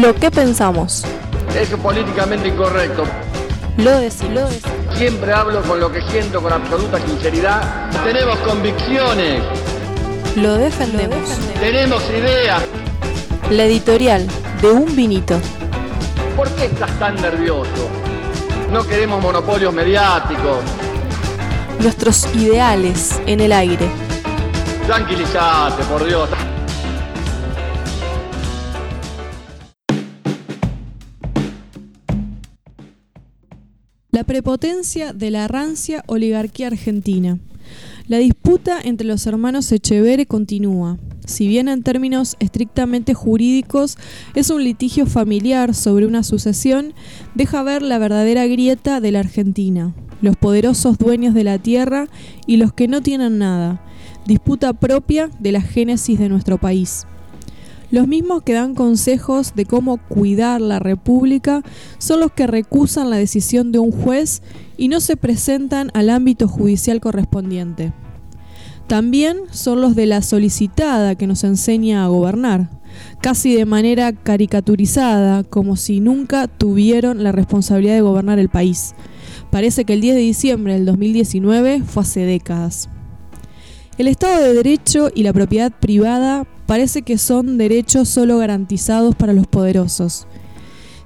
lo que pensamos. Es políticamente incorrecto. Lo decimos. Siempre hablo con lo que siento con absoluta sinceridad. Tenemos convicciones. Lo defendemos. Tenemos ideas. La editorial de un vinito. ¿Por qué estás tan nervioso? No queremos monopolios mediáticos. Nuestros ideales en el aire. Tranquilízate, por Dios. La prepotencia de la rancia oligarquía argentina. La disputa entre los hermanos Echevere continúa. Si bien en términos estrictamente jurídicos es un litigio familiar sobre una sucesión, deja ver la verdadera grieta de la Argentina, los poderosos dueños de la tierra y los que no tienen nada, disputa propia de la génesis de nuestro país. Los mismos que dan consejos de cómo cuidar la República son los que recusan la decisión de un juez y no se presentan al ámbito judicial correspondiente. También son los de la solicitada que nos enseña a gobernar, casi de manera caricaturizada, como si nunca tuvieron la responsabilidad de gobernar el país. Parece que el 10 de diciembre del 2019 fue hace décadas. El Estado de Derecho y la propiedad privada parece que son derechos solo garantizados para los poderosos.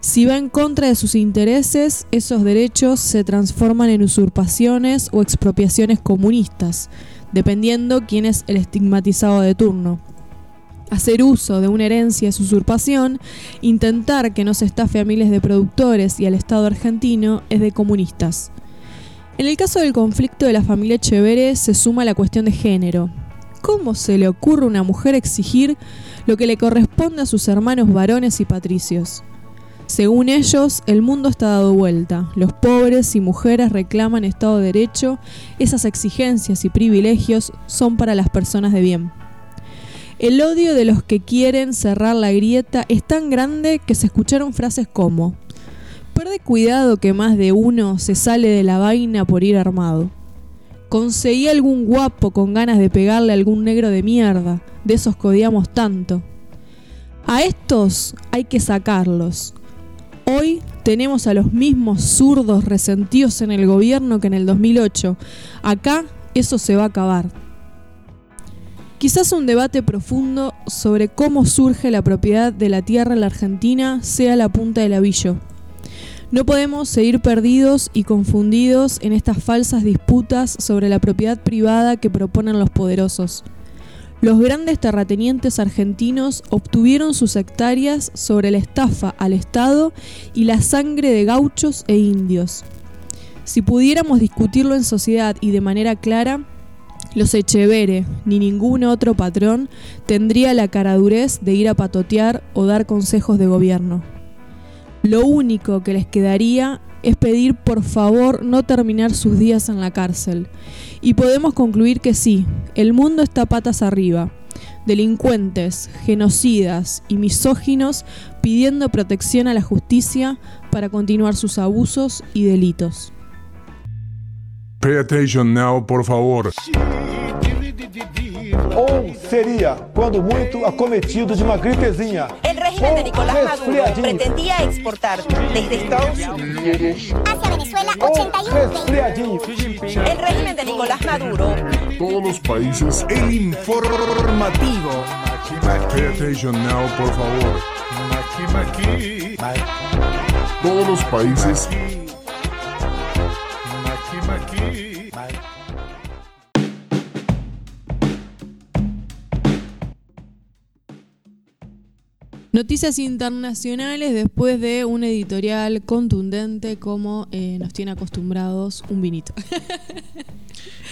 Si va en contra de sus intereses, esos derechos se transforman en usurpaciones o expropiaciones comunistas, dependiendo quién es el estigmatizado de turno. Hacer uso de una herencia es usurpación, intentar que no se estafe a miles de productores y al Estado argentino es de comunistas. En el caso del conflicto de la familia Echeverre se suma la cuestión de género. ¿Cómo se le ocurre a una mujer exigir lo que le corresponde a sus hermanos varones y patricios? Según ellos, el mundo está dado vuelta. Los pobres y mujeres reclaman Estado de Derecho. Esas exigencias y privilegios son para las personas de bien. El odio de los que quieren cerrar la grieta es tan grande que se escucharon frases como Perde cuidado que más de uno se sale de la vaina por ir armado. Conseguí algún guapo con ganas de pegarle a algún negro de mierda, de esos que odiamos tanto. A estos hay que sacarlos. Hoy tenemos a los mismos zurdos resentidos en el gobierno que en el 2008. Acá eso se va a acabar. Quizás un debate profundo sobre cómo surge la propiedad de la tierra en la Argentina sea la punta del avillo. No podemos seguir perdidos y confundidos en estas falsas disputas sobre la propiedad privada que proponen los poderosos. Los grandes terratenientes argentinos obtuvieron sus hectáreas sobre la estafa al Estado y la sangre de gauchos e indios. Si pudiéramos discutirlo en sociedad y de manera clara, los Echevere, ni ningún otro patrón, tendría la caradurez de ir a patotear o dar consejos de gobierno. Lo único que les quedaría es pedir por favor no terminar sus días en la cárcel. Y podemos concluir que sí, el mundo está patas arriba. Delincuentes, genocidas y misóginos pidiendo protección a la justicia para continuar sus abusos y delitos. Pay attention now, por favor. Ou seria, quando muito, acometido de uma gripezinha. El régimen de Nicolás Maduro pretendía exportar desde Estados Unidos. Hacia Venezuela, Ou 81. resfriadinho. El régimen de Nicolás Maduro Todos los países, el informativo. Pay attention now, por favor. Todos los países, Noticias internacionales después de un editorial contundente como eh, nos tiene acostumbrados un vinito.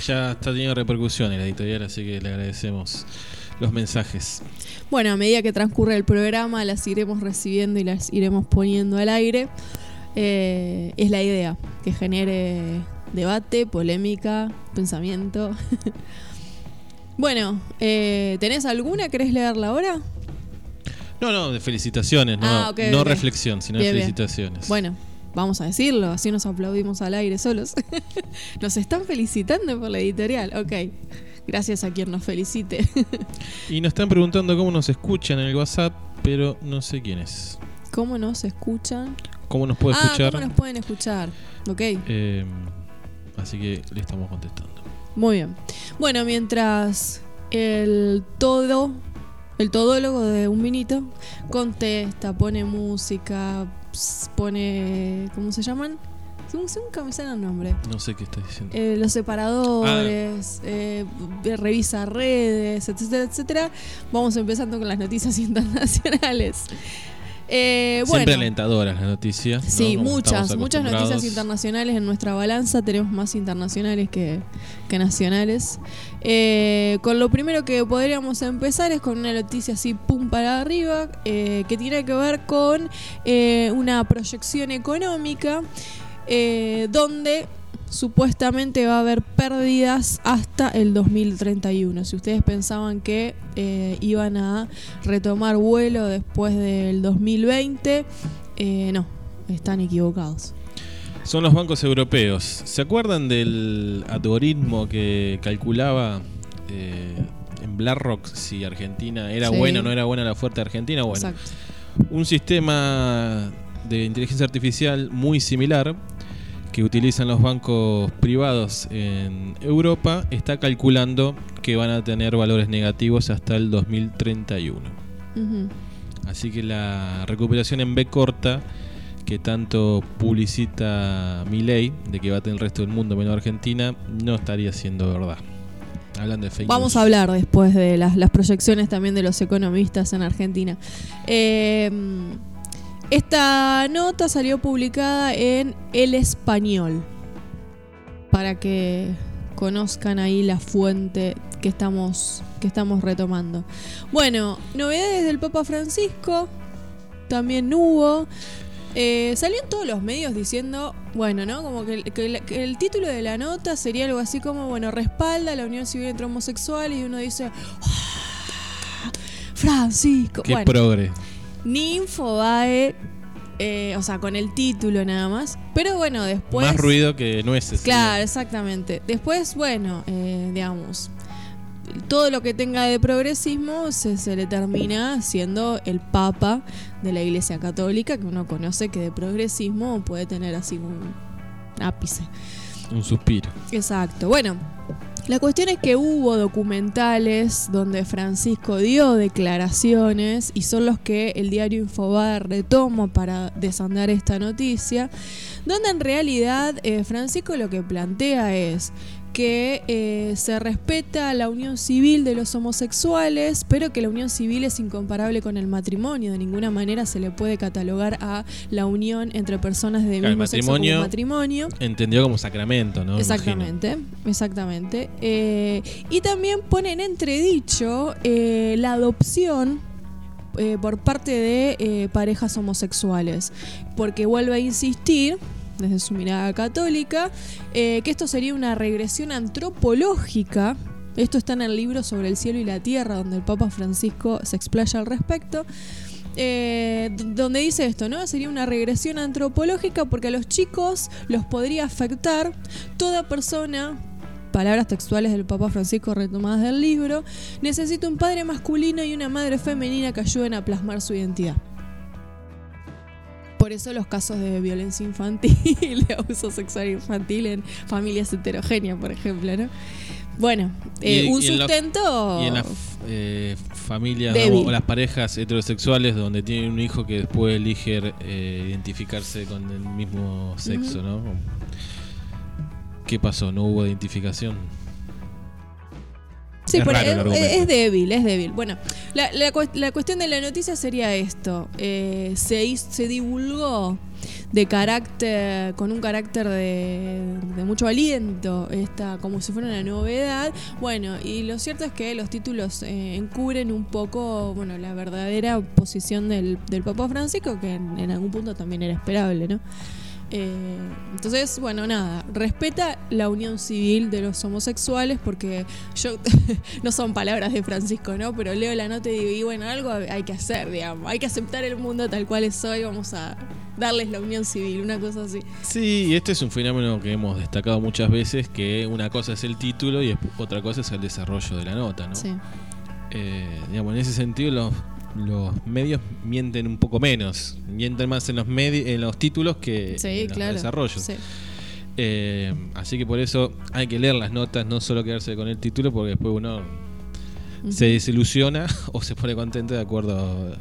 Ya está teniendo repercusiones la editorial, así que le agradecemos los mensajes. Bueno, a medida que transcurre el programa las iremos recibiendo y las iremos poniendo al aire. Eh, es la idea, que genere debate, polémica, pensamiento. bueno, eh, ¿tenés alguna? ¿Querés leerla ahora? No, no, de felicitaciones, no, Ah, no ok. reflexión, sino Bien, bien. felicitaciones. Bueno, vamos a decirlo, así nos aplaudimos al aire solos. nos están felicitando por la editorial, ok. Gracias a quien nos felicite. Y nos están preguntando cómo nos escuchan en el WhatsApp, pero no sé quién es. ¿Cómo nos escuchan? ¿Cómo nos puede ah, escuchar? ¿cómo nos pueden escuchar? Ok, Eh, así que le estamos contestando. muy bien. Bueno, mientras el todo, el todólogo de un vinito, contesta, pone música, pone. ¿Cómo se llaman? Nunca me sale el nombre. No sé qué está diciendo. Eh, los separadores, eh, revisa redes, etcétera, etcétera. Vamos empezando con las noticias internacionales. Eh, Siempre alentadoras las noticias. ¿no? sí, muchas, muchas noticias internacionales en nuestra balanza. Tenemos más internacionales que, que nacionales. Eh, con lo primero que podríamos empezar es con una noticia así, pum para arriba, eh, que tiene que ver con una proyección económica donde supuestamente va a haber pérdidas hasta el 2031. Si ustedes pensaban que eh, iban a retomar vuelo después del 2020, eh, no, están equivocados. Son los bancos europeos. ¿Se acuerdan del algoritmo que calculaba eh, en BlackRock si Argentina era Sí. buena o no era buena la fuerte Argentina? Bueno, Exacto. un sistema de inteligencia artificial muy similar que utilizan los bancos privados en Europa está calculando que van a tener valores negativos hasta el 2031. Ujú. Así que la recuperación en B corta que tanto publicita Milei de que va a tener el resto del mundo menos Argentina no estaría siendo verdad. Hablan de fake Vamos news. a hablar después de las, las proyecciones también de los economistas en Argentina. Eh, esta nota salió publicada en El Español, para que conozcan ahí la fuente que estamos, que estamos retomando. Bueno, novedades del Papa Francisco, también hubo. Eh, salió en todos los medios diciendo, bueno, ¿no? Como que, el- que el- que el título de la nota sería algo así como, bueno, respalda la unión civil entre homosexuales y uno dice, "Ah, Francisco. Qué bueno, progre. Ni Infobae, eh, o sea, con el título nada más. Pero bueno, después... Más ruido que nueces. Claro, exactamente. Después, bueno, eh, digamos, todo lo que tenga de progresismo se, se le termina siendo el papa de la Iglesia Católica, que uno conoce que de progresismo puede tener así un ápice. Un suspiro. Exacto. Bueno, la cuestión es que hubo documentales donde Francisco dio declaraciones y son los que el diario Infobae retoma para desandar esta noticia, donde en realidad eh, Francisco lo que plantea es que eh, se respeta la unión civil de los homosexuales, pero que la unión civil es incomparable con el matrimonio. De ninguna manera se le puede catalogar a la unión entre personas de Claro, el mismo sexo como matrimonio-. Entendió como sacramento, ¿no? Imagino. Exactamente, exactamente. Eh, y también pone en entredicho eh, la adopción eh, por parte de eh, parejas homosexuales, porque vuelve a insistir desde su mirada católica eh, que esto sería una regresión antropológica. Esto está en el libro sobre el cielo y la tierra, donde el Papa Francisco se explaya al respecto. eh, donde dice esto, ¿no? Sería una regresión antropológica porque a los chicos los podría afectar toda persona, palabras textuales del Papa Francisco retomadas del libro, necesita un padre masculino y una madre femenina que ayuden a plasmar su identidad. Por eso los casos de violencia infantil, de abuso sexual infantil en familias heterogéneas, por ejemplo, ¿no? Bueno, eh, Y- un y en la- sustento... Y en las eh, familias o las parejas heterosexuales donde tienen un hijo que después elige eh, identificarse con el mismo sexo, ¿no? ¿Qué pasó? ¿No hubo identificación? Sí, Es pero raro es, débil, es débil. Bueno, la, la la cuestión de la noticia sería esto. Eh, se, se divulgó de carácter, con un carácter de, de mucho aliento, esta, como si fuera una novedad. Bueno, y lo cierto es que los títulos eh, encubren un poco, bueno, la verdadera posición del, del Papa Francisco, que en, en algún punto también era esperable, ¿no? Eh, entonces, bueno, nada, respeta la unión civil de los homosexuales porque yo, no son palabras de Francisco, ¿no? Pero leo la nota y digo, y bueno, algo hay que hacer, digamos, hay que aceptar el mundo tal cual es hoy, vamos a darles la unión civil, una cosa así. Sí, y este es un fenómeno que hemos destacado muchas veces, que una cosa es el título y otra cosa es el desarrollo de la nota, ¿no? Sí. Eh, digamos, en ese sentido, los, los medios mienten un poco menos. Mienten más en los, en los títulos que Sí, en los claro. desarrollos. Sí. Eh, así que por eso hay que leer las notas, no solo quedarse con el título, porque después uno se desilusiona o se pone contento de acuerdo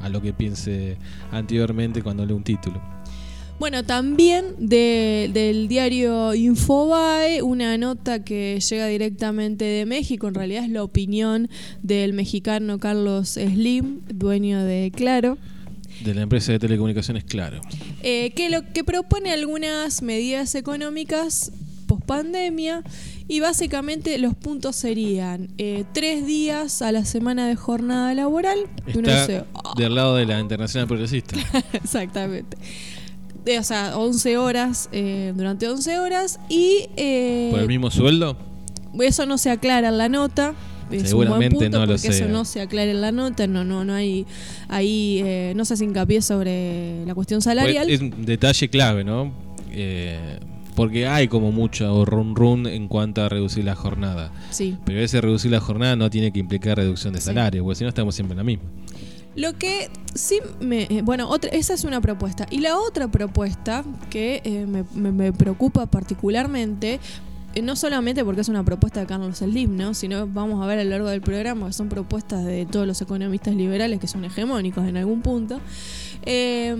a lo que piense anteriormente cuando lee un título. Bueno, también de- del diario Infobae, una nota que llega directamente de México, en realidad es la opinión del mexicano Carlos Slim, dueño de Claro, De la empresa de telecomunicaciones, claro. eh, que lo que propone algunas medidas económicas post pandemia y básicamente los puntos serían eh, tres días a la semana de jornada laboral. uno Está dice, "Ah". del lado de la Internacional Progresista. Exactamente. O sea, 11 horas, eh, durante 11 horas y... eh, ¿Por el mismo sueldo? Eso no se aclara en la nota. Es un Seguramente buen punto no lo porque eso no se aclara en la nota, no, no, no hay ahí, eh, no se hace hincapié sobre la cuestión salarial. Pues Es un detalle clave, ¿no? Eh, porque hay como mucho run run en cuanto a reducir la jornada. Sí. Pero ese reducir la jornada no tiene que implicar reducción de Sí. salario, porque si no estamos siempre en la misma. Lo que sí me. eh, Bueno, otra, esa es una propuesta. Y la otra propuesta que eh, me, preocupa particularmente. eh, No solamente porque es una propuesta de Carlos Slim, ¿no? sino vamos a ver a lo largo del programa son propuestas de todos los economistas liberales que son hegemónicos en algún punto, eh,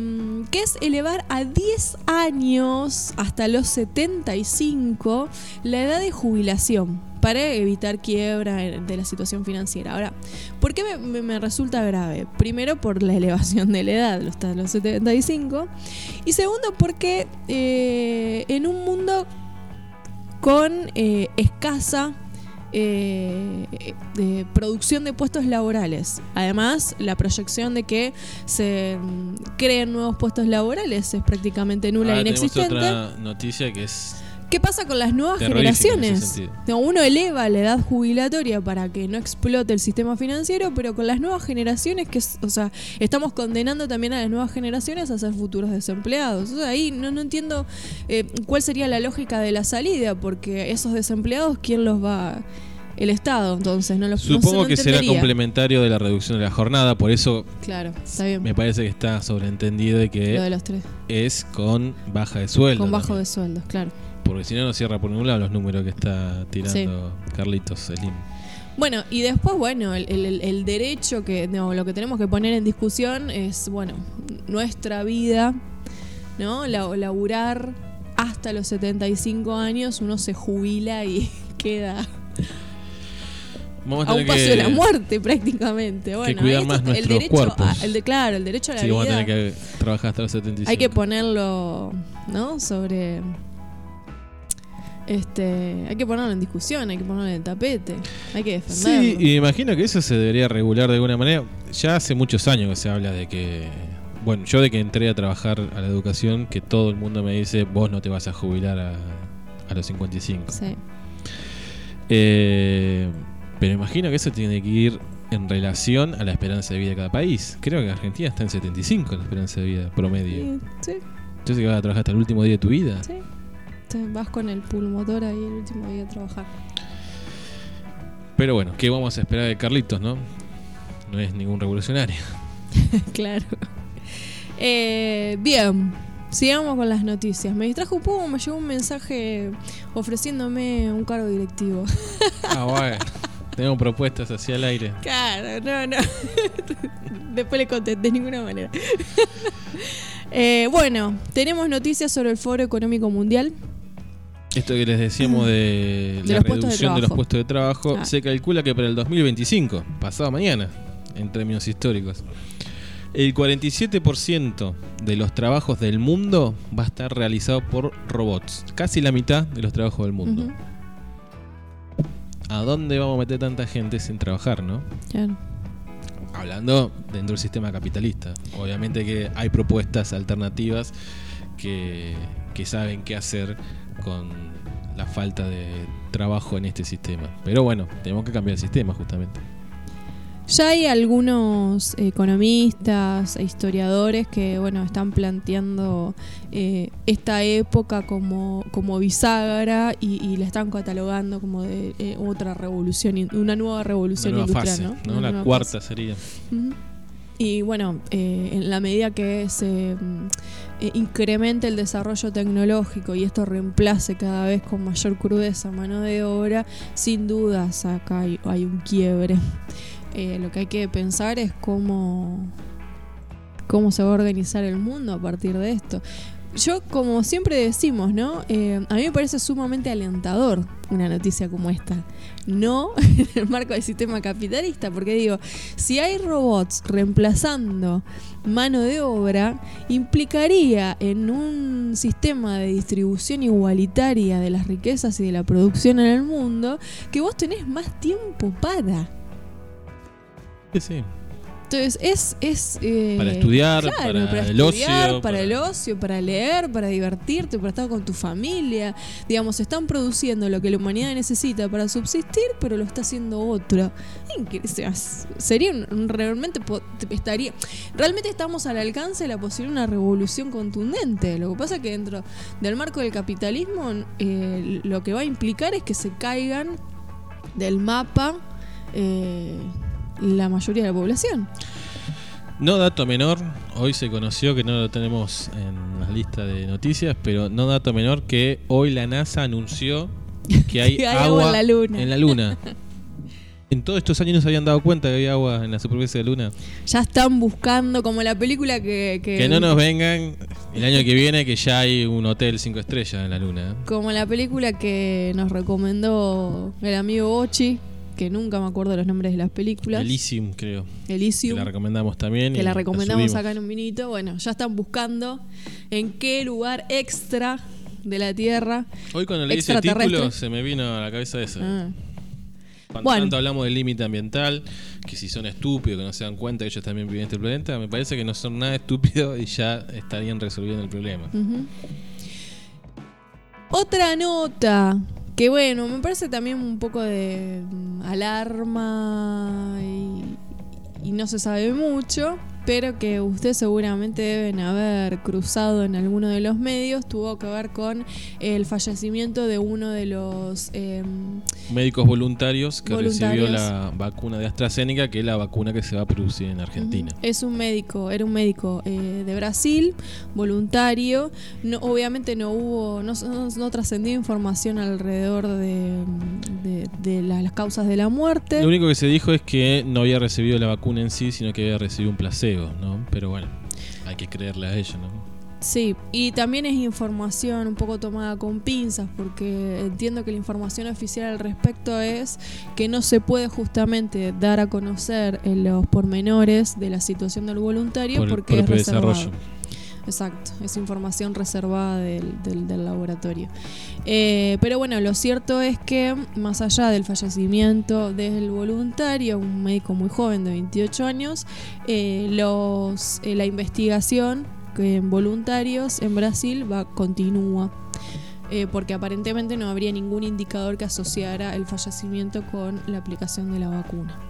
que es elevar a 10 años hasta los 75 la edad de jubilación para evitar quiebra de la situación financiera. Ahora, ¿por qué me, me- me resulta grave? Primero por la elevación de la edad hasta los 75 y segundo porque eh, en un mundo con eh, escasa eh, producción de puestos laborales. Además, la proyección de que se mm, creen nuevos puestos laborales es prácticamente nula e tenemos inexistente. otra noticia que es ¿Qué pasa con las nuevas generaciones? No, uno eleva la edad jubilatoria para que no explote el sistema financiero, pero con las nuevas generaciones, que es, o sea, estamos condenando también a las nuevas generaciones a ser futuros desempleados. O sea, ahí no, no entiendo eh, cuál sería la lógica de la salida, porque esos desempleados, ¿quién los va? El Estado, entonces, no se- Supongo no que será complementario de la reducción de la jornada, por eso Claro, está bien. me parece que está sobreentendido de Lo de que los tres. es con baja de sueldo. Con bajo también. de sueldos, claro. Porque si no, no cierra por ningún lado los números que está tirando Carlitos Slim. Bueno, y después, bueno, el, el- el derecho que, no, lo que tenemos que poner en discusión es, bueno, nuestra vida, ¿no? La, laburar hasta los 75 años, uno se jubila y queda Vamos a un paso que- de la muerte prácticamente. Bueno, cuidar ahí más el derecho cuerpos. a- el de, claro, el derecho a la Sí, vamos a vida. tener que trabajar hasta los 75. Hay que ponerlo, ¿no? Sobre. Este, hay que ponerlo en discusión, hay que ponerlo en el tapete, hay que defenderlo. Sí, y imagino que eso se debería regular de alguna manera. Ya hace muchos años que se habla de que. Bueno, yo de que entré a trabajar a la educación, que todo el mundo me dice, vos no te vas a jubilar a, a los 55. Sí. Eh, pero imagino que eso tiene que ir en relación a la esperanza de vida de cada país. Creo que Argentina está en 75 la esperanza de vida promedio. Sí, sé que vas a trabajar hasta el último día de tu vida. sí. Te vas con el pulmotor ahí el último día de trabajar. Pero bueno, ¿qué vamos a esperar de Carlitos, no? No es ningún revolucionario. claro. Eh, bien, sigamos con las noticias. Me distrajo un poco, me llegó un mensaje ofreciéndome un cargo directivo. Ah, bueno. Tenemos propuestas hacia el aire. Claro, no, no. Después le conté, de ninguna manera. Eh, bueno, tenemos noticias sobre el Foro Económico Mundial. Esto que les decíamos de, De la de reducción de, los puestos de trabajo, Ah. se calcula que para el 2025, pasado mañana, en términos históricos, el 47% de los trabajos del mundo va a estar realizado por robots. Casi la mitad de los trabajos del mundo. ¿A dónde vamos a meter tanta gente sin trabajar, no? claro. Hablando dentro del sistema capitalista. Obviamente que hay propuestas alternativas que, que saben qué hacer con la falta de trabajo en este sistema. Pero bueno, tenemos que cambiar el sistema justamente. Ya hay algunos economistas e historiadores que bueno están planteando eh, esta época como, como bisagra y, y la están catalogando como de eh, otra revolución, una nueva Una revolución nueva industrial, fase, ¿no? ¿no? Una La cuarta sería. Y bueno, eh, en la medida que se mm, eh, incremente el desarrollo tecnológico y esto reemplace cada vez con mayor crudeza mano de obra, sin dudas acá hay, hay un quiebre. Eh, lo que hay que pensar es cómo, cómo se va a organizar el mundo a partir de esto. Yo, como siempre decimos, ¿no? Eh, a mí me parece sumamente alentador una noticia como esta. No en el marco del sistema capitalista, porque digo, si hay robots reemplazando mano de obra, implicaría en un sistema de distribución igualitaria de las riquezas y de la producción en el mundo que vos tenés más tiempo para. Sí, sí. Entonces es... es eh, Para estudiar, claro, para el estudiar, ocio, para para- el ocio, para leer, para divertirte, para estar con tu familia. Digamos, están produciendo lo que la humanidad necesita para subsistir, pero lo está haciendo otro. Incre- o sea, s- Sería realmente estaría realmente estamos al alcance de la posibilidad de una revolución contundente. Lo que pasa es que dentro del marco del capitalismo eh, lo que va a implicar es que se caigan del mapa eh, la mayoría de la población. No dato menor, hoy se conoció que no lo tenemos en la lista de noticias, pero no dato menor que hoy la NASA anunció que hay, Que hay agua en la luna. en la luna. En todos estos años no se habían dado cuenta que había agua en la superficie de la luna. Ya están buscando, como la película que. que- Que no nos vengan el año que viene que ya hay un hotel cinco estrellas en la luna. Como la película que nos recomendó el amigo Ochi, que nunca me acuerdo los nombres de las películas. Elysium, creo. Que Elysium. la recomendamos también. que la recomendamos acá en un minito. Bueno, ya están buscando en qué lugar extra de la Tierra. Hoy cuando leí ese título se me vino a la cabeza eso. Ah, Cuando Bueno. tanto hablamos del límite ambiental, que si son estúpidos, que no se dan cuenta que ellos también viven en este planeta, me parece que no son nada estúpidos y ya estarían resolviendo el problema. Otra nota que bueno, me parece también un poco de mm, alarma y, y no se sabe mucho, pero que ustedes seguramente deben haber cruzado en alguno de los medios, tuvo que ver con el fallecimiento de uno de los em, Médicos voluntarios que Voluntarios. recibió la vacuna de AstraZeneca, que es la vacuna que se va a producir en Argentina. Es un médico, era un médico eh, de Brasil, voluntario. No, obviamente no hubo, no, no- no trascendió información alrededor de, de- de la- las causas de la muerte. Lo único que se dijo es que no había recibido la vacuna en sí, sino que había recibido un placebo, ¿no? Pero bueno, hay que creerle a ellos, ¿no? Sí, y también es información un poco tomada con pinzas, porque entiendo que la información oficial al respecto es que no se puede justamente dar a conocer los pormenores de la situación del voluntario Por el porque es reservado. desarrollo. Exacto, es información reservada del, del- del laboratorio. Eh, pero bueno, lo cierto es que más allá del fallecimiento del voluntario, un médico muy joven de 28 años, eh, eh, la investigación en voluntarios en Brasil va continúa. eh, porque aparentemente no habría ningún indicador que asociara el fallecimiento con la aplicación de la vacuna.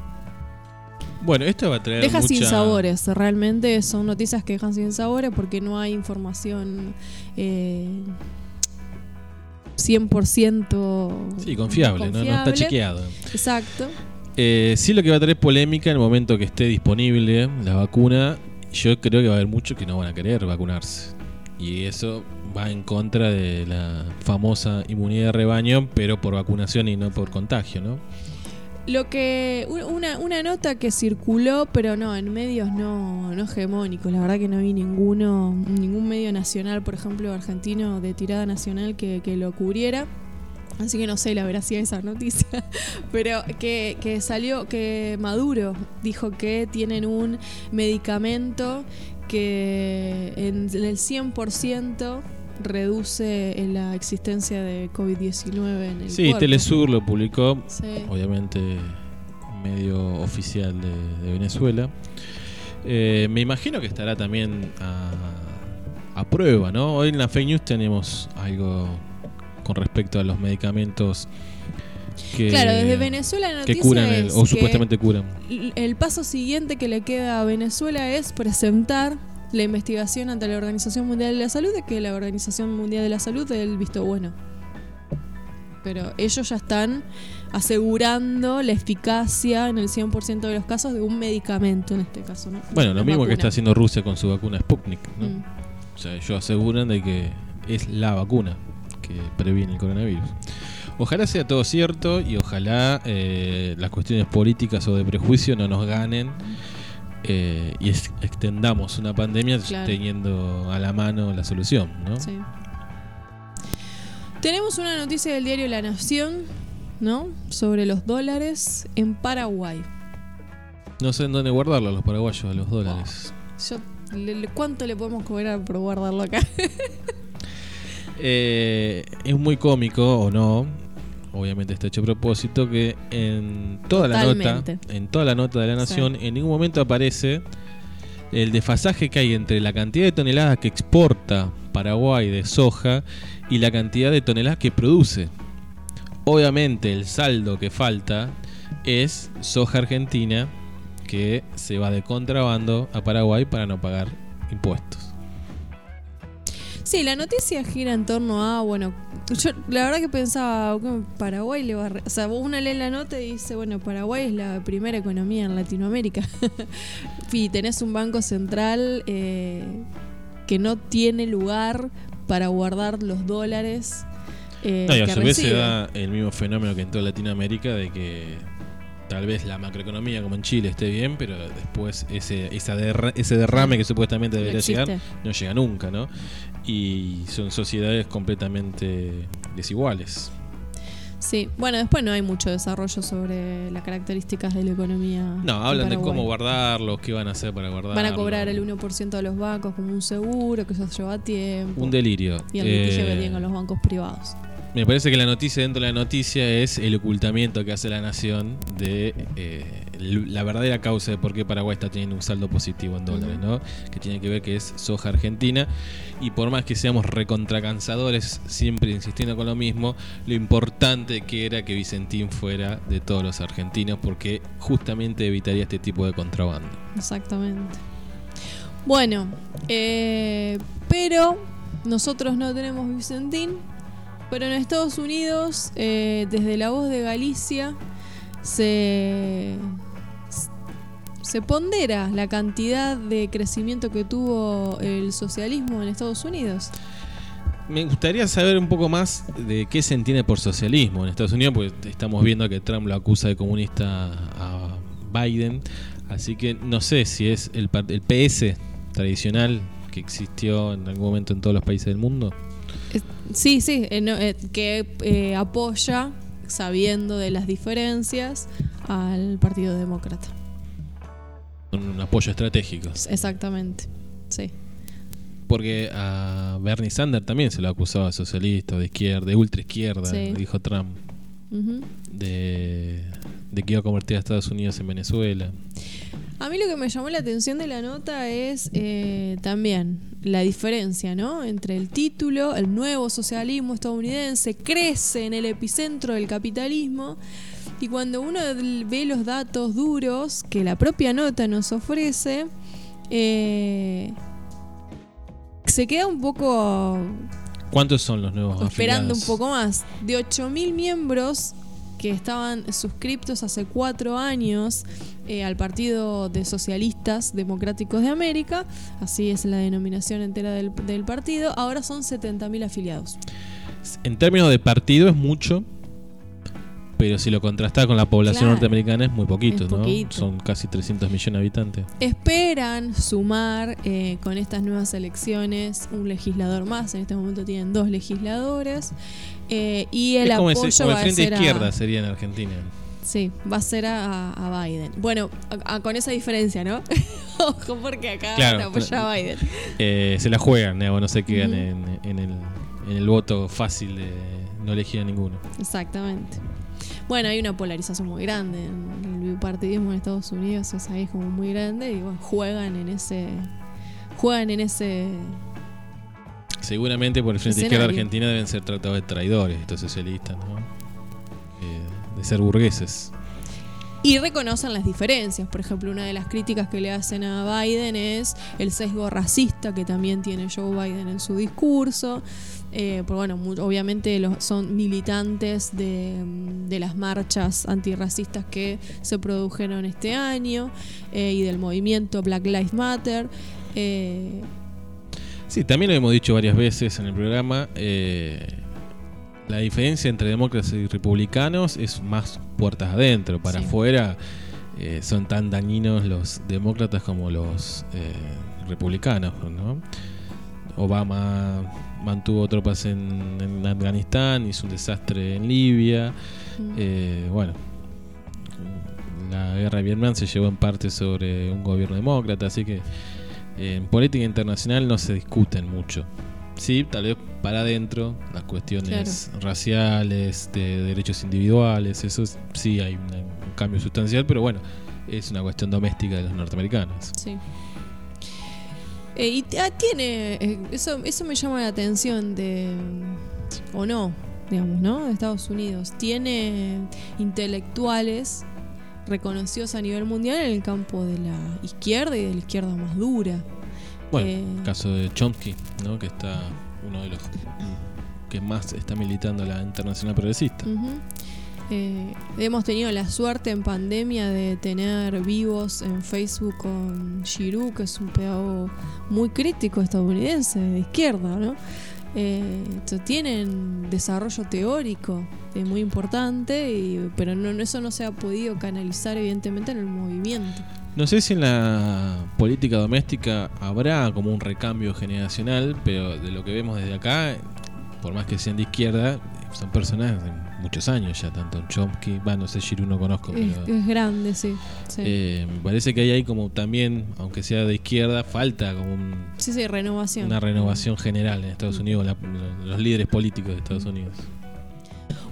Bueno, esto va a traer Deja sin sabores, realmente son noticias que dejan sin sabores porque no hay información eh, 100% Sí, confiable, ¿no? No está chequeado. Exacto. Eh, sí lo que va a tener polémica en el momento que esté disponible la vacuna, yo creo que va a haber muchos que no van a querer vacunarse. Y eso va en contra de la famosa inmunidad de rebaño, pero por vacunación y no por contagio, ¿no? Lo que una, una nota que circuló, pero no en medios no, no hegemónicos. La verdad que no vi ninguno, ningún medio nacional, por ejemplo, argentino de tirada nacional que, que lo cubriera. Así que no sé la veracidad de esa noticia. Pero que, que salió, que Maduro dijo que tienen un medicamento que en el 100% reduce la existencia de COVID-19 en el Sí, cuerpo. Telesur lo publicó, Sí. obviamente medio oficial de, de Venezuela. Eh, me imagino que estará también a, a prueba, ¿no? Hoy en la fake news tenemos algo con respecto a los medicamentos que, Claro, desde Venezuela la que curan el- o que supuestamente curan. el paso siguiente que le queda a Venezuela es presentar la investigación ante la Organización Mundial de la Salud de que la Organización Mundial de la Salud dé el visto bueno. Pero ellos ya están asegurando la eficacia en el 100% de los casos de un medicamento en este caso. ¿no? Bueno, lo mismo que está haciendo Rusia con su vacuna Sputnik. ¿no? Mm. O sea, ellos aseguran de que es la vacuna que previene el coronavirus. Ojalá sea todo cierto y ojalá eh, las cuestiones políticas o de prejuicio no nos ganen eh, y es- extendamos una pandemia Claro. teniendo a la mano la solución, ¿no? Sí. Tenemos una noticia del diario La Nación, ¿no? Sobre los dólares en Paraguay. No sé en dónde guardarlo a los paraguayos, a los dólares. Yo, le- le- ¿Cuánto le podemos cobrar por guardarlo acá? Eh, es muy cómico o no, obviamente está hecho a propósito que en toda la nota, en toda la nota de la Nación, en ningún momento aparece el desfasaje que hay entre la cantidad de toneladas que exporta Paraguay de soja y la cantidad de toneladas que produce. Obviamente el saldo que falta es soja argentina que se va de contrabando a Paraguay para no pagar impuestos. Sí, la noticia gira en torno a, bueno, yo la verdad que pensaba, Paraguay le va a... re- O sea, uno lee la nota y dice, bueno, Paraguay es la primera economía en Latinoamérica. y tenés un banco central eh, que no tiene lugar para guardar los dólares. eh, No, y a su vez se da el mismo fenómeno que en toda Latinoamérica de que tal vez la macroeconomía como en Chile esté bien, pero después ese, esa derra- ese derrame que supuestamente No debería existe. llegar no llega nunca, ¿no? Y son sociedades completamente desiguales. Sí, bueno, después no hay mucho desarrollo sobre las características de la economía. No, hablan de cómo guardarlos, qué van a hacer para guardarlos. Van a cobrar el 1% de los bancos como un seguro, que eso lleva tiempo. Un delirio. y el litigio que Eh, tienen con los bancos privados. Me parece que la noticia dentro de la noticia es el ocultamiento que hace la nación de eh, la verdadera causa de por qué Paraguay está teniendo un saldo positivo en dólares, ¿no? Que tiene que ver que es soja argentina. Y por más que seamos recontracansadores, siempre insistiendo con lo mismo, lo importante que era que Vicentín fuera de todos los argentinos, porque justamente evitaría este tipo de contrabando. Exactamente. Bueno, eh, pero nosotros no tenemos Vicentín, pero en Estados Unidos, eh, desde la voz de Galicia, se, pondera la cantidad de crecimiento que tuvo el socialismo en Estados Unidos. Me gustaría saber un poco más de qué se entiende por socialismo en Estados Unidos, porque estamos viendo que Trump lo acusa de comunista a Biden, así que no sé si es el, el PS tradicional que existió en algún momento en todos los países del mundo. Sí, sí, eh, no, eh, que eh, apoya, sabiendo de las diferencias, al Partido Demócrata. Un apoyo estratégico. Exactamente, sí. Porque a Bernie Sanders también se lo acusaba de socialista, de izquierda, de ultra izquierda, Sí. dijo Trump, de que iba a convertir a Estados Unidos en Venezuela. A mí lo que me llamó la atención de la nota es eh, también la diferencia, ¿no? Entre el título, el nuevo socialismo estadounidense crece en el epicentro del capitalismo y cuando uno ve los datos duros que la propia nota nos ofrece, eh, se queda un poco ¿Cuántos son los nuevos esperando un poco más. De 8.000 miembros que estaban suscriptos hace cuatro años eh, al Partido de Socialistas Democráticos de América, así es la denominación entera del, del partido, ahora son 70.000 afiliados. En términos de partido es mucho, pero si lo contrastás con la población Claro. norteamericana es muy poquito, Es ¿no? poquito. Son casi 300 millones de habitantes. Esperan sumar eh, con estas nuevas elecciones un legislador más, en este momento tienen dos legisladores, eh, y el es como, apoyo ese- como va el a ser a- izquierda sería en Argentina. Sí, va a ser a, a Biden. Bueno, a- con esa diferencia, ¿no? Ojo, porque acá Claro, a Biden. Eh, se la juegan, digamos, no se quedan en, en el, en el voto fácil de no elegir a ninguno. Exactamente. Bueno, hay una polarización muy grande. en El bipartidismo en Estados Unidos es ahí como muy grande y bueno, juegan en ese. Juegan en ese. Seguramente por el frente izquierda argentina deben ser tratados de traidores estos socialistas, ¿no? Eh, de ser burgueses. y reconocen las diferencias. Por ejemplo, una de las críticas que le hacen a Biden es el sesgo racista que también tiene Joe Biden en su discurso. Eh, bueno, obviamente los, son militantes de, mm, de las marchas antirracistas que se produjeron este año eh, y del movimiento Black Lives Matter. Eh, Sí, también lo hemos dicho varias veces en el programa. eh, la diferencia entre demócratas y republicanos es más puertas adentro. Para Sí. afuera eh, son tan dañinos los demócratas como los eh, republicanos. ¿no? Obama mantuvo tropas en, en Afganistán, hizo un desastre en Libia. mm, bueno, la guerra de Vietnam se llevó en parte sobre un gobierno demócrata, así que en política internacional no se discuten mucho. Sí, tal vez para adentro, las cuestiones raciales, de derechos individuales, eso es- sí hay un cambio sustancial, pero bueno, es una cuestión doméstica de los norteamericanos. Sí. Eh, y ah, tiene. eh, eso, eso me llama la atención de. O no, digamos, ¿no? De Estados Unidos. Tiene intelectuales reconocidos a nivel mundial en el campo de la izquierda y de la izquierda más dura. Bueno, Eh, caso de Chomsky, ¿no? que está uno de los que más está militando la internacional progresista. Eh, hemos tenido la suerte en pandemia de tener vivos en Facebook con Giroux, que es un pedagogo muy crítico estadounidense, de izquierda, ¿no? Eh, tienen desarrollo teórico eh, muy importante, y- pero no, eso no se ha podido canalizar evidentemente en el movimiento. No sé si en la política doméstica habrá como un recambio generacional, pero de lo que vemos desde acá, por más que sean de izquierda, son personas muchos años ya, tanto en Chomsky, va, no sé, Giroux no conozco, Es, pero es grande, sí. Sí. eh, me parece que ahí hay como también, aunque sea de izquierda, falta como un- sí, sí, renovación. una renovación general en Estados Unidos, la- los líderes políticos de Estados Unidos.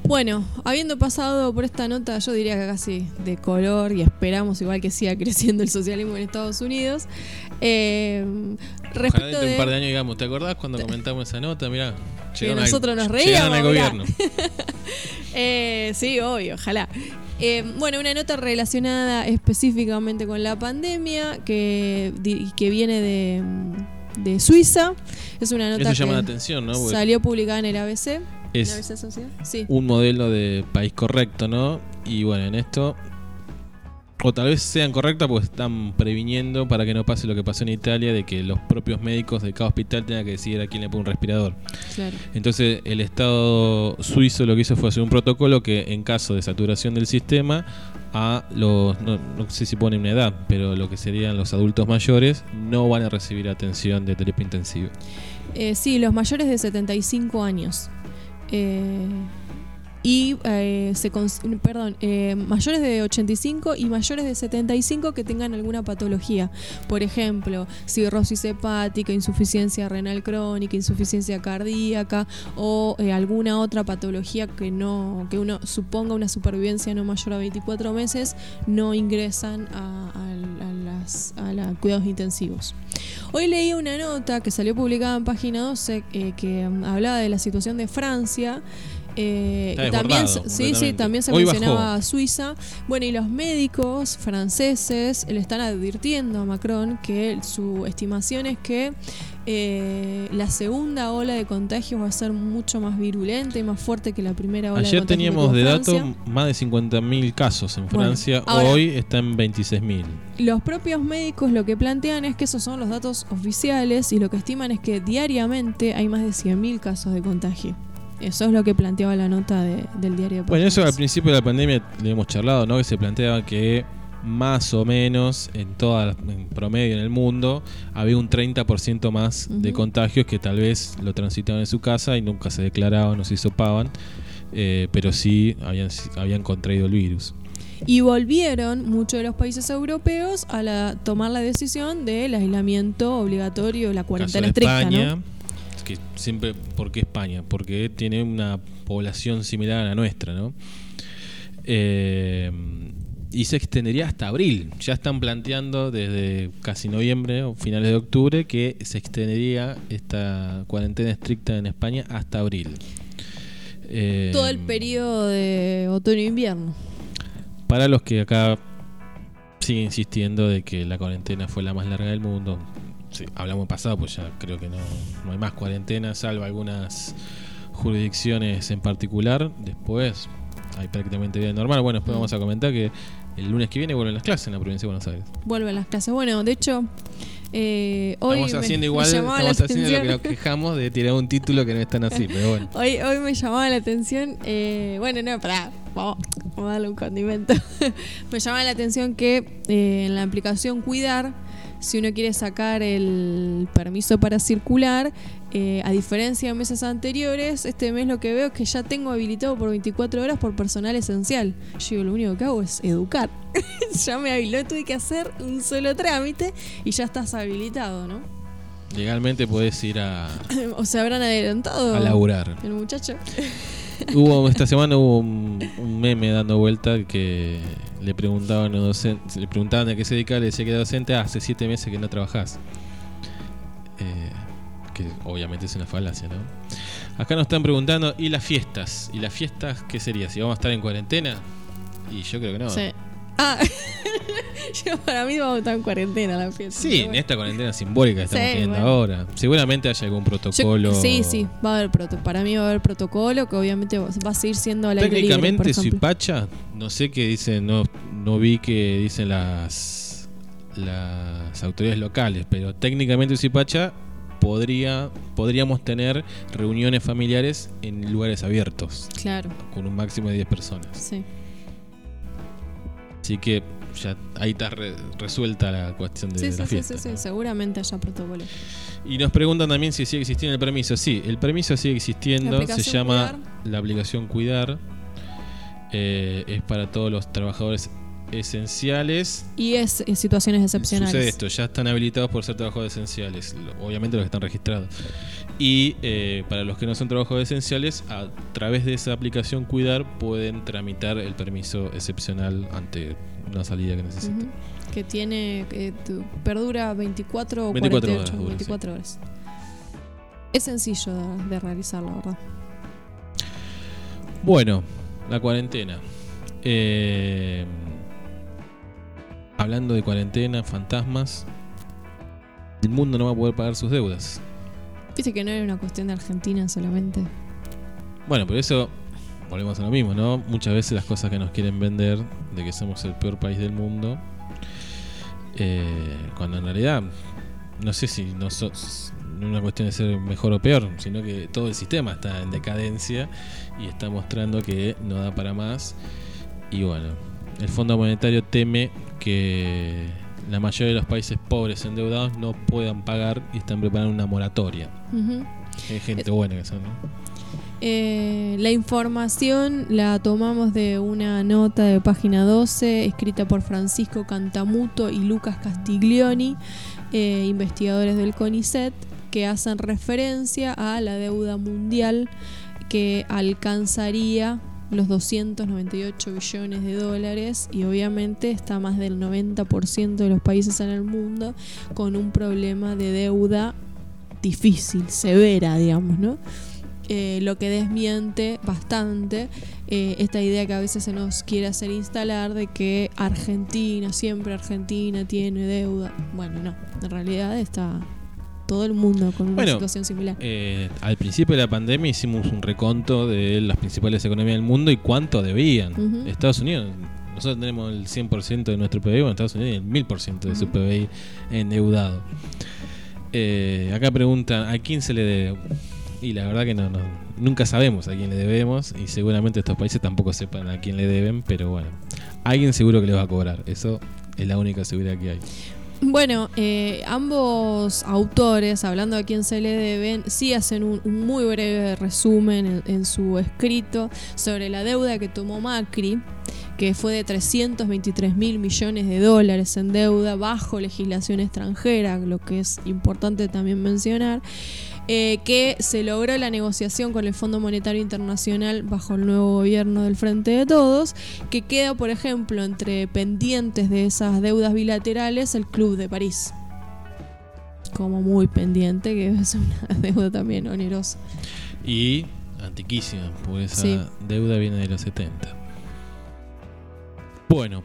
Bueno, habiendo pasado por esta nota, yo diría que casi de color, y esperamos igual que siga creciendo el socialismo en Estados Unidos. Eh, Ojalá respecto dentro de un par de años digamos, ¿te acordás cuando comentamos esa nota? Mirá, al- nosotros nos al reíamos, mirá. gobierno. Eh, sí, obvio, ojalá. Eh, bueno, una nota relacionada específicamente con la pandemia que, que viene de, de Suiza. Es una nota Eso llama la que atención, ¿no? Porque salió publicada en el ABC. ¿En es ABC Sociedad? Sí. un modelo de país correcto, ¿no? Y bueno, en esto, o tal vez sean correctas porque están previniendo para que no pase lo que pasó en Italia, de que los propios médicos de cada hospital tengan que decidir a quién le pone un respirador. Claro. Entonces, el Estado suizo lo que hizo fue hacer un protocolo que en caso de saturación del sistema, a los, no, no sé si ponen una edad, pero lo que serían los adultos mayores, no van a recibir atención de terapia intensiva. Eh, sí, los mayores de 75 años. Eh, y eh, se perdón, eh, mayores de 85 y mayores de 75 que tengan alguna patología. Por ejemplo, cirrosis hepática, insuficiencia renal crónica, insuficiencia cardíaca o eh, alguna otra patología que no que uno suponga una supervivencia no mayor a 24 meses, no ingresan a, a- a las, a la- cuidados intensivos. Hoy leí una nota que salió publicada en página 12 eh, que mm, hablaba de la situación de Francia. Eh, y también, sí, sí, también se Hoy mencionaba bajó. a Suiza. Bueno, y los médicos franceses le están advirtiendo a Macron que su estimación es que eh, la segunda ola de contagios va a ser mucho más virulenta y más fuerte que la primera ola de Ayer contagios. que teníamos de dato más de 50.000 casos en Bueno, Francia, ahora- hoy está en 26.000. Los propios médicos lo que plantean es que esos son los datos oficiales y lo que estiman es que diariamente hay más de 100.000 casos de contagio. Eso es lo que planteaba la nota de- del diario Bueno, eso al principio de la pandemia le hemos charlado, ¿no? Que se planteaba que más o menos en toda la- en promedio en el mundo había un 30% más de contagios que tal vez lo transitaban en su casa y nunca se declaraban o se hisopaban, eh, pero sí habían, habían contraído el virus. Y volvieron muchos de los países europeos a la- tomar la decisión del aislamiento obligatorio, la Caso cuarentena de estricta, España, ¿no? Que siempre, ¿por qué España? Porque tiene una población similar a la nuestra, ¿no? Eh, y se extendería hasta abril. Ya están planteando desde casi noviembre o finales de octubre que se extendería esta cuarentena estricta en España hasta abril. Eh, Todo el periodo de otoño-invierno. para los que acá siguen insistiendo de que la cuarentena fue la más larga del mundo. Sí, hablamos pasado, pues ya creo que no, no hay más cuarentena, salvo algunas jurisdicciones en particular. Después hay prácticamente vida normal. Bueno, después vamos a comentar que el lunes que viene vuelven las clases en la provincia de Buenos Aires. Vuelven las clases. Bueno, de hecho, eh, hoy Estamos me- haciendo me igual, llamaba estamos haciendo lo que nos quejamos de tirar un título que no es tan así, pero bueno. Hoy, hoy me llamaba la atención, eh, bueno, no, pará, vamos, vamos a darle un condimento. me llamaba la atención que eh, en la aplicación Cuidar, si uno quiere sacar el permiso para circular, eh, a diferencia de meses anteriores, este mes lo que veo es que ya tengo habilitado por 24 horas por personal esencial. Yo digo, lo único que hago es educar. ya me habilitó, tuve que hacer un solo trámite y ya estás habilitado, ¿no? Legalmente podés ir a, o se habrán adelantado. a laburar. El muchacho. Hubo esta semana hubo un, meme dando vuelta que le preguntaban a le preguntaban a qué se dedicaba, le decía que era docente, "Ah, hace siete meses que no trabajás. Eh, que obviamente es una falacia, ¿no? Acá nos están preguntando, ¿y las fiestas? ¿Y las fiestas qué sería? ¿Si vamos a estar en cuarentena? Y yo creo que no. Sí. Ah, yo para mí vamos a estar en cuarentena la fiesta. Sí, en esta cuarentena simbólica que estamos Sí, teniendo bueno. ahora. Seguramente haya algún Yo- protocolo. sí, sí, va a haber protocolo. Para mí va a haber protocolo que obviamente va va a seguir siendo al aire libre, por Técnicamente ejemplo. Suipacha, no sé qué dicen, no, no vi que dicen las las autoridades locales, pero técnicamente Suipacha podría podríamos tener reuniones familiares en lugares abiertos Claro, con un máximo de 10 personas. sí. Así que ya ahí está re- resuelta la cuestión de Sí, la sí, sí, fiesta. sí, sí, seguramente haya protocolo. Y nos preguntan también si sigue existiendo el permiso. Sí, el permiso sigue existiendo. Se llama Cuidar. la aplicación Cuidar. Eh, es para todos los trabajadores esenciales. Y es en situaciones excepcionales. Sucede esto, ya están habilitados por ser trabajadores esenciales. Obviamente los que están registrados. Y eh, para los que no son trabajadores esenciales, a través de esa aplicación Cuidar pueden tramitar el permiso excepcional ante una salida que necesiten. Que tiene, tu- perdura 24 o 24 48, horas dura, 24 horas. Es sencillo de, de realizar, la verdad. Bueno, la cuarentena. Eh, hablando de cuarentena, fantasmas. El mundo no va a poder pagar sus deudas. Viste que no era una cuestión de Argentina solamente. Bueno, por eso volvemos a lo mismo, ¿no? Muchas veces las cosas que nos quieren vender de que somos el peor país del mundo, eh, cuando en realidad no sé si no es una cuestión de ser mejor o peor, sino que todo el sistema está en decadencia y está mostrando que no da para más. Y bueno, el Fondo Monetario teme que la mayoría de los países pobres endeudados no puedan pagar y están preparando una moratoria. Ujú. Hay gente buena que son, ¿no? Eh, la información la tomamos de una nota de página 12 escrita por Francisco Cantamuto y Lucas Castiglioni, eh, investigadores del CONICET, que hacen referencia a la deuda mundial que alcanzaría los 298 billones de dólares y obviamente está más del 90% de los países en el mundo con un problema de deuda difícil, severa, digamos, ¿no? Eh, lo que desmiente bastante eh, esta idea que a veces se nos quiere hacer instalar de que Argentina, siempre Argentina tiene deuda. Bueno, no, en realidad está todo el mundo con una Bueno, situación similar. Eh, al principio de la pandemia hicimos un reconto de las principales economías del mundo y cuánto debían. Ujú. Estados Unidos, nosotros tenemos el 100% de nuestro PBI, bueno, Estados Unidos el 1000% de su. PBI endeudado. Eh, acá preguntan, ¿a quién se le debe? Y la verdad que no, no- nunca sabemos a quién le debemos y seguramente estos países tampoco sepan a quién le deben, pero bueno, alguien seguro que le va a cobrar. Eso es la única seguridad que hay. Bueno, eh, ambos autores, hablando a quién se le deben, sí hacen un, muy breve resumen en, en su escrito sobre la deuda que tomó Macri, que fue de 323 mil millones de dólares en deuda bajo legislación extranjera, lo que es importante también mencionar. Eh, que se logró la negociación con el Fondo Monetario Internacional bajo el nuevo gobierno del Frente de Todos, que queda, por ejemplo, entre pendientes de esas deudas bilaterales el Club de París. Como muy pendiente, que es una deuda también onerosa. Y antiquísima, porque esa Sí. deuda viene de los 70. Bueno.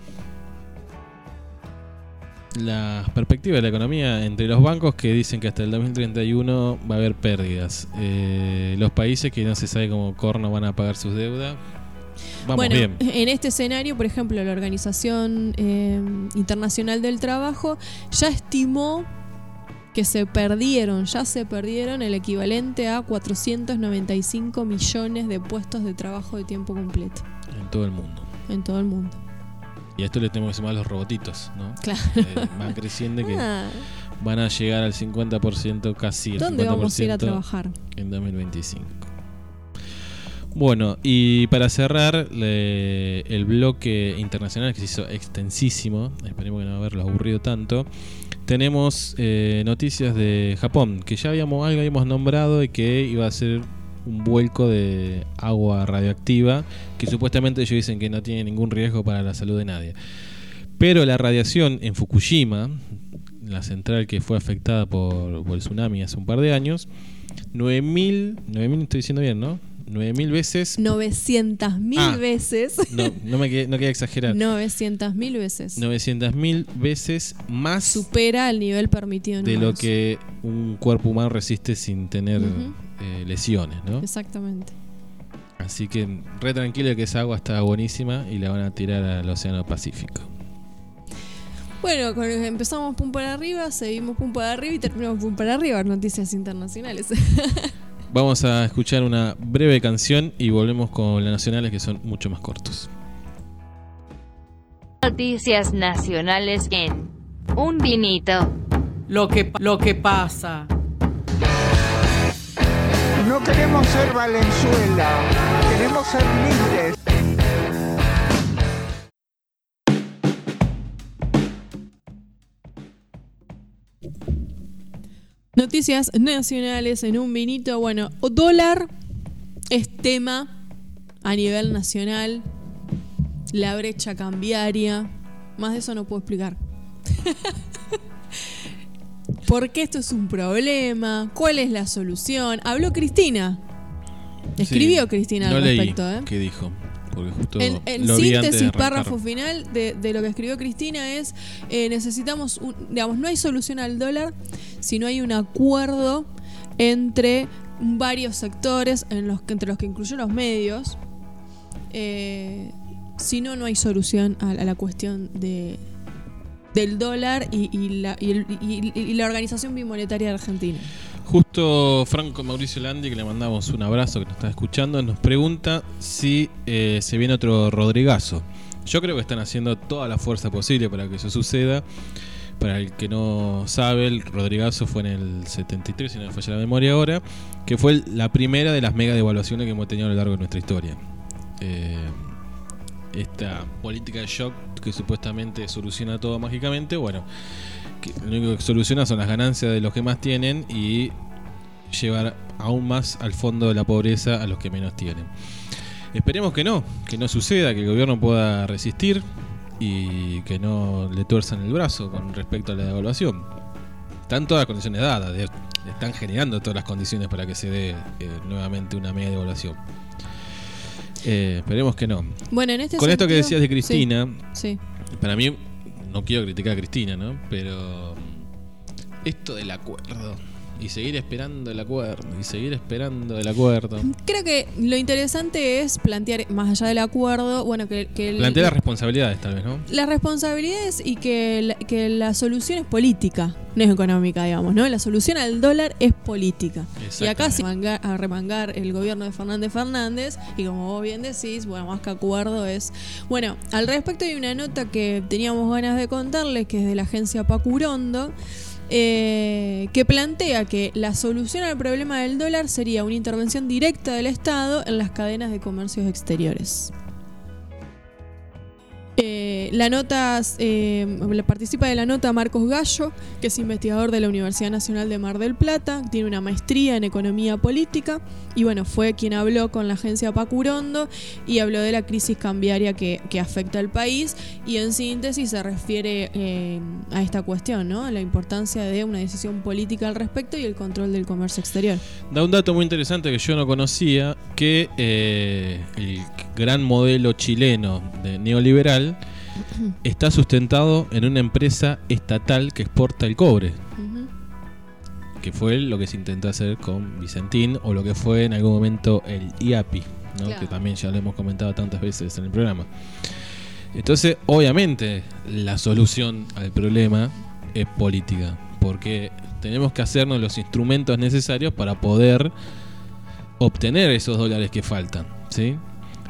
Las perspectivas de la economía entre los bancos que dicen que hasta el 2031 va a haber pérdidas. Eh, los países que no se sabe cómo corno van a pagar sus deudas. Vamos bueno, bien. en este escenario, por ejemplo, la Organización eh, Internacional del Trabajo ya estimó que se perdieron, ya se perdieron el equivalente a 495 millones de puestos de trabajo de tiempo completo En todo el mundo. en todo el mundo. Y a esto le tenemos que sumar los robotitos, ¿no? Claro. Eh, van creciendo que Ah, van a llegar al 50%, casi el ¿Dónde 50% vamos a ir a trabajar? en 2025. Bueno, y para cerrar le- el bloque internacional que se hizo extensísimo, esperemos que no haberlo aburrido tanto, tenemos eh, noticias de Japón, que ya habíamos algo habíamos nombrado y que iba a ser un vuelco de agua radioactiva, que supuestamente ellos dicen que no tiene ningún riesgo para la salud de nadie. Pero la radiación en Fukushima, la central que fue afectada por, por el tsunami hace un par de años, 9000, 9000 estoy diciendo bien, ¿no? 9000 veces. 900 mil Ah. veces. No, no me quedé- no quería exagerar. 900 mil veces. 900.000 veces más Supera el nivel permitido en de lo que un cuerpo humano resiste sin tener. Eh, lesiones, ¿no? Exactamente. Así que re tranquilo que esa agua está buenísima y la van a tirar al Océano Pacífico. Bueno, con- empezamos pum para arriba, seguimos pum para arriba y terminamos pum para arriba. Noticias internacionales. Vamos a escuchar una breve canción y volvemos con las nacionales que son mucho más cortos. Noticias nacionales en Un Vinito. Lo que, lo que pasa. No queremos ser Valenzuela, queremos ser libres. Noticias nacionales en un vinito. Bueno, dólar es tema a nivel nacional. La brecha cambiaria. Más de eso no puedo explicar. ¿Por qué esto es un problema? ¿Cuál es la solución? Habló Cristina. Escribió Sí, Cristina no al leí respecto, ¿eh? qué dijo, porque justo En, lo síntesis, párrafo final de, de lo que escribió Cristina es, eh, necesitamos, un, digamos, no hay solución al dólar si no hay un acuerdo entre varios sectores, en los que, entre los que incluyó los medios. Eh, si no, no hay solución a, a la cuestión de del dólar y, la organización bimonetaria de Argentina. Justo Franco Mauricio Landi, que le mandamos un abrazo, que nos está escuchando, nos pregunta si eh, se viene otro Rodrigazo. Yo creo que están haciendo toda la fuerza posible para que eso suceda. Para el que no sabe, el Rodrigazo fue en el 73, si no me falla la memoria ahora, que fue la primera de las mega devaluaciones que hemos tenido a lo largo de nuestra historia. Eh, esta política de shock que supuestamente soluciona todo mágicamente, bueno, que lo único que soluciona son las ganancias de los que más tienen y llevar aún más al fondo de la pobreza a los que menos tienen. Esperemos que no, que no suceda, que el gobierno pueda resistir y que no le tuerzan el brazo con respecto a la devaluación. Están todas las condiciones dadas, están generando todas las condiciones para que se dé eh, nuevamente una media devaluación. Eh, esperemos que no. Bueno, en este Con esto que decías de Cristina, Sí. para mí, no quiero criticar a Cristina, ¿no? Pero esto del acuerdo y seguir esperando el acuerdo y seguir esperando el acuerdo. Creo que lo interesante es plantear, más allá del acuerdo, bueno, que, que el- Plantea las responsabilidades, tal vez, ¿no? las responsabilidades y que la, que la solución es política, no es económica, digamos, ¿no? La solución al dólar es política. Y acá se va a remangar el gobierno de Fernández Fernández y como vos bien decís, bueno, más que acuerdo es... Bueno, al respecto hay una nota que teníamos ganas de contarles, que es de la agencia Pacurondo, eh, que plantea que la solución al problema del dólar sería una intervención directa del Estado en las cadenas de comercios exteriores. Eh, la nota eh, participa de la nota Marcos Gallo, que es investigador de la Universidad Nacional de Mar del Plata, tiene una maestría en economía política y bueno, fue quien habló con la agencia Pacurondo y habló de la crisis cambiaria que, afecta al país y en síntesis se refiere eh, a esta cuestión, ¿no? La importancia de una decisión política al respecto y el control del comercio exterior. Da un dato muy interesante que yo no conocía, que el gran modelo chileno de neoliberal está sustentado en una empresa estatal que exporta el cobre, que fue lo que se intentó hacer con Vicentín o lo que fue en algún momento el IAPI, ¿no? Claro. que también ya lo hemos comentado tantas veces en el programa. Entonces, obviamente, la solución al problema es política, porque tenemos que hacernos los instrumentos necesarios para poder obtener esos dólares que faltan, ¿sí?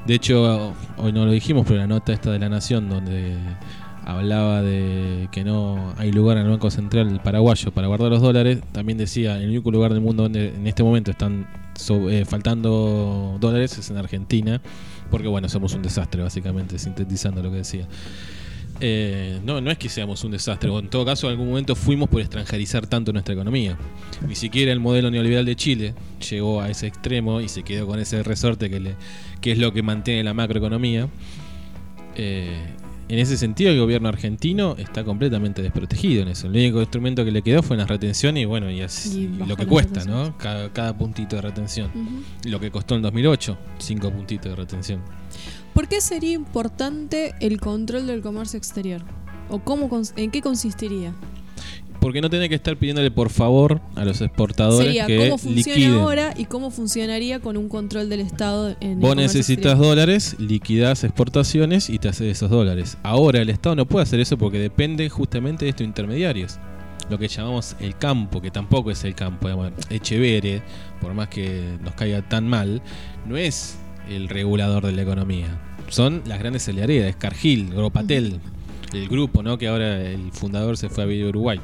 De hecho, hoy no lo dijimos, pero la nota esta de la Nación donde hablaba de que no hay lugar en el Banco Central paraguayo para guardar los dólares, también decía, el único lugar del mundo donde en este momento están so- eh, faltando dólares es en Argentina, porque bueno, somos un desastre, básicamente, sintetizando lo que decía. Eh, no, no es que seamos un desastre, o en todo caso en algún momento fuimos por extranjerizar tanto nuestra economía. Ni siquiera el modelo neoliberal de Chile llegó a ese extremo y se quedó con ese resorte que, le, que es lo que mantiene la macroeconomía. Eh, en ese sentido el gobierno argentino está completamente desprotegido en eso. El único instrumento que le quedó fue las retenciones y bueno, y, así- Y lo que cuesta. ¿no? Cada, cada puntito de retención. Lo que costó en 2008, cinco puntitos de retención. ¿Por qué sería importante el control del comercio exterior? ¿O cómo, en qué consistiría? Porque no tiene que estar pidiéndole por favor a los exportadores Sería que cómo funciona liquiden. ahora y cómo funcionaría con un control del Estado en Vos necesitas exterior. dólares, liquidás exportaciones y te haces esos dólares. Ahora el Estado no puede hacer eso porque depende justamente de estos intermediarios. Lo que llamamos el campo, que tampoco es el campo. digamos. Echeverre, por más que nos caiga tan mal, no es el regulador de la economía. Son las grandes cerealías, Cargill, Gropatel, el grupo, ¿no? Que ahora el fundador se fue a vivir a Uruguay.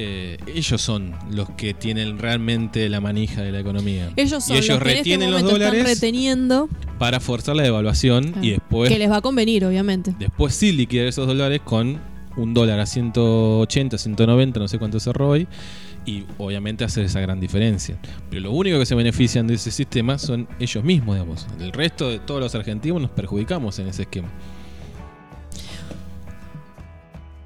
Eh, ellos son los que tienen realmente la manija de la economía. Ellos son y ellos los que en este retienen los momento están dólares reteniendo, para forzar la devaluación y después, que les va a convenir, obviamente. después sí liquidar esos dólares con un dólar a 180, 190, no sé cuánto cerró hoy, y obviamente hacer esa gran diferencia. Pero lo único que se benefician de ese sistema son ellos mismos, digamos. El resto de todos los argentinos nos perjudicamos en ese esquema.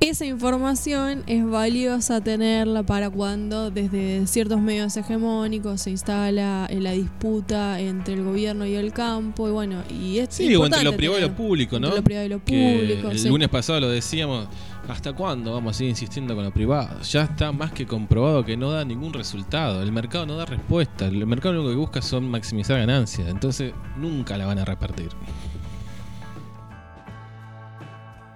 Esa información es valiosa tenerla para cuando desde ciertos medios hegemónicos se instala eh, la disputa entre el gobierno y el campo y bueno, y es Sí, o entre lo privado y lo público, ¿no? entre lo privado y lo público, el sí. lunes pasado lo decíamos, ¿hasta cuándo vamos a seguir insistiendo con lo privado? Ya está más que comprobado que no da ningún resultado. El mercado no da respuesta. El mercado lo único que busca son maximizar ganancias. Entonces nunca la van a repartir.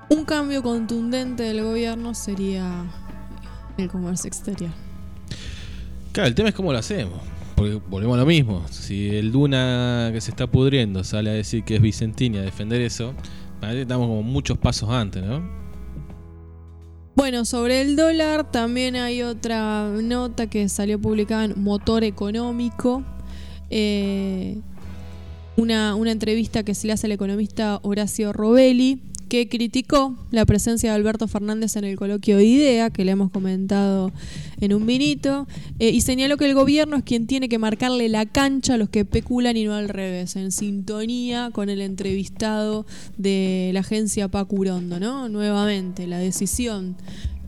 Un cambio contundente del gobierno sería el comercio exterior. Claro, el tema es cómo lo hacemos. Porque volvemos a lo mismo. Si el Duna que se está pudriendo sale a decir que es Vicentín y a defender eso, estamos como muchos pasos antes, ¿no? Bueno, sobre el dólar también hay otra nota que salió publicada en Motor Económico. Eh, una, una entrevista que se le hace al economista Horacio Robelli, que criticó la presencia de Alberto Fernández en el coloquio de IDEA, que le hemos comentado en un vinito, eh, y señaló que el gobierno es quien tiene que marcarle la cancha a los que especulan y no al revés, en sintonía con el entrevistado de la agencia Pacurondo, ¿no? Nuevamente, la decisión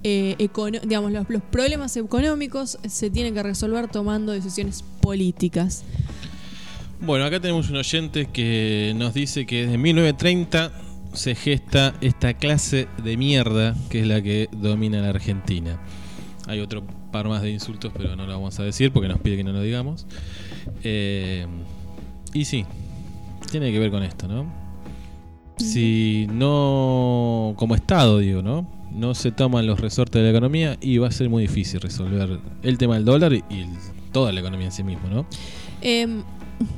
eh, digamos, los, los problemas económicos se tienen que resolver tomando decisiones políticas. Bueno, acá tenemos un oyente que nos dice que desde 1930 se gesta esta clase de mierda que es la que domina la Argentina. Hay otro par más de insultos, pero no lo vamos a decir porque nos pide que no lo digamos. Eh, y sí, tiene que ver con esto, ¿no? Si no, como Estado, digo, ¿no? No se toman los resortes de la economía y va a ser muy difícil resolver el tema del dólar y toda la economía en sí mismo, ¿no? Em,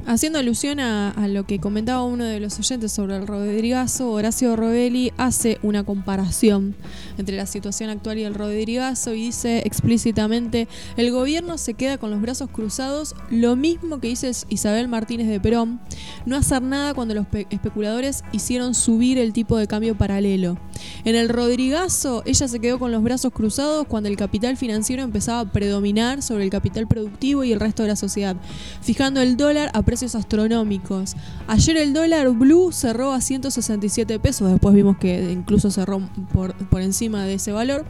haciendo alusión a, lo que comentaba uno de los oyentes sobre el Rodrigazo, Horacio Robelli hace una comparación entre la situación actual y el Rodrigazo y dice explícitamente, el gobierno se queda con los brazos cruzados, lo mismo que dice Isabel Martínez de Perón, no hacer nada cuando los pe- especuladores hicieron subir el tipo de cambio paralelo. En el Rodrigazo, ella se quedó con los brazos cruzados cuando el capital financiero empezaba a predominar sobre el capital productivo y el resto de la sociedad, fijando el dólar a precios astronómicos. Ayer el dólar blue cerró a 167 pesos, después vimos que incluso cerró por, por encima de ese valor.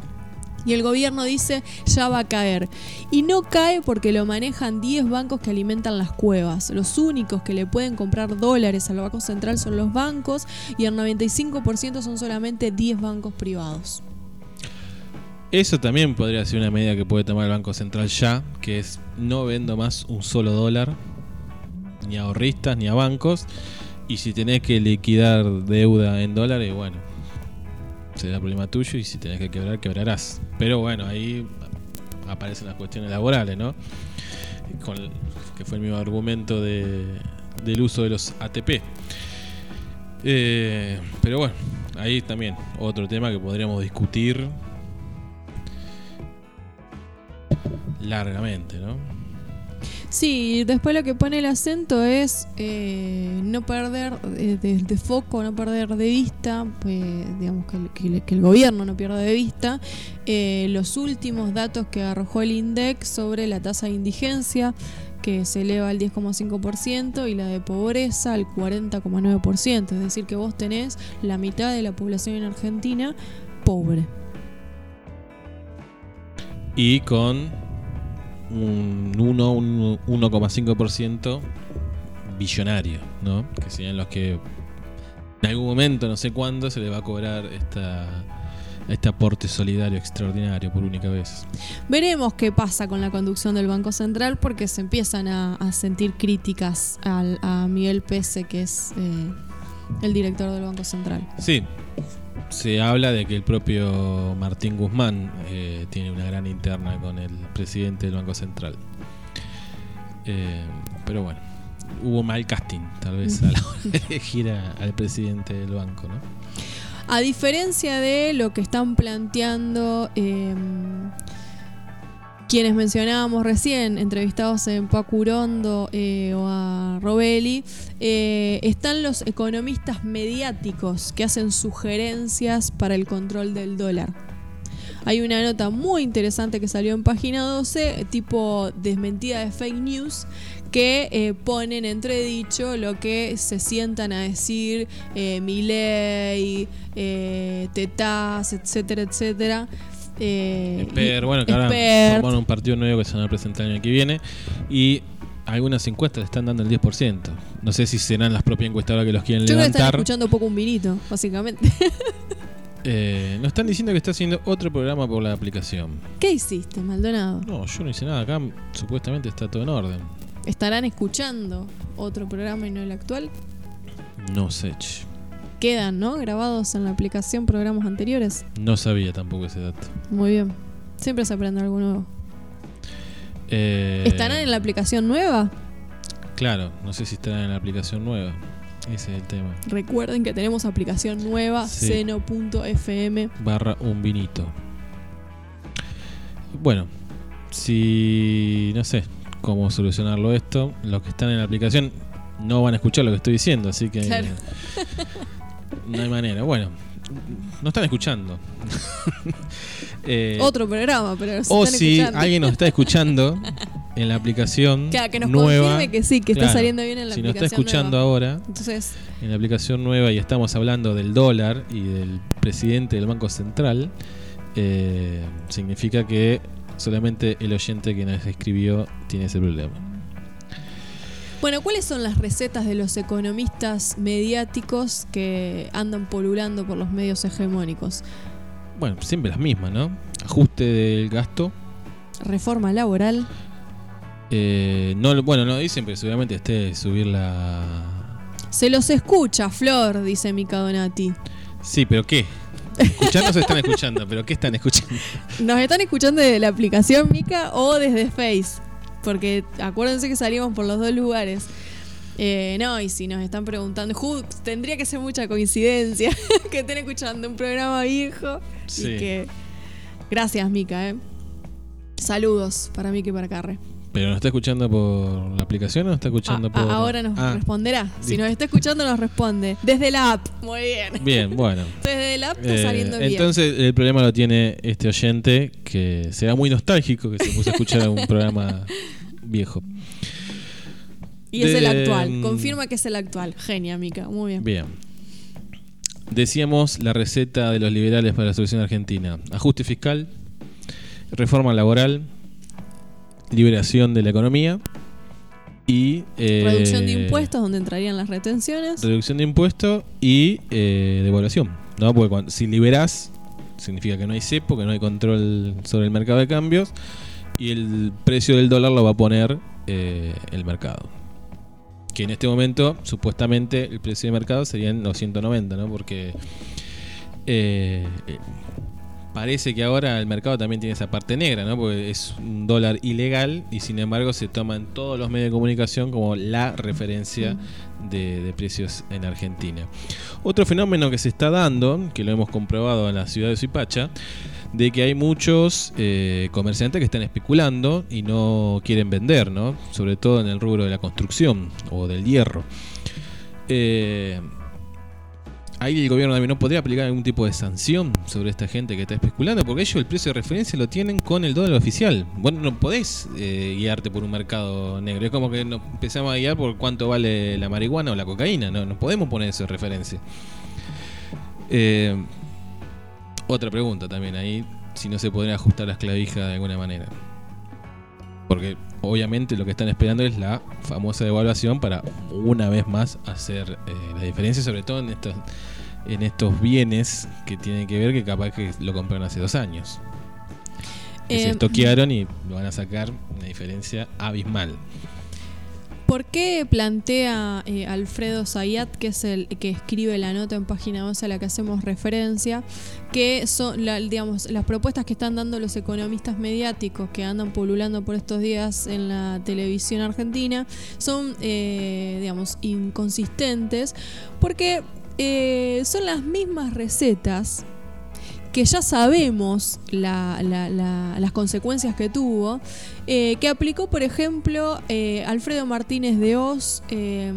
Y el gobierno dice ya va a caer. Y no cae porque lo manejan 10 bancos que alimentan las cuevas. Los únicos que le pueden comprar dólares al Banco Central son los bancos y el 95% son solamente 10 bancos privados. Eso también podría ser una medida que puede tomar el Banco Central ya, que es no vendo más un solo dólar, ni a ahorristas, ni a bancos. Y si tenés que liquidar deuda en dólares, bueno, será problema tuyo y si tenés que quebrar, quebrarás. Pero bueno, ahí aparecen las cuestiones laborales, ¿no? Que fue el mismo argumento de, del uso de los ATP. Eh, pero bueno, ahí también otro tema que podríamos discutir largamente, ¿no? Sí, después lo que pone el acento es eh, no perder eh, de, foco, no perder de vista, pues, digamos que el gobierno no pierda de vista eh, los últimos datos que arrojó el INDEC sobre la tasa de indigencia que se eleva al 10,5% y la de pobreza al 40,9%, es decir que vos tenés la mitad de la población en Argentina pobre. Y con un 1, un 1,5% billonario, ¿no? Que serían los que en algún momento, no sé cuándo, se le va a cobrar esta, este aporte solidario extraordinario por única vez. Veremos qué pasa con la conducción del Banco Central porque se empiezan a, a sentir críticas al- a Miguel Pese, que es eh, el director del Banco Central. Sí, se habla de que el propio Martín Guzmán eh, tiene una gran interna con el presidente del Banco Central. Eh, pero bueno, hubo mal casting, tal vez, a la hora de elegir a- al presidente del banco, ¿no? A diferencia de lo que están planteando eh, quienes mencionábamos recién, entrevistados en Pacurondo eh, o a Robelli, eh, están los economistas mediáticos que hacen sugerencias para el control del dólar. Hay una nota muy interesante que salió en página 12, tipo desmentida de fake news, que eh, ponen entredicho lo que se sientan a decir eh, Milei, eh, Tetaz, etcétera, etcétera. Eh, Esper, bueno, que ahora Espert. formaron un partido nuevo que se van a presentar el año que viene. Y algunas encuestas le están dando el 10%. No sé si serán las propias encuestadoras que los quieren Yo creo que están levantar. escuchando poco un vinito, básicamente. Eh, nos están diciendo que está haciendo otro programa por la aplicación. ¿Qué hiciste, Maldonado? No, yo no hice nada. Acá supuestamente está todo en orden. ¿Estarán escuchando otro programa y no el actual? No sé. ch. Quedan, ¿no? Grabados en la aplicación programas anteriores. No sabía tampoco ese dato. Muy bien. Siempre se aprende algo nuevo. Eh, ¿Estarán en la aplicación nueva? Claro, no sé si estarán en la aplicación nueva. Ese es el tema. Recuerden que tenemos aplicación nueva, Sí. seno.fm. Barra un vinito. Bueno, si no sé cómo solucionarlo esto, los que están en la aplicación no van a escuchar lo que estoy diciendo, así que Claro. no hay manera. Bueno, no están escuchando. Eh, Otro programa, pero o están si escuchando. alguien nos está escuchando en la aplicación Claro, que nos nueva, confirme que sí, que está saliendo bien en la si nos está aplicación escuchando nueva. ahora Entonces, en la aplicación nueva y estamos hablando del dólar y del presidente del Banco Central, eh, significa que solamente el oyente que nos escribió tiene ese problema. Bueno, ¿cuáles son las recetas de los economistas mediáticos que andan polulando por los medios hegemónicos? Bueno, siempre las mismas, ¿no? Ajuste del gasto. Reforma laboral, eh, no, bueno, no dicen, pero seguramente esté subir la. se los escucha, Flor, dice Mica Donati. Sí, pero ¿qué? Escuchando se están escuchando, pero ¿qué están escuchando? ¿Nos están escuchando desde la aplicación Mica o desde Face? Porque acuérdense que salimos por los dos lugares. Eh, no, y si nos están preguntando, tendría que ser mucha coincidencia que estén escuchando un programa viejo. Sí. Y que. Gracias, Mica, eh. Saludos para Mica y para Carre. ¿Pero nos está escuchando por la aplicación o nos está escuchando A- por.? a- ahora nos Ah, responderá. Si nos está escuchando, nos responde. Desde la app. Muy bien. Bien, bueno. Desde la app está Eh, saliendo bien. entonces el problema lo tiene este oyente que será muy nostálgico que se puso a escuchar un programa viejo. y es el actual. Confirma que es el actual. Genia, Mica. Muy bien. Bien. Decíamos la receta de los liberales para la solución argentina. Ajuste fiscal, reforma laboral, liberación de la economía y... eh, Reducción de impuestos, donde entrarían las retenciones. Reducción de impuestos y eh, devaluación. ¿no? Porque cuando- si liberás, significa que no hay cepo, que no hay control sobre el mercado de cambios y el precio del dólar lo va a poner eh, el mercado. Que en este momento, supuestamente, el precio de mercado serían los 190, ¿no? Porque eh, parece que ahora el mercado también tiene esa parte negra, ¿no? Porque es un dólar ilegal y sin embargo se toma en todos los medios de comunicación como la referencia de, de precios en Argentina. Otro fenómeno que se está dando, que lo hemos comprobado en la ciudad de Suipacha, de que hay muchos eh, comerciantes que están especulando y no quieren vender, ¿no? Sobre todo en el rubro de la construcción o del hierro. Eh, ahí el gobierno también no podría aplicar algún tipo de sanción sobre esta gente que está especulando, porque ellos el precio de referencia lo tienen con el dólar oficial. Vos no podés eh, guiarte por un mercado negro. Es como que empezamos a guiar por cuánto vale la marihuana o la cocaína. No, no podemos poner eso de referencia. Eh, otra pregunta también ahí, si no se podría ajustar las clavijas de alguna manera. Porque obviamente lo que están esperando es la famosa devaluación para una vez más hacer eh, la diferencia, sobre todo en estos, en estos bienes que tienen que ver que capaz que lo compraron hace dos años. Que se Eh, estoquearon y lo van a sacar una diferencia abismal. ¿Por qué plantea eh, Alfredo Zayat, que es el que escribe la nota en página 11 a la que hacemos referencia, que son la- digamos, las propuestas que están dando los economistas mediáticos que andan pululando por estos días en la televisión argentina son, eh, digamos, inconsistentes porque eh, son las mismas recetas que ya sabemos la- la- la- las consecuencias que tuvo, eh, que aplicó, por ejemplo, eh, Alfredo Martínez de Oz eh,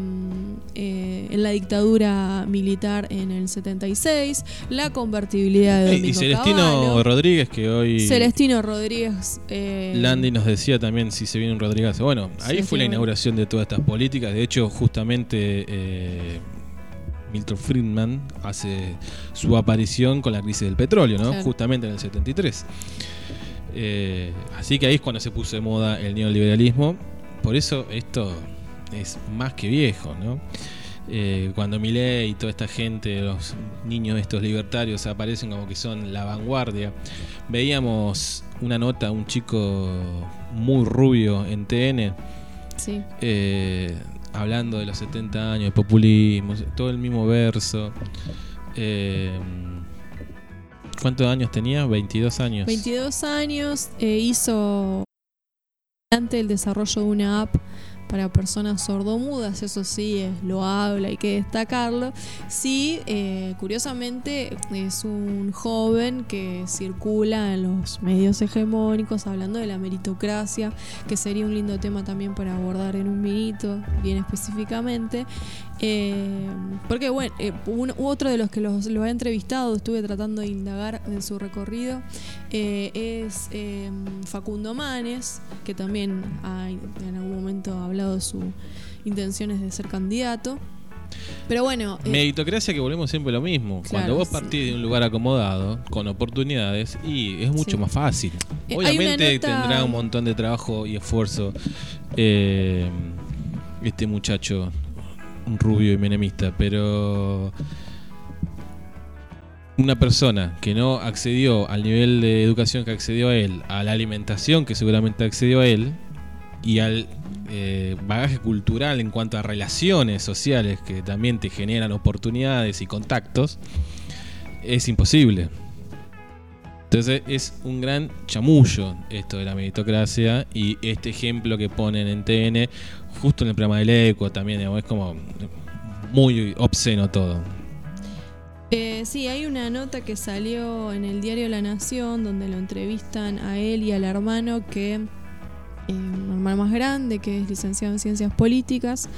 eh, en la dictadura militar en el 76, la convertibilidad de Y- Domingo y Celestino Cavallo, Rodríguez, que hoy Celestino Rodríguez. eh, Landy nos decía también si se viene un Rodríguez. Bueno, ahí fue la inauguración de todas estas políticas. De hecho, justamente eh, Milton Friedman hace su aparición con la crisis del petróleo, ¿no? Claro. Justamente en el 73. Eh, así que ahí es cuando se puso de moda el neoliberalismo. Por eso esto es más que viejo, ¿no? Eh, cuando Milei y toda esta gente, los niños estos libertarios aparecen como que son la vanguardia. Veíamos una nota, un chico muy rubio en TN, Sí. eh, hablando de los 70 años, de populismo, todo el mismo verso. Eh, ¿Cuántos años tenía? 22 años. 22 años, eh, hizo ante el desarrollo de una app para personas sordomudas, eso sí, es loable, hay que destacarlo. Sí, eh, curiosamente es un joven que circula en los medios hegemónicos hablando de la meritocracia, que sería un lindo tema también para abordar en un minuto, bien específicamente. Eh, porque bueno, eh, un- otro de los que los, lo ha entrevistado, estuve tratando de indagar en su recorrido, eh, es eh, Facundo Manes, que también ha en algún momento ha hablado de sus intenciones de ser candidato. Pero bueno, eh, Meritocracia que volvemos siempre a lo mismo. Claro, Cuando vos sí. partís de un lugar acomodado, con oportunidades, y es mucho Sí. más fácil. Eh, Obviamente nota- tendrá un montón de trabajo y esfuerzo eh, este muchacho rubio y menemista, pero una persona que no accedió al nivel de educación que accedió a él, a la alimentación que seguramente accedió a él, y al eh, bagaje cultural en cuanto a relaciones sociales que también te generan oportunidades y contactos, es imposible. Entonces es un gran chamullo esto de la meritocracia y este ejemplo que ponen en TN, justo en el programa del ECO también, digamos, es como muy obsceno todo. Eh, sí, hay una nota que salió en el diario La Nación donde lo entrevistan a él y al hermano que eh, un hermano más grande que es licenciado en ciencias políticas,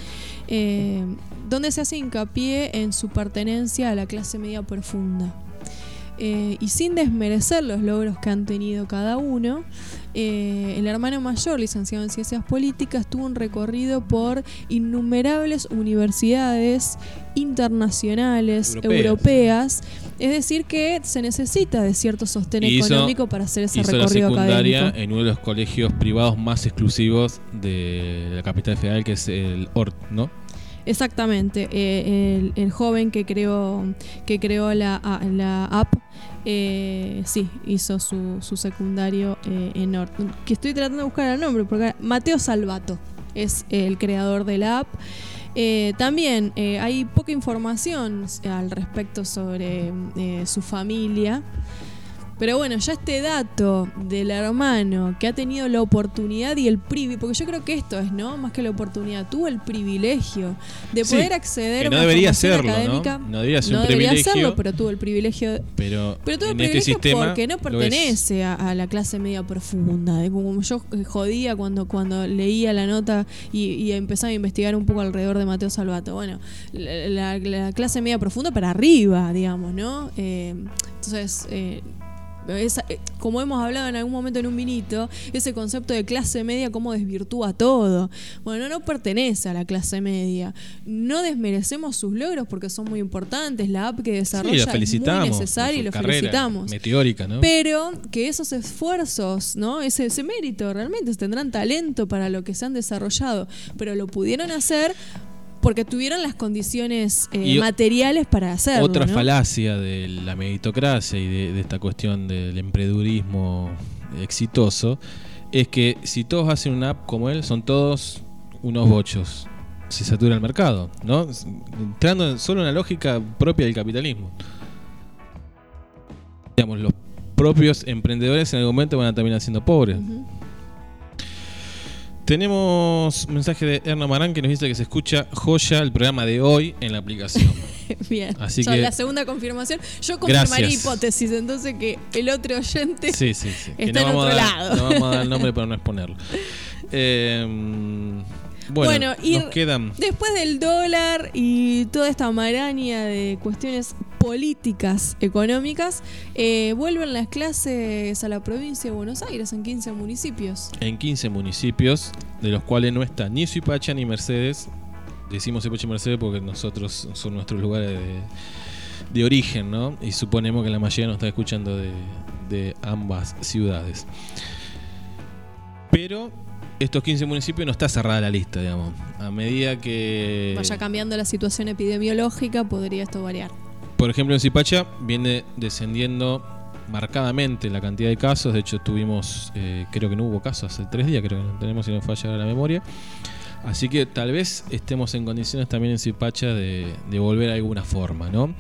eh, donde se hace hincapié en su pertenencia a la clase media profunda. Eh, y sin desmerecer los logros que han tenido cada uno, eh, el hermano mayor, licenciado en Ciencias Políticas, tuvo un recorrido por innumerables universidades internacionales, Europeas. europeas. Es decir, que se necesita de cierto sostén Hizo- económico para hacer ese Hizo la recorrido secundaria académico. en uno de los colegios privados más exclusivos de la capital federal, que es el ORT, ¿no? Exactamente, eh, el, el joven que creó, que creó la, la app, eh, sí, hizo su, secundario eh, en Nord. Que estoy tratando de buscar el nombre, porque Mateo Salvato es el creador de la app. Eh, también hay poca información al respecto sobre su familia. Pero bueno, ya este dato del hermano que ha tenido la oportunidad y el privilegio, porque yo creo que esto es, ¿no? Más que la oportunidad, tuvo el privilegio de Sí, poder acceder a no una debería serlo, ¿no? académica. No debería ser un debería privilegio. serlo, pero tuvo el privilegio Pero, pero tuvo el este privilegio sistema porque no pertenece a, a la clase media profunda. De como yo eh, jodía cuando, cuando leía la nota y, y empezaba a investigar un poco alrededor de Mateo Salvato. Bueno, la, la- la clase media profunda para arriba, digamos, ¿no? Eh, entonces, eh, esa- eh, como hemos hablado en algún momento en un vinito, ese concepto de clase media, cómo desvirtúa todo. Bueno, no pertenece a la clase media. No desmerecemos sus logros porque son muy importantes. La app que Sí, desarrolla la es muy necesaria y lo felicitamos. Meteórica, ¿no? Pero que esos esfuerzos, ¿no? Ese, ese mérito, realmente tendrán talento para lo que se han desarrollado, pero lo pudieron hacer porque tuvieron las condiciones eh, materiales para hacerlo. Otra ¿no? falacia de la meritocracia y de, de esta cuestión del emprendedurismo exitoso es que si todos hacen una app como él, son todos unos bochos. Se satura el mercado, ¿no? Entrando en solo en la lógica propia del capitalismo. Digamos, los propios emprendedores en algún momento van a terminar siendo pobres. Tenemos mensaje de Erna Marán que nos dice que se escucha joya el programa de hoy en la aplicación. Bien. Así que- la segunda confirmación. Yo confirmaría Gracias. hipótesis, entonces que el otro oyente Sí, sí, sí. Que está no en otro dar- lado. No vamos a dar el nombre para no exponerlo. Eh, bueno, Bueno, y nos quedan. Después del dólar y toda esta maraña de cuestiones políticas económicas, eh, vuelven las clases a la provincia de Buenos Aires en 15 municipios. En 15 municipios, de los cuales no está ni Suipacha ni Mercedes. Decimos Suipacha y Mercedes porque nosotros son nuestros lugares de, de origen, ¿no? Y suponemos que la mayoría nos está escuchando de, de ambas ciudades. Pero estos 15 municipios no está cerrada la lista, digamos. A medida que. Vaya cambiando la situación epidemiológica, podría esto variar. Por ejemplo, en Zipacha viene descendiendo marcadamente la cantidad de casos. De hecho, tuvimos, eh, creo que no hubo casos hace tres días, creo que no tenemos si no falla la memoria. Así que tal vez estemos en condiciones también en Zipacha de, de volver a alguna forma, ¿no?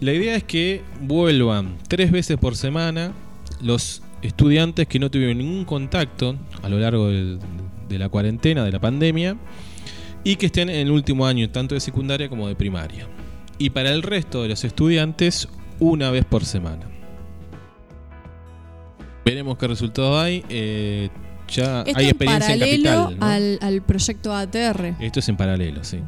La idea es que vuelvan tres veces por semana los estudiantes que no tuvieron ningún contacto a lo largo del- de la cuarentena, de la pandemia, y que estén en el último año tanto de secundaria como de primaria. Y para el resto de los estudiantes, una vez por semana. Veremos qué resultado hay. Eh, ya Esto hay en experiencia en paralelo capital. ¿no? al, al proyecto ATR. Esto es en paralelo, sí.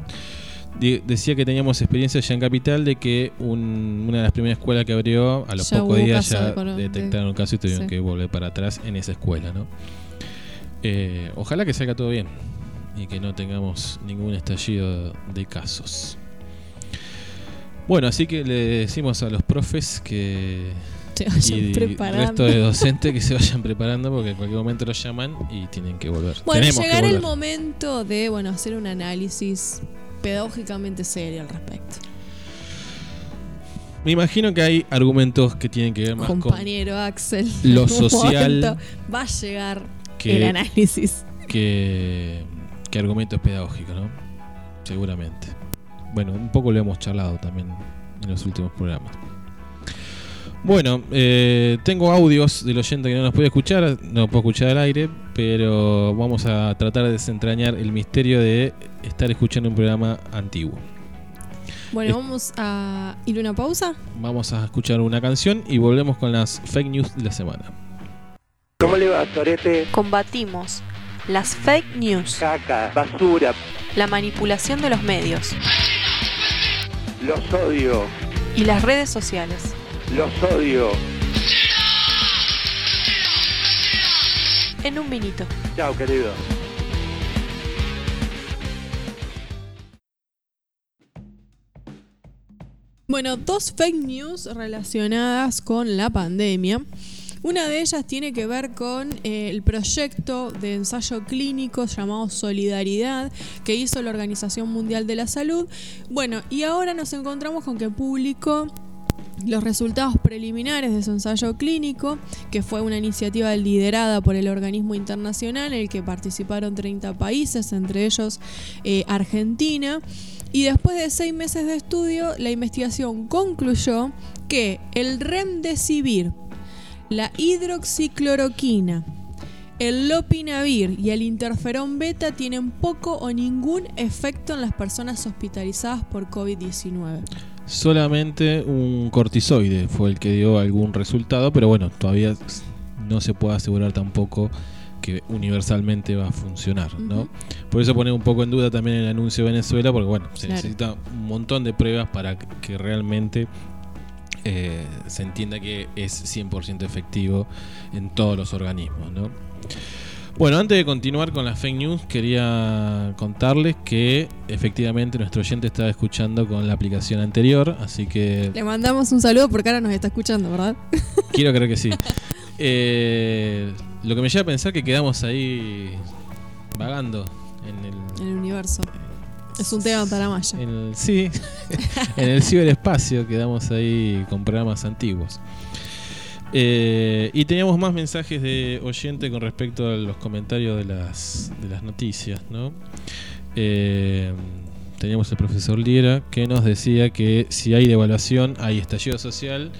Decía que teníamos experiencia ya en Capital de que un- una de las primeras escuelas que abrió, a los Ya pocos días ya de detectaron un caso y tuvieron sí. que volver para atrás en esa escuela, ¿no? Eh, ojalá que salga todo bien y que no tengamos ningún estallido de casos. Bueno, así que le decimos a los profes que Se vayan y el preparando. resto de docentes que se vayan preparando porque en cualquier momento los llaman y tienen que volver. Bueno, Tenemos que llegará el momento de bueno hacer un análisis pedagógicamente serio al respecto. Me imagino que hay argumentos que tienen que ver más con Compañero Axel, lo social va a llegar que- el análisis. que, que argumentos pedagógicos, ¿no? Seguramente. Bueno, un poco lo hemos charlado también en los últimos programas. Bueno, eh, tengo audios del oyente que no nos puede escuchar, no puedo escuchar al aire, pero vamos a tratar de desentrañar el misterio de estar escuchando un programa antiguo. Bueno, Es- vamos a ir a una pausa. Vamos a escuchar una canción y volvemos con las fake news de la semana. ¿Cómo le va, Torete? Combatimos las fake news, Caca, basura, la manipulación de los medios los odio. y las redes sociales. Los odio. En un vinito. Chao, querido. Bueno, dos fake news relacionadas con la pandemia. Una de ellas tiene que ver con eh, el proyecto de ensayo clínico llamado Solidaridad que hizo la Organización Mundial de la Salud. Bueno, y ahora nos encontramos con que publicó los resultados preliminares de su ensayo clínico, que fue una iniciativa liderada por el organismo internacional en el que participaron 30 países, entre ellos eh, Argentina. Y después de seis meses de estudio, la investigación concluyó que el remdesivir, la hidroxicloroquina, el lopinavir y el interferón beta tienen poco o ningún efecto en las personas hospitalizadas por COVID-19. Solamente un cortisoide fue el que dio algún resultado, pero bueno, todavía no se puede asegurar tampoco que universalmente va a funcionar, ¿no? Por eso pone un poco en duda también el anuncio de Venezuela, porque bueno, se Claro. necesita un montón de pruebas para que realmente eh, se entienda que es 100% efectivo en todos los organismos, ¿no? Bueno, antes de continuar con las fake news, quería contarles que efectivamente nuestro oyente estaba escuchando con la aplicación anterior, así que Le mandamos un saludo porque ahora nos está escuchando, ¿verdad? quiero creer que sí. Eh, lo que me lleva a pensar que quedamos ahí vagando en el, En el universo. Es un tema para Maya. en el- sí, en el ciberespacio quedamos ahí con programas antiguos. Eh, y teníamos más mensajes de oyente con respecto a los comentarios de las, de las noticias, ¿no? Eh, teníamos el profesor Liera que nos decía que si hay devaluación hay estallido social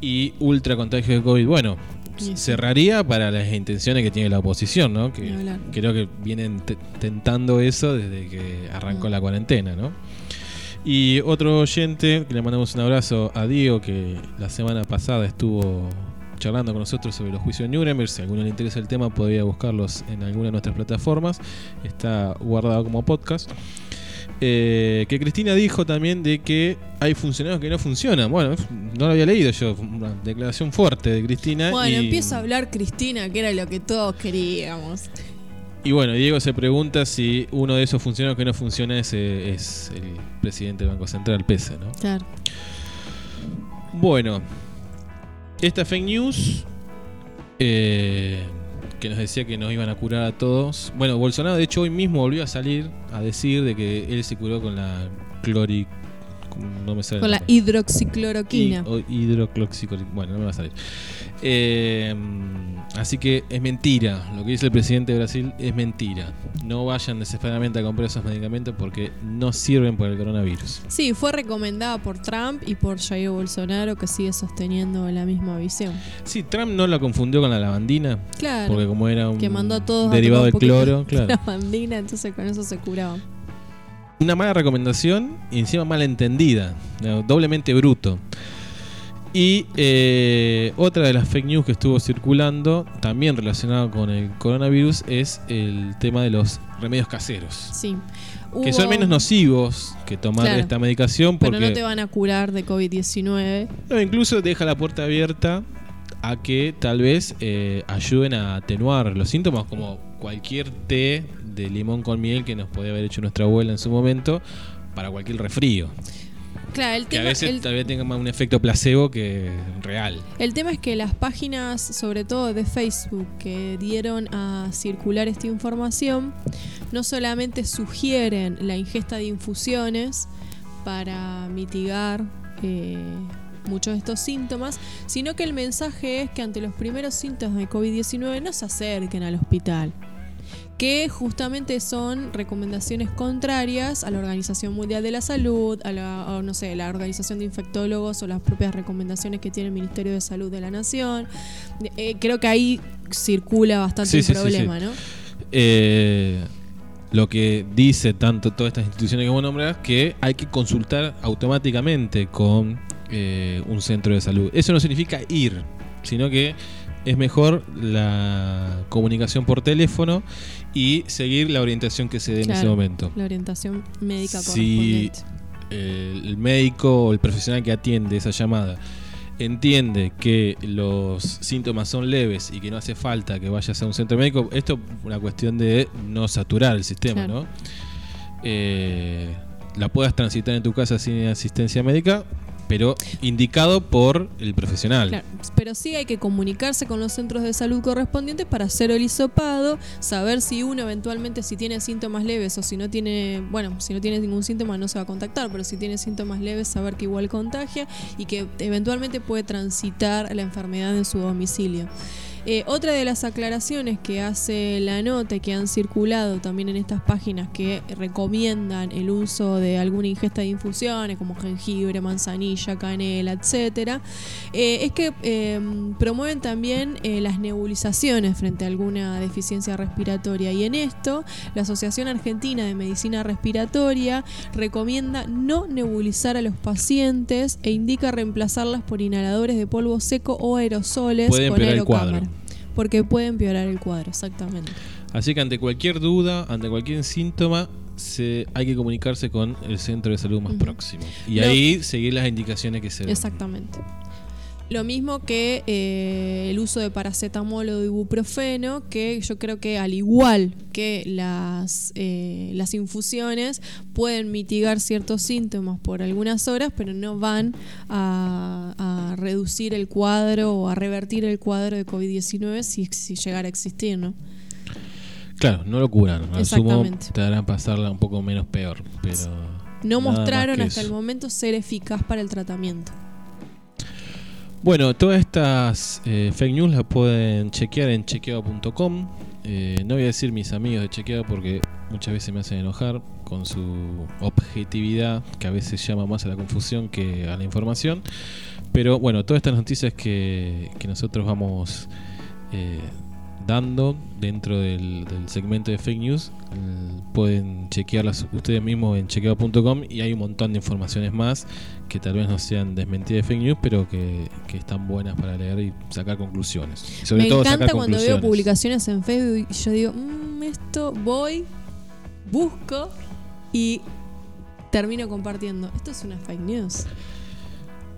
y ultra contagio de COVID. Bueno, sí. cerraría para las intenciones que tiene la oposición, ¿no? Que creo que vienen te- tentando eso desde que arrancó la cuarentena, ¿no? Y otro oyente, que le mandamos un abrazo a Diego, que la semana pasada estuvo charlando con nosotros sobre los juicios de Nuremberg. Si a alguno le interesa el tema, podría buscarlos en alguna de nuestras plataformas. Está guardado como podcast. Eh, que Cristina dijo también de que hay funcionarios que no funcionan. Bueno, no lo había leído yo, una declaración fuerte de Cristina. Bueno, y- empieza a hablar Cristina, que era lo que todos queríamos. Y bueno, Diego se pregunta si uno de esos funcionarios que no funciona es, eh, es el presidente del Banco Central, PESA, ¿no? Claro. Bueno, esta fake news eh, que nos decía que nos iban a curar a todos. Bueno, Bolsonaro de hecho hoy mismo volvió a salir a decir de que él se curó con la clori... No me sale Con la hidroxicloroquina. Hidrocloxicol- Bueno, no me va a salir. Eh, así que es mentira. Lo que dice el presidente de Brasil es mentira. No vayan desesperadamente a comprar esos medicamentos porque no sirven para el coronavirus. Sí, fue recomendada por Trump y por Jair Bolsonaro, que sigue sosteniendo la misma visión. Sí, Trump no la confundió con la lavandina. Claro. Porque como era un que mandó a todos a derivado del cloro, claro. lavandina, entonces con eso se curaban. Una mala recomendación y encima mal entendida, doblemente bruto. Y eh, otra de las fake news que estuvo circulando, también relacionado con el coronavirus, es el tema de los remedios caseros. Sí. Que son menos nocivos que tomar Claro. esta medicación Pero porque no te van a curar de COVID-19. no, incluso deja la puerta abierta a que tal vez eh, ayuden a atenuar los síntomas como cualquier té de limón con miel que nos podía haber hecho nuestra abuela en su momento para cualquier resfrío. Claro, el Que a tema, veces el- tal vez tenga más un efecto placebo que real. El tema es que las páginas, sobre todo de Facebook, que dieron a circular esta información, no solamente sugieren la ingesta de infusiones para mitigar eh, muchos de estos síntomas, sino que el mensaje es que ante los primeros síntomas de COVID-19 no se acerquen al hospital que justamente son recomendaciones contrarias a la Organización Mundial de la Salud, a la, o no sé, la Organización de Infectólogos o las propias recomendaciones que tiene el Ministerio de Salud de la Nación. Eh, creo que ahí circula bastante Sí, el sí, problema, sí. ¿no? Eh, lo que dice tanto todas estas instituciones que vos nombrás que hay que consultar automáticamente con eh, un centro de salud. Eso no significa ir, sino que es mejor la comunicación por teléfono y seguir la orientación que se dé en ese momento. La orientación médica Si correspondiente. el médico o el profesional que atiende esa llamada entiende que los síntomas son leves y que no hace falta que vayas a un centro médico, esto es una cuestión de no saturar el sistema, Claro. ¿no? Eh, la puedas transitar en tu casa sin asistencia médica, pero indicado por el profesional. Pero sí hay que comunicarse con los centros de salud correspondientes para hacer el hisopado, saber si uno eventualmente si tiene síntomas leves o si no tiene, bueno, si no tiene ningún síntoma no se va a contactar, pero si tiene síntomas leves saber que igual contagia y que eventualmente puede transitar la enfermedad en su domicilio. Eh, otra de las aclaraciones que hace la nota que han circulado también en estas páginas que recomiendan el uso de alguna ingesta de infusiones como jengibre, manzanilla, canela, etcétera, eh, es que eh, promueven también eh, las nebulizaciones frente a alguna deficiencia respiratoria y en esto la Asociación Argentina de Medicina Respiratoria recomienda no nebulizar a los pacientes e indica reemplazarlas por inhaladores de polvo seco o aerosoles Puede con aerocámara. Porque puede empeorar el cuadro, exactamente. Así que ante cualquier duda, ante cualquier síntoma, se, hay que comunicarse con el centro de salud más próximo. Y ahí seguir las indicaciones que se den. Exactamente. Lo mismo que eh, el uso de paracetamol o de ibuprofeno, que yo creo que al igual que las, eh, las infusiones pueden mitigar ciertos síntomas por algunas horas, pero no van a, a reducir el cuadro o a revertir el cuadro de COVID-19 si, si llegara a existir, ¿no? Claro, no lo curan. Al sumo te harán pasarla un poco menos peor. Pero No mostraron hasta eso. el momento ser eficaz para el tratamiento. Bueno, todas estas eh, fake news las pueden chequear en chequeado.com. Eh, no voy a decir mis amigos de chequeado porque muchas veces me hacen enojar con su objetividad, que a veces llama más a la confusión que a la información. Pero bueno, todas estas noticias que, que nosotros vamos eh, dando dentro del, del segmento de fake news, pueden chequearlas ustedes mismos en chequeado.com y hay un montón de informaciones más que tal vez no sean desmentidas de fake news, pero que, que están buenas para leer y sacar conclusiones. Y sobre Me todo encanta sacar cuando veo publicaciones en Facebook y yo digo, "Mm, esto voy, busco y termino compartiendo. Esto es una fake news.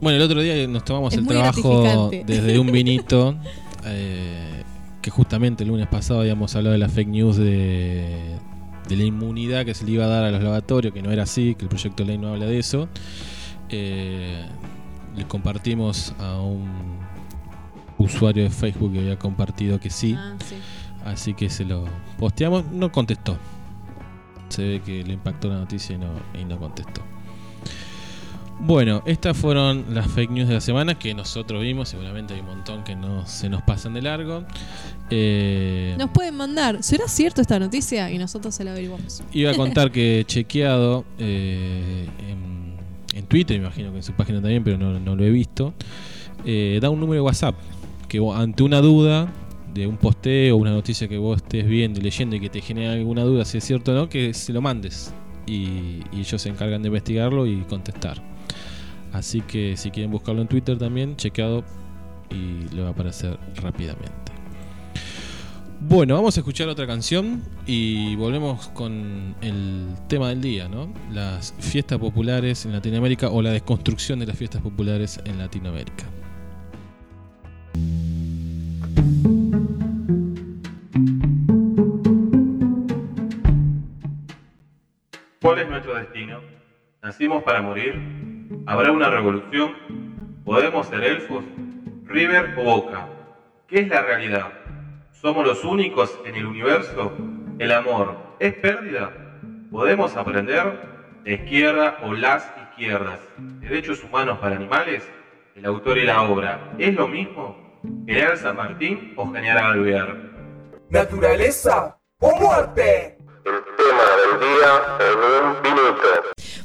Bueno, el otro día nos tomamos Es el trabajo desde un vinito, eh, que justamente el lunes pasado habíamos hablado de la fake news de, de la inmunidad que se le iba a dar a los laboratorios, que no era así, que el proyecto de ley no habla de eso. Eh, le compartimos a un usuario de Facebook que había compartido que sí, Ah, sí. así que se lo posteamos, no contestó. Se ve que le impactó la noticia y no, y no contestó. Bueno, estas fueron las fake news de la semana que nosotros vimos. Seguramente hay un montón que no se nos pasan de largo. Eh, Nos pueden mandar, ¿será cierto esta noticia? Y nosotros se la averiguamos. Iba a contar que chequeado eh, en, en Twitter, me imagino que en su página también, pero no, no lo he visto. eh, da un número de WhatsApp que ante una duda de un posteo o una noticia que vos estés viendo y leyendo y que te genere alguna duda si es cierto o no, que se lo mandes y, y ellos se encargan de investigarlo y contestar. Así que si quieren buscarlo en Twitter también, chequeado y le va a aparecer rápidamente. Bueno, vamos a escuchar otra canción y volvemos con el tema del día, ¿no? Las fiestas populares en Latinoamérica o la desconstrucción de las fiestas populares en Latinoamérica. ¿Cuál es nuestro destino? ¿Nacimos para morir? ¿Habrá una revolución? ¿Podemos ser elfos? ¿River o Boca? ¿Qué es la realidad? ¿Somos los únicos en el universo? ¿El amor es pérdida? ¿Podemos aprender? ¿La izquierda o las izquierdas? ¿Derechos humanos para animales? ¿El autor y la obra es lo mismo? ¿General San Martín o General Alvear? ¿Naturaleza o muerte? El tema del día en un minuto.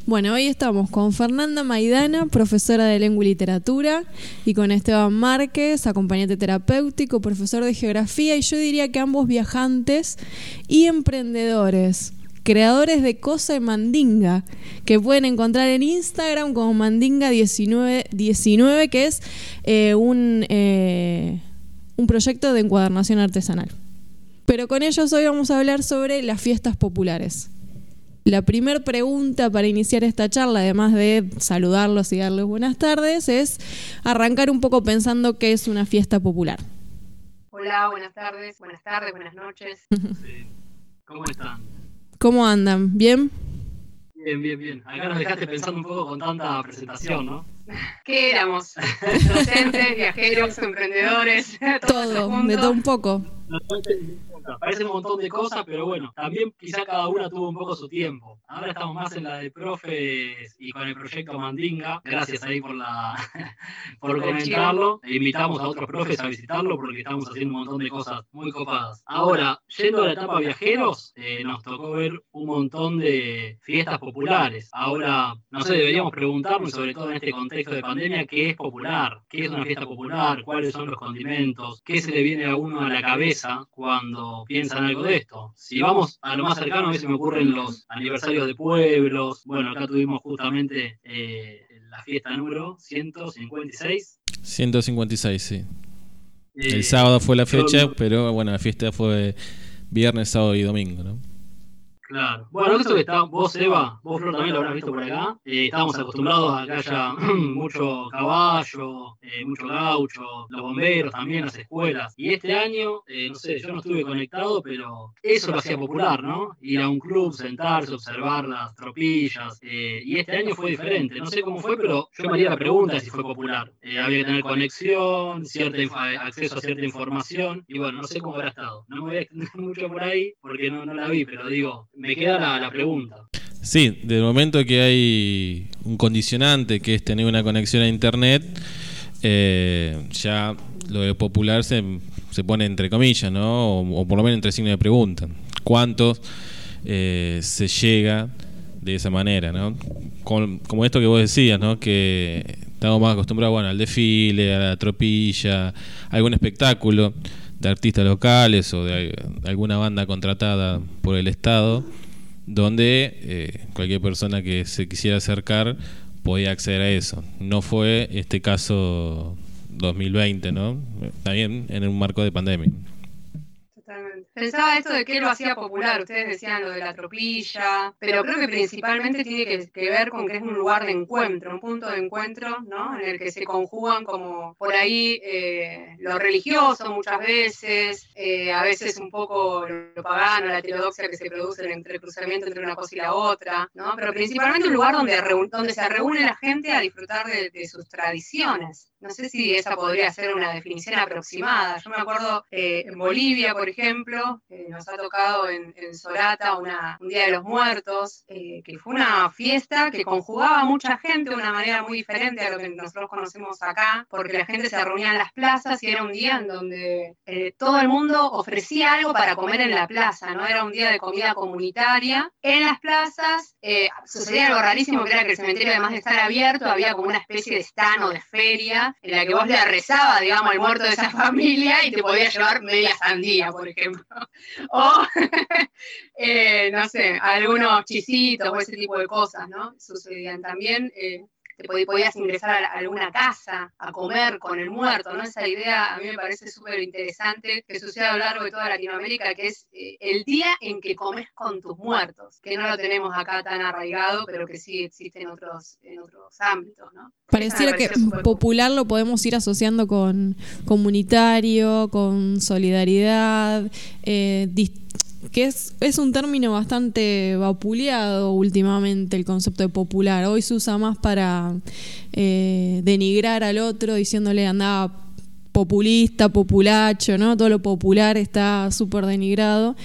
Bueno, hoy estamos con Fernanda Maidana, profesora de lengua y literatura, y con Esteban Márquez, acompañante terapéutico, profesor de geografía, y yo diría que ambos viajantes y emprendedores, creadores de Cosa y Mandinga, que pueden encontrar en Instagram como Mandinga1919, que es eh, un, eh, un proyecto de encuadernación artesanal. Pero con ellos hoy vamos a hablar sobre las fiestas populares. La primera pregunta para iniciar esta charla, además de saludarlos y darles buenas tardes, es arrancar un poco pensando qué es una fiesta popular. Hola, buenas tardes, buenas tardes, buenas noches. ¿Cómo están? ¿Cómo andan? ¿Bien? Bien, bien, bien. Acá nos dejaste pensando un poco con tanta presentación, ¿no? ¿Qué éramos? Docentes, viajeros, emprendedores, todo, de todo un poco. Parece un montón de cosas, pero bueno, también quizá cada una tuvo un poco su tiempo. Ahora estamos más en la de profes y con el proyecto Mandinga. Gracias ahí por la por comentarlo. E invitamos a otros profes a visitarlo porque estamos haciendo un montón de cosas muy copadas. Ahora, yendo a la etapa viajeros, eh, nos tocó ver un montón de fiestas populares. Ahora, no sé, deberíamos preguntarnos, sobre todo en este contexto de pandemia, qué es popular, qué es una fiesta popular, cuáles son los condimentos, qué se le viene a uno a la cabeza cuando piensan algo de esto. Si vamos a lo más cercano, a veces me ocurren los aniversarios de pueblos. Bueno, acá tuvimos justamente eh, la fiesta número 156. 156, sí. El eh, sábado fue la fecha, pero bueno, la fiesta fue viernes, sábado y domingo, ¿no? Claro. Bueno, eso que está, vos, Eva, vos, Flor, también lo habrás visto por acá. Eh, estábamos acostumbrados a que haya mucho caballo, eh, mucho gaucho, los bomberos también, las escuelas. Y este año, eh, no sé, yo no estuve conectado, pero eso lo hacía popular, ¿no? Ir a un club, sentarse, observar las tropillas. y este año fue diferente. No sé cómo fue, pero yo me haría la pregunta si fue popular. había que tener conexión, cierta acceso a cierta información. Y bueno, no sé cómo habrá estado. No me voy a extender mucho por ahí porque no, no la vi, pero digo, me queda la, pregunta. Sí, del momento que hay un condicionante que es tener una conexión a internet, eh, ya lo de popular se, pone entre comillas, ¿no? O, por lo menos entre signos de pregunta. ¿Cuántos eh, se llega de esa manera, ¿no? como esto que vos decías, ¿no? Que estamos más acostumbrados bueno, al desfile, a la tropilla, a algún espectáculo de artistas locales o de alguna banda contratada por el Estado donde eh, cualquier persona que se quisiera acercar podía acceder a eso. No fue este caso 2020, ¿no? También en un marco de pandemia. Pensaba esto de que lo hacía popular, ustedes decían lo de la tropilla, pero creo que principalmente tiene que, ver con que es un lugar de encuentro, un punto de encuentro, ¿no? En el que se conjugan como por ahí eh, lo religioso muchas veces, eh, a veces un poco lo pagano, la heterodoxia que se produce entre el cruzamiento entre una cosa y la otra, ¿no? Pero principalmente un lugar donde, donde se reúne la gente a disfrutar de sus tradiciones. No sé si esa podría ser una definición aproximada. Yo me acuerdo eh, en Bolivia, por ejemplo, eh, nos ha tocado en, Sorata una, un Día de los Muertos, eh, que fue una fiesta que conjugaba a mucha gente de una manera muy diferente a lo que nosotros conocemos acá, porque la gente se reunía en las plazas y era un día en donde todo el mundo ofrecía algo para comer en la plaza, ¿no? Era un día de comida comunitaria. En las plazas sucedía algo rarísimo, que era que el cementerio, además de estar abierto, había como una especie de stand o de feria en la que vos le rezaba, digamos, al muerto de esa familia y te podía llevar media sandía, por ejemplo. O, eh, no sé, algunos chisitos o ese tipo de cosas, ¿no? Sucedían también. Eh, podías ingresar a alguna casa a comer con el muerto, ¿no? Esa idea a mí me parece súper interesante que sucede a lo largo de toda Latinoamérica, que es eh, el día en que comes con tus muertos, que no lo tenemos acá tan arraigado, pero que sí existe en otros, en otros ámbitos, ¿no? Pareciera que popular lo podemos ir asociando con comunitario, con solidaridad, eh, que es, es un término bastante vapuleado últimamente el concepto de popular. Hoy se usa más para eh, denigrar al otro diciéndole andaba populista, populacho, ¿no? Todo lo popular está súper denigrado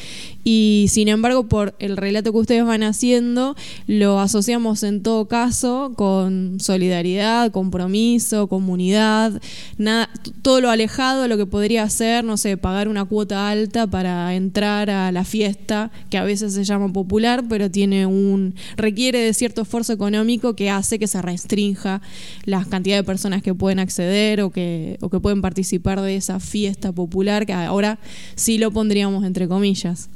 y sin embargo por el relato que ustedes van haciendo lo asociamos en todo caso con solidaridad, compromiso, comunidad, nada, todo lo alejado de lo que podría ser, no sé, pagar una cuota alta para entrar a la fiesta, que a veces se llama popular, pero tiene un requiere de cierto esfuerzo económico que hace que se restrinja la cantidad de personas que pueden acceder o que, o que pueden participar de esa fiesta popular, que ahora sí lo pondríamos entre comillas.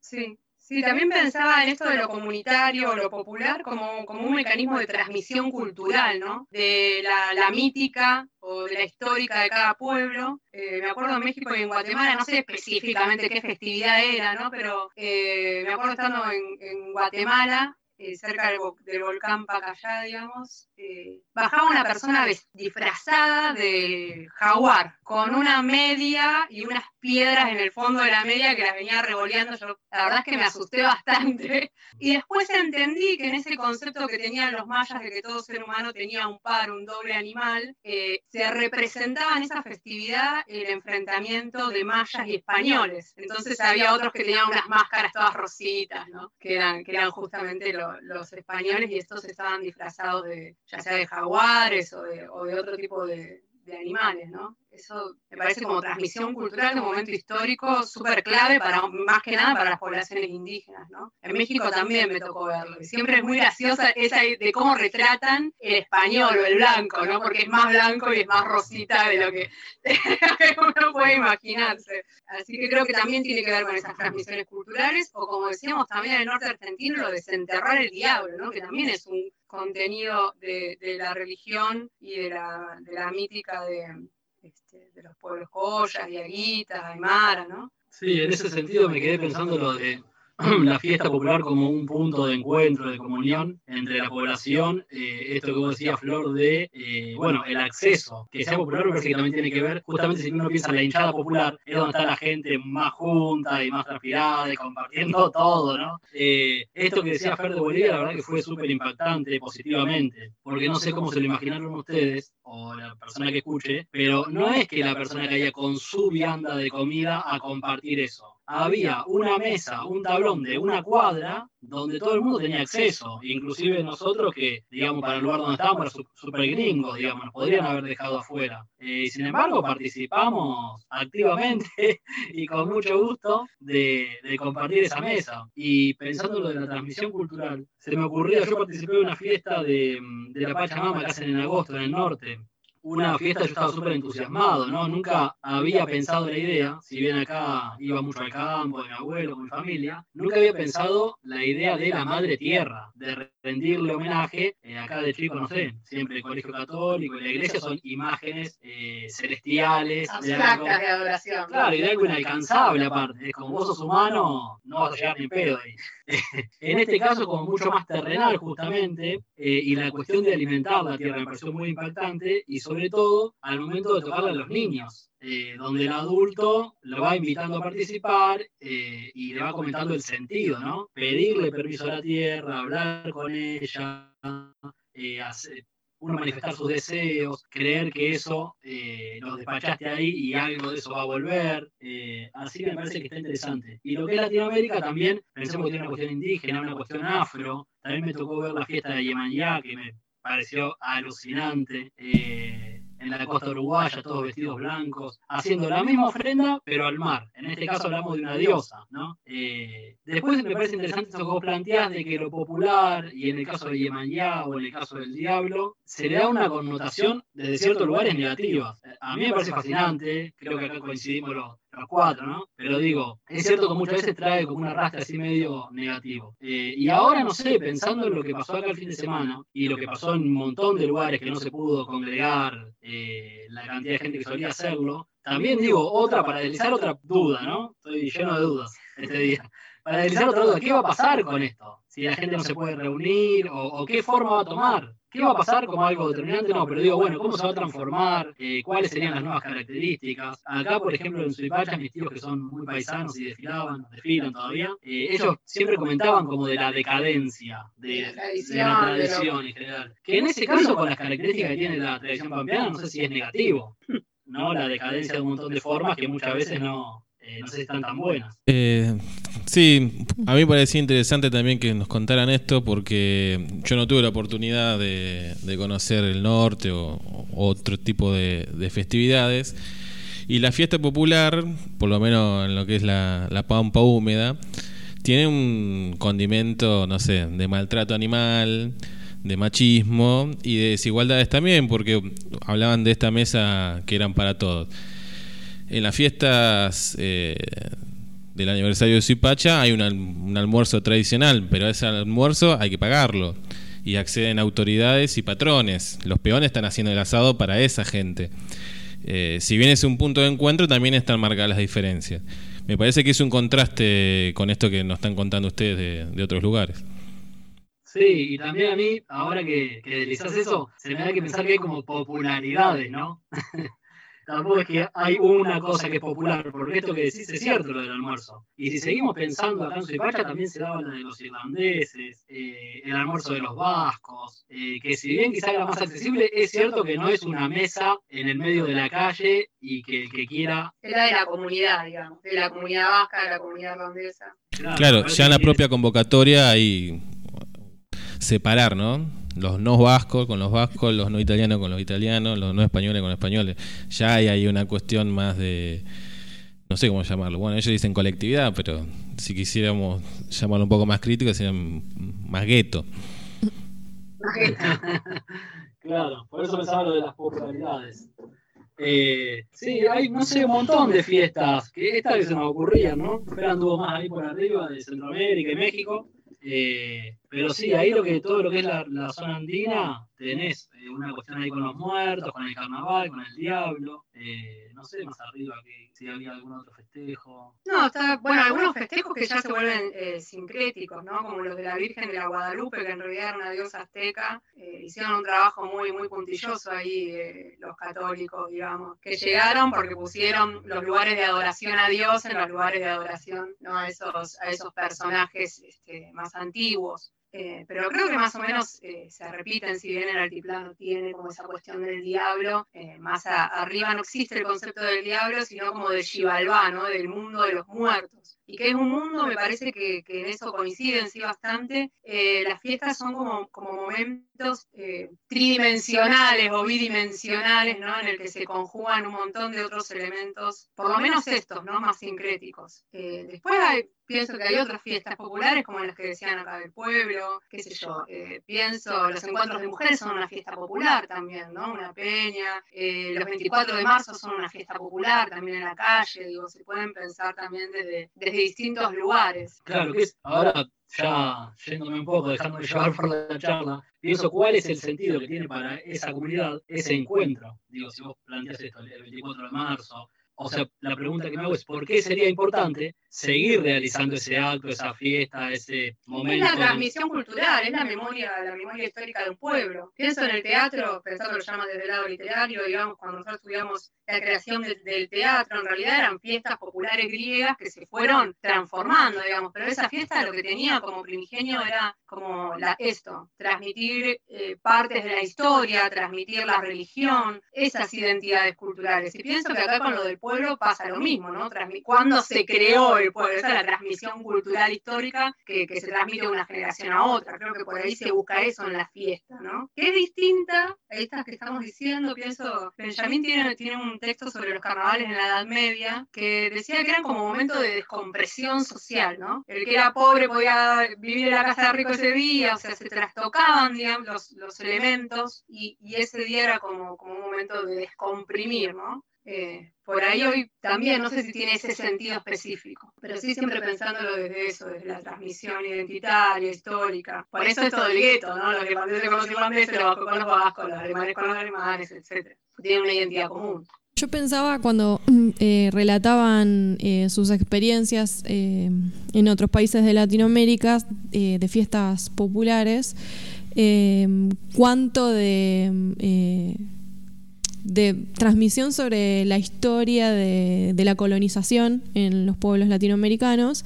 Sí, Sí, también pensaba en esto de lo comunitario lo popular como, como un mecanismo de transmisión cultural, ¿no? De la, la mítica o de la histórica de cada pueblo. Eh, me acuerdo en México y en Guatemala, no sé específicamente qué festividad era, ¿no? Pero eh, me acuerdo estando en, en Guatemala, eh, cerca del, del, volcán Pacayá, digamos, eh, bajaba una persona disfrazada de jaguar, con una media y unas piedras en el fondo de la media que las venía revoleando. Yo, la verdad es que me asusté bastante. Y después entendí que en ese concepto que tenían los mayas de que todo ser humano tenía un par, un doble animal, eh, se representaba en esa festividad el enfrentamiento de mayas y españoles. Entonces había otros que tenían unas máscaras todas rositas, ¿no? que, eran, que eran justamente los los españoles y estos estaban disfrazados de, ya sea de jaguares o de, o de otro tipo de, de animales, ¿no? Eso me parece como transmisión cultural de un momento histórico súper clave para, más que nada para las poblaciones indígenas, ¿no? En México también me tocó verlo. Y siempre es muy graciosa esa de cómo retratan el español o el blanco, ¿no? Porque es más blanco y es más rosita de lo que, uno puede imaginarse. Así que creo que también tiene que ver con esas transmisiones culturales, o como decíamos también en el norte argentino, lo de desenterrar el diablo, ¿no? Que también es un contenido de, de la religión y de la, de la mítica de, este, de los pueblos Joyas, Diaguitas, Aymara, ¿no? Sí, en ese sentido me quedé pensando lo de la fiesta popular como un punto de encuentro, de comunión entre la población. Eh, esto que vos decías, Flor, de, eh, bueno, el acceso, que sea popular, pero que también tiene que ver, justamente si uno piensa en la hinchada popular, es donde está la gente más junta y más transpirada y compartiendo todo, ¿no? Eh, esto que decía Fer de Bolivia, la verdad que fue súper impactante positivamente, porque no sé cómo se lo imaginaron ustedes, o la persona que escuche, pero no es que la persona que haya con su vianda de comida a compartir eso había una mesa, un tablón de una cuadra donde todo el mundo tenía acceso, inclusive nosotros que, digamos, para el lugar donde estábamos, era súper gringos, digamos, nos podrían haber dejado afuera. y sin embargo, participamos activamente y con mucho gusto de, compartir esa mesa. Y pensando lo de la transmisión cultural, se me ocurría, yo participé de una fiesta de la Pachamama que hacen en agosto en el norte, una fiesta yo estaba súper entusiasmado, ¿no? Nunca había pensado la idea, si bien acá iba mucho al campo, de mi abuelo, con mi familia, nunca había pensado la idea de la madre tierra, de rendirle homenaje. Eh, acá de chico, no sé, siempre el colegio católico y la iglesia son imágenes eh, celestiales. de, algo, de adoración. Claro, y de algo inalcanzable aparte. Es como vos sos humano, no vas a llegar ni pedo ahí. en este caso, como mucho más terrenal, justamente, eh, y la cuestión de alimentar la tierra me pareció muy impactante, y sobre todo al momento de tocarla a los niños. Eh, donde el adulto lo va invitando a participar eh, y le va comentando el sentido, ¿no? Pedirle permiso a la tierra, hablar con ella, hacer, uno manifestar sus deseos, creer que eso eh, lo despachaste ahí y algo de eso va a volver. Eh, así me parece que está interesante. Y lo que es Latinoamérica también, pensemos que tiene una cuestión indígena, una cuestión afro. También me tocó ver la fiesta de Yemanjá, que me pareció alucinante. Eh, en la costa uruguaya, todos vestidos blancos, haciendo la misma ofrenda, pero al mar. En este caso hablamos de una diosa, ¿no? Eh, después me parece interesante eso que vos planteás de que lo popular, y en el caso de Yemanjá o en el caso del diablo, se le da una connotación desde ciertos lugares negativas. A mí me parece fascinante, creo que acá coincidimos los, los cuatro, ¿no? Pero digo, es cierto que muchas veces trae como un arrastre así medio negativo. Eh, y ahora, no sé, pensando en lo que pasó acá el fin de semana y lo que pasó en un montón de lugares que no se pudo congregar eh, la cantidad de gente que solía hacerlo, también digo, otra, para deslizar otra duda, ¿no? Estoy lleno de dudas este día. Para deslizar otra duda, ¿qué va a pasar con esto? Si la gente no se puede reunir o, o qué forma va a tomar. ¿Qué va a pasar como algo determinante? No, pero digo, bueno, ¿cómo se va a transformar? Eh, ¿Cuáles serían las nuevas características? Acá, por ejemplo, en Suipacha, mis tíos que son muy paisanos y desfilaban, desfilan todavía, eh, ellos siempre comentaban como de la decadencia de, la tradición, de la tradición en general. Que en ese caso, con las características que tiene la tradición pampeana, no sé si es negativo. ¿no? La decadencia de un montón de formas que muchas veces no, eh, no sé si están tan buenas. Eh, sí, a mí me parecía interesante también que nos contaran esto porque yo no tuve la oportunidad de, conocer el norte o, otro tipo de, de, festividades. Y la fiesta popular, por lo menos en lo que es la, la pampa húmeda, tiene un condimento, no sé, de maltrato animal, de machismo y de desigualdades también, porque hablaban de esta mesa que eran para todos. En las fiestas eh, del aniversario de Suipacha hay un, al- un almuerzo tradicional, pero ese almuerzo hay que pagarlo. Y acceden autoridades y patrones. Los peones están haciendo el asado para esa gente. Eh, si bien es un punto de encuentro, también están marcadas las diferencias. Me parece que es un contraste con esto que nos están contando ustedes de, otros lugares. Sí, y también a mí, ahora que, que deslizás eso, se me da que pensar que hay como popularidades, ¿no? Tampoco es que hay una cosa que es popular, porque esto que decís es cierto lo del almuerzo. Y si seguimos pensando acá en Suipacha, también se daba la de los irlandeses, eh, el almuerzo de los vascos, eh, que si bien quizá era más accesible, es cierto que no es una mesa en el medio de la calle y que el que quiera... Era de la comunidad, digamos, de la comunidad vasca, de la comunidad irlandesa. Claro, ya en la propia convocatoria hay separar, ¿no? Los no vascos con los vascos, los no italianos con los italianos, los no españoles con los españoles. Ya hay ahí una cuestión más de, no sé cómo llamarlo. Bueno, ellos dicen colectividad, pero si quisiéramos llamarlo un poco más crítico, sería más gueto. Claro, por eso pensaba lo de las popularidades. Eh, sí, hay, no sé, un montón de fiestas, que esta vez se nos ocurrían, ¿no? Pero anduvo más ahí por arriba de Centroamérica y México. Eh, pero sí, ahí lo que todo lo que es la, la zona andina, tenés eh, una cuestión ahí con los muertos, con el carnaval, con el diablo. eh, no sé más arriba que si había algún otro festejo. No, está, bueno, algunos festejos que ya se vuelven eh, sincréticos, ¿no? Como los de la Virgen de la Guadalupe, que en realidad era una diosa azteca. eh, hicieron un trabajo muy, muy puntilloso ahí, eh, los católicos, digamos, que llegaron porque pusieron los lugares de adoración a Dios en los lugares de adoración, ¿no? A esos, a esos personajes este, más antiguos. Eh, pero creo que más o menos eh, se repiten, si bien el altiplano tiene como esa cuestión del diablo, eh, más a- arriba no existe el concepto del diablo, sino como de ¿no? del mundo de los muertos. Y que es un mundo, me parece que, que en eso coinciden sí bastante. Eh, las fiestas son como, como momentos eh, tridimensionales o bidimensionales, ¿no? En el que se conjugan un montón de otros elementos, por lo menos estos, ¿no? Más sincréticos. Eh, después pienso que hay otras fiestas populares, como las que decían acá del pueblo, qué sé yo. eh, pienso, los encuentros de mujeres son una fiesta popular también, ¿no? Una peña. eh, los 24 de marzo son una fiesta popular también en la calle, digo, se pueden pensar también desde, desde distintos lugares. Claro, que es ahora ya yéndome un poco, dejándome llevar por la charla, pienso cuál es el sentido que tiene para esa comunidad ese encuentro. Digo, si vos planteas esto el 24 de marzo, o sea, la pregunta que me hago es ¿por qué sería importante seguir realizando ese acto, esa fiesta, ese Es momento? la transmisión cultural, es la memoria, la memoria histórica de un pueblo. Pienso en el teatro, pensando lo llaman desde el lado literario, digamos, cuando nosotros estudiamos la creación del, del teatro, en realidad eran fiestas populares griegas que se fueron transformando, digamos, pero esa fiesta lo que tenía como primigenio era como la, esto, transmitir eh, partes de la historia, transmitir la religión, esas identidades culturales. Y pienso que acá con lo del pueblo pasa lo mismo, ¿no? Cuando se creó el pueblo, esa es la transmisión cultural histórica que, que se transmite de una generación a otra. Creo que por ahí se busca eso en la fiesta, ¿no? Que es distinta a estas que estamos diciendo. Pienso, Benjamín tiene, tiene un texto sobre los carnavales en la Edad Media que decía que eran como momentos de descompresión social, ¿no? El que era pobre podía vivir en la casa de rico ese día, o sea, se trastocaban, digamos, los, los elementos y, y ese día era como, como un momento de descomprimir, ¿no? Eh, por ahí hoy también, no sé si tiene ese sentido específico, pero sí siempre pensándolo desde eso, desde la transmisión identitaria, histórica. Por eso esto del gueto, ¿no? Los irlandeses con los irlandeses, los vascos con los vascos, los alemanes con los alemanes, etc. Tienen una identidad común. Yo pensaba cuando mm, eh, relataban eh, sus experiencias eh, en otros países de Latinoamérica eh, de fiestas populares, eh, cuánto de, eh, de transmisión sobre la historia de, la colonización en los pueblos latinoamericanos.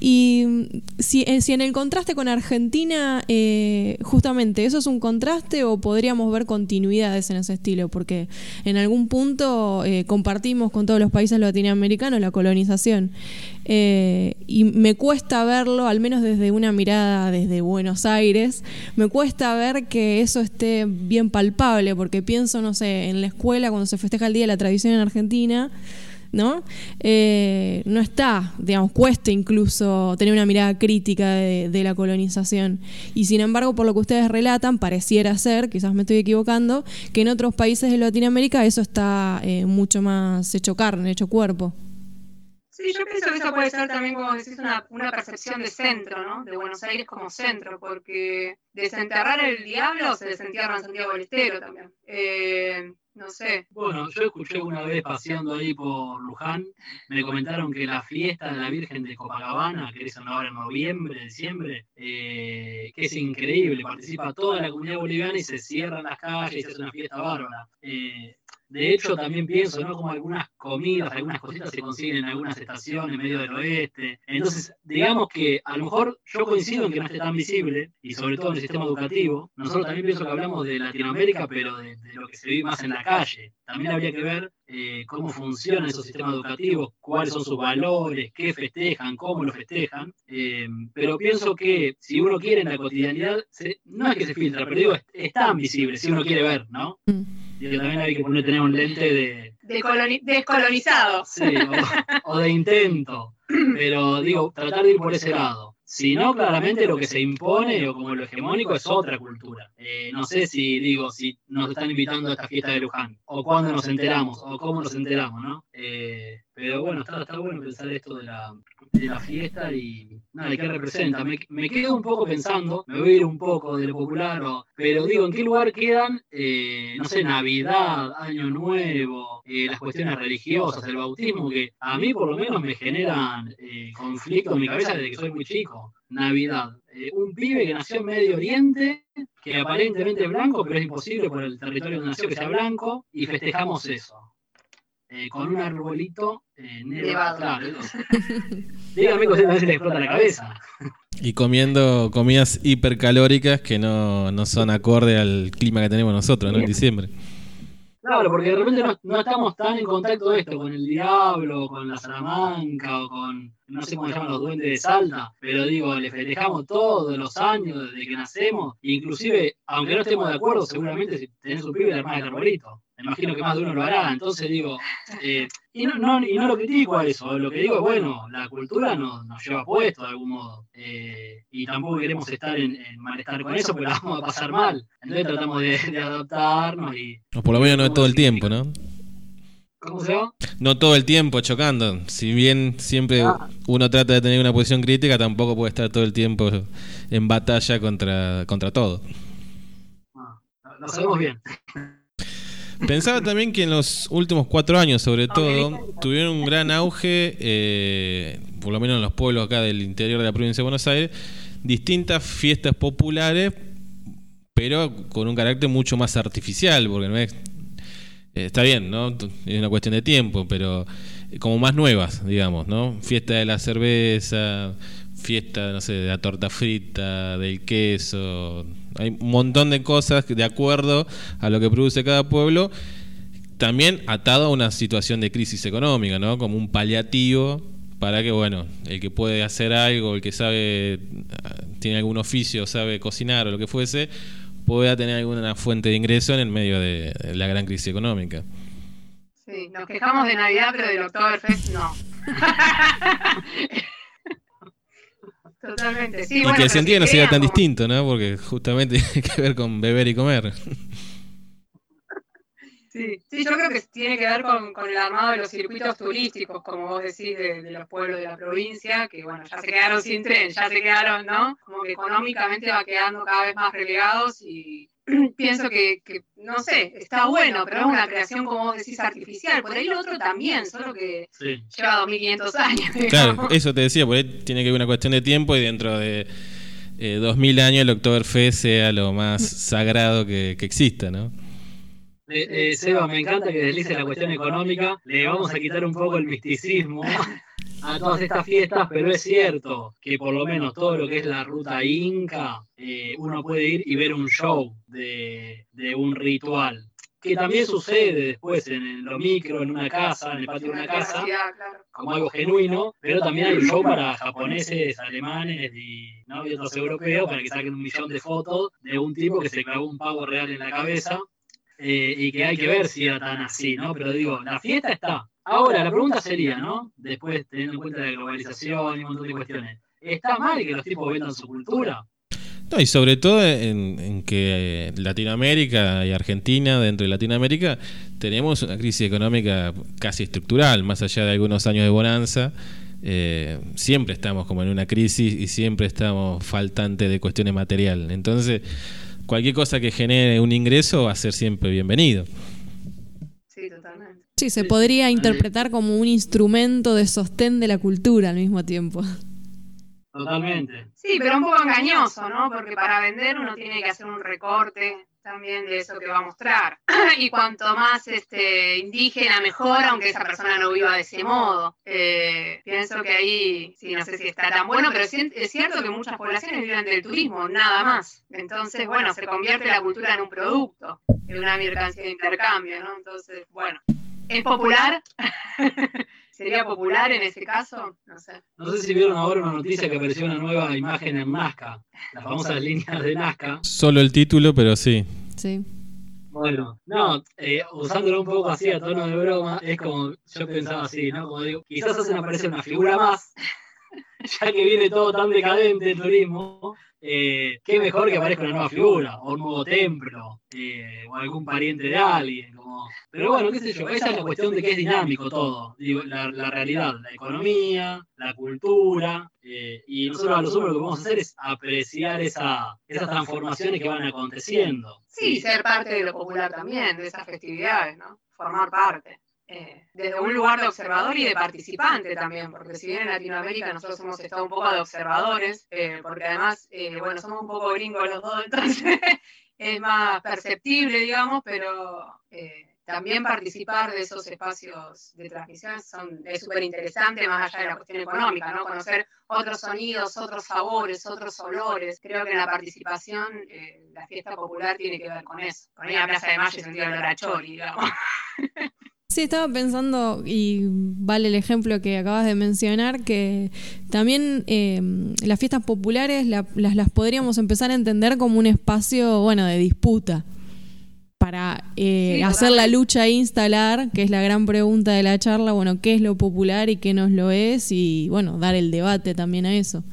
Y mm, si, eh, si en el contraste con Argentina, eh, justamente, ¿eso es un contraste o podríamos ver continuidades en ese estilo? Porque en algún punto eh, compartimos con todos los países latinoamericanos la colonización. Eh, y me cuesta verlo, al menos desde una mirada desde Buenos Aires, me cuesta ver que eso esté bien palpable, porque pienso, no sé, en la escuela cuando se festeja el Día de la Tradición en Argentina, ¿no? Eh, no está, digamos, cuesta incluso tener una mirada crítica de, la colonización. Y sin embargo, por lo que ustedes relatan, pareciera ser, quizás me estoy equivocando, que en otros países de Latinoamérica eso está eh, mucho más hecho carne, hecho cuerpo. Sí, yo pienso que eso puede ser también, como decís, una, una percepción de centro, ¿no? De Buenos Aires como centro, porque desenterrar el diablo se desentierra en Santiago del Estero también. Eh, no sé. Bueno, yo escuché una vez paseando ahí por Luján, me comentaron que la fiesta de la Virgen de Copacabana, que es ahora en noviembre, diciembre, eh, que es increíble, participa toda la comunidad boliviana y se cierran las calles y se hace una fiesta bárbara. Eh, de hecho, también pienso, ¿no? Como algunas comidas, algunas cositas se consiguen en algunas estaciones en medio del oeste. Entonces, digamos que a lo mejor yo coincido en que no esté tan visible, y sobre todo en el sistema educativo. Nosotros también pienso que hablamos de Latinoamérica, pero de, lo que se vive más en la calle. También habría que ver eh, cómo funcionan esos sistemas educativos, cuáles son sus valores, qué festejan, cómo lo festejan. Eh, pero pienso que si uno quiere en la cotidianidad, no es que se filtra, pero digo, es, tan visible si uno quiere ver, ¿no? Y también hay que poner, tener un lente de... descolonizado. Sí, o, de intento. Pero digo, tratar de ir por ese lado. Si no, claramente lo que se impone o como lo hegemónico es otra cultura. Eh, no sé si, digo, si nos están invitando a esta fiesta de Luján, o cuándo nos enteramos, o cómo nos enteramos, ¿no? Eh, pero bueno, está, está bueno pensar esto de la, de la fiesta y nada, qué representa. Me, me, quedo un poco pensando, me voy a ir un poco de lo popular, pero digo, ¿en qué lugar quedan, eh, no sé, Navidad, Año Nuevo, eh, las cuestiones religiosas, el bautismo, que a mí por lo menos me generan eh, conflicto en mi cabeza desde que soy muy chico? Navidad. un pibe que nació en Medio Oriente, que aparentemente es blanco, pero es imposible por el territorio donde nació que sea blanco, y festejamos eso. Con un arbolito nevado. Claro, Dígame que a veces le explota la cabeza. Y comiendo comidas hipercalóricas que no, no son acorde al clima que tenemos nosotros, ¿no? En diciembre. Claro, porque de repente no, estamos tan en contacto de esto, con el diablo, con la Salamanca o con, no sé cómo se llaman los duendes de Salta, pero digo, le festejamos todos los años desde que nacemos, inclusive, aunque no estemos de acuerdo, seguramente si tenés un pibe, le armás el arbolito. Me imagino que más de uno lo hará, entonces digo, eh, y, no, no, y no lo critico a eso, lo que digo es, bueno, la cultura nos, nos lleva puesto de algún modo, eh, y tampoco queremos estar en, malestar con eso, porque la vamos a pasar mal. Entonces tratamos de, de adaptarnos y... O por lo menos no todo el tiempo, ¿no? ¿Cómo se llama? No todo el tiempo chocando. Si bien siempre ah. uno trata de tener una posición crítica, tampoco puede estar todo el tiempo en batalla contra, contra todo. Ah, lo sabemos bien. Pensaba también que en los últimos cuatro años, sobre todo, tuvieron un gran auge, eh, por lo menos en los pueblos acá del interior de la provincia de Buenos Aires, distintas fiestas populares, pero con un carácter mucho más artificial, porque no es. Eh, está bien, ¿no? Es una cuestión de tiempo, pero como más nuevas, digamos, ¿no? Fiesta de la cerveza, fiesta, no sé, de la torta frita, del queso, hay un montón de cosas de acuerdo a lo que produce cada pueblo, también atado a una situación de crisis económica, ¿no? Como un paliativo para que, bueno, el que puede hacer algo, el que sabe, tiene algún oficio, sabe cocinar o lo que fuese, pueda tener alguna fuente de ingreso en el medio de la gran crisis económica. Sí, nos quejamos de Navidad, pero del Oktoberfest no. Totalmente, sí. Y que el sentido no sea tan distinto, ¿no? Porque justamente tiene que ver con beber y comer. Sí, sí, yo creo que tiene que ver con, el armado de los circuitos turísticos, como vos decís, de, los pueblos de la provincia, que bueno, ya se quedaron sin tren, ya se quedaron, ¿no? Como que económicamente va quedando cada vez más relegados y, pienso que, no sé, está bueno, pero es una creación, como vos decís, artificial. Por ahí lo otro también, solo que lleva 2500 años. Claro, eso te decía, por ahí tiene que ver una cuestión de tiempo y dentro de eh, 2000 años el Oktoberfest sea lo más sagrado que, exista, ¿no? Eh, eh, Seba, me encanta que deslice la cuestión económica. Le vamos a quitar un poco el misticismo a todas estas fiestas, pero es cierto que por lo menos todo lo que es la ruta inca, eh, uno puede ir y ver un show de, un ritual. Que también sucede después en lo micro, en una casa, en el patio de una casa, como algo genuino, pero también hay un show para japoneses, alemanes y, ¿no? y otros europeos para que saquen un millón de fotos de un tipo que se clavó un pavo real en la cabeza eh, y que hay que ver si era tan así, ¿no? Pero digo, la fiesta está, Ahora, la pregunta sería, ¿no? Después, teniendo en cuenta la globalización y un montón de cuestiones, ¿está mal que los tipos vendan su cultura? No, y sobre todo en, que Latinoamérica y Argentina, dentro de Latinoamérica, tenemos una crisis económica casi estructural, más allá de algunos años de bonanza. eh, siempre estamos como en una crisis y siempre estamos faltantes de cuestiones materiales. Entonces, cualquier cosa que genere un ingreso va a ser siempre bienvenido. Sí, totalmente. Sí, se podría interpretar como un instrumento de sostén de la cultura al mismo tiempo. Totalmente. Sí, pero un poco engañoso, ¿no? Porque para vender uno tiene que hacer un recorte también de eso que va a mostrar. y cuanto más este, indígena, mejor, aunque esa persona no viva de ese modo. Eh, pienso que ahí, sí, no sé si está tan bueno, pero es cierto que muchas poblaciones viven del turismo, nada más. Entonces, bueno, se convierte la cultura en un producto, en una mercancía de intercambio, ¿no? Entonces, bueno, ¿es popular? ¿Sería popular en ese caso? No sé. No sé si vieron ahora una noticia que apareció una nueva imagen en Nazca, las famosas líneas de Nazca. Solo el título, pero sí. Sí. Bueno, no, eh, usándolo un poco así a tono de broma, es como yo pensaba así, ¿no? Como digo, quizás hacen aparecer una figura más, ya que viene todo tan decadente el turismo, eh, qué mejor que aparezca una nueva figura, o un nuevo templo, eh, o algún pariente de alguien. Como... Pero bueno, qué sé yo, esa es la cuestión de que es dinámico todo, la, la realidad, la economía, la cultura, eh, y nosotros a lo sumo lo que podemos hacer es apreciar esa, esas transformaciones que van aconteciendo. Sí, ser parte de lo popular también, de esas festividades, ¿no? Formar parte. Eh, desde un lugar de observador y de participante también, porque si bien en Latinoamérica nosotros hemos estado un poco de observadores, eh, porque además, eh, bueno, somos un poco gringos los dos, entonces es más perceptible, digamos, pero eh, también participar de esos espacios de transmisión son, es súper interesante, más allá de la cuestión económica, ¿no? Conocer otros sonidos, otros sabores, otros olores. Creo que en la participación eh, la fiesta popular tiene que ver con eso. Con la Plaza de Mayo el olor a chori, digamos. Sí, estaba pensando, y vale el ejemplo que acabas de mencionar, que también eh, las fiestas populares la- las, las podríamos empezar a entender como un espacio, bueno, de disputa. Para eh, Sí, hacer la lucha e instalar, que es la gran pregunta de la charla, bueno, qué es lo popular y qué no lo es, y bueno, dar el debate también a eso.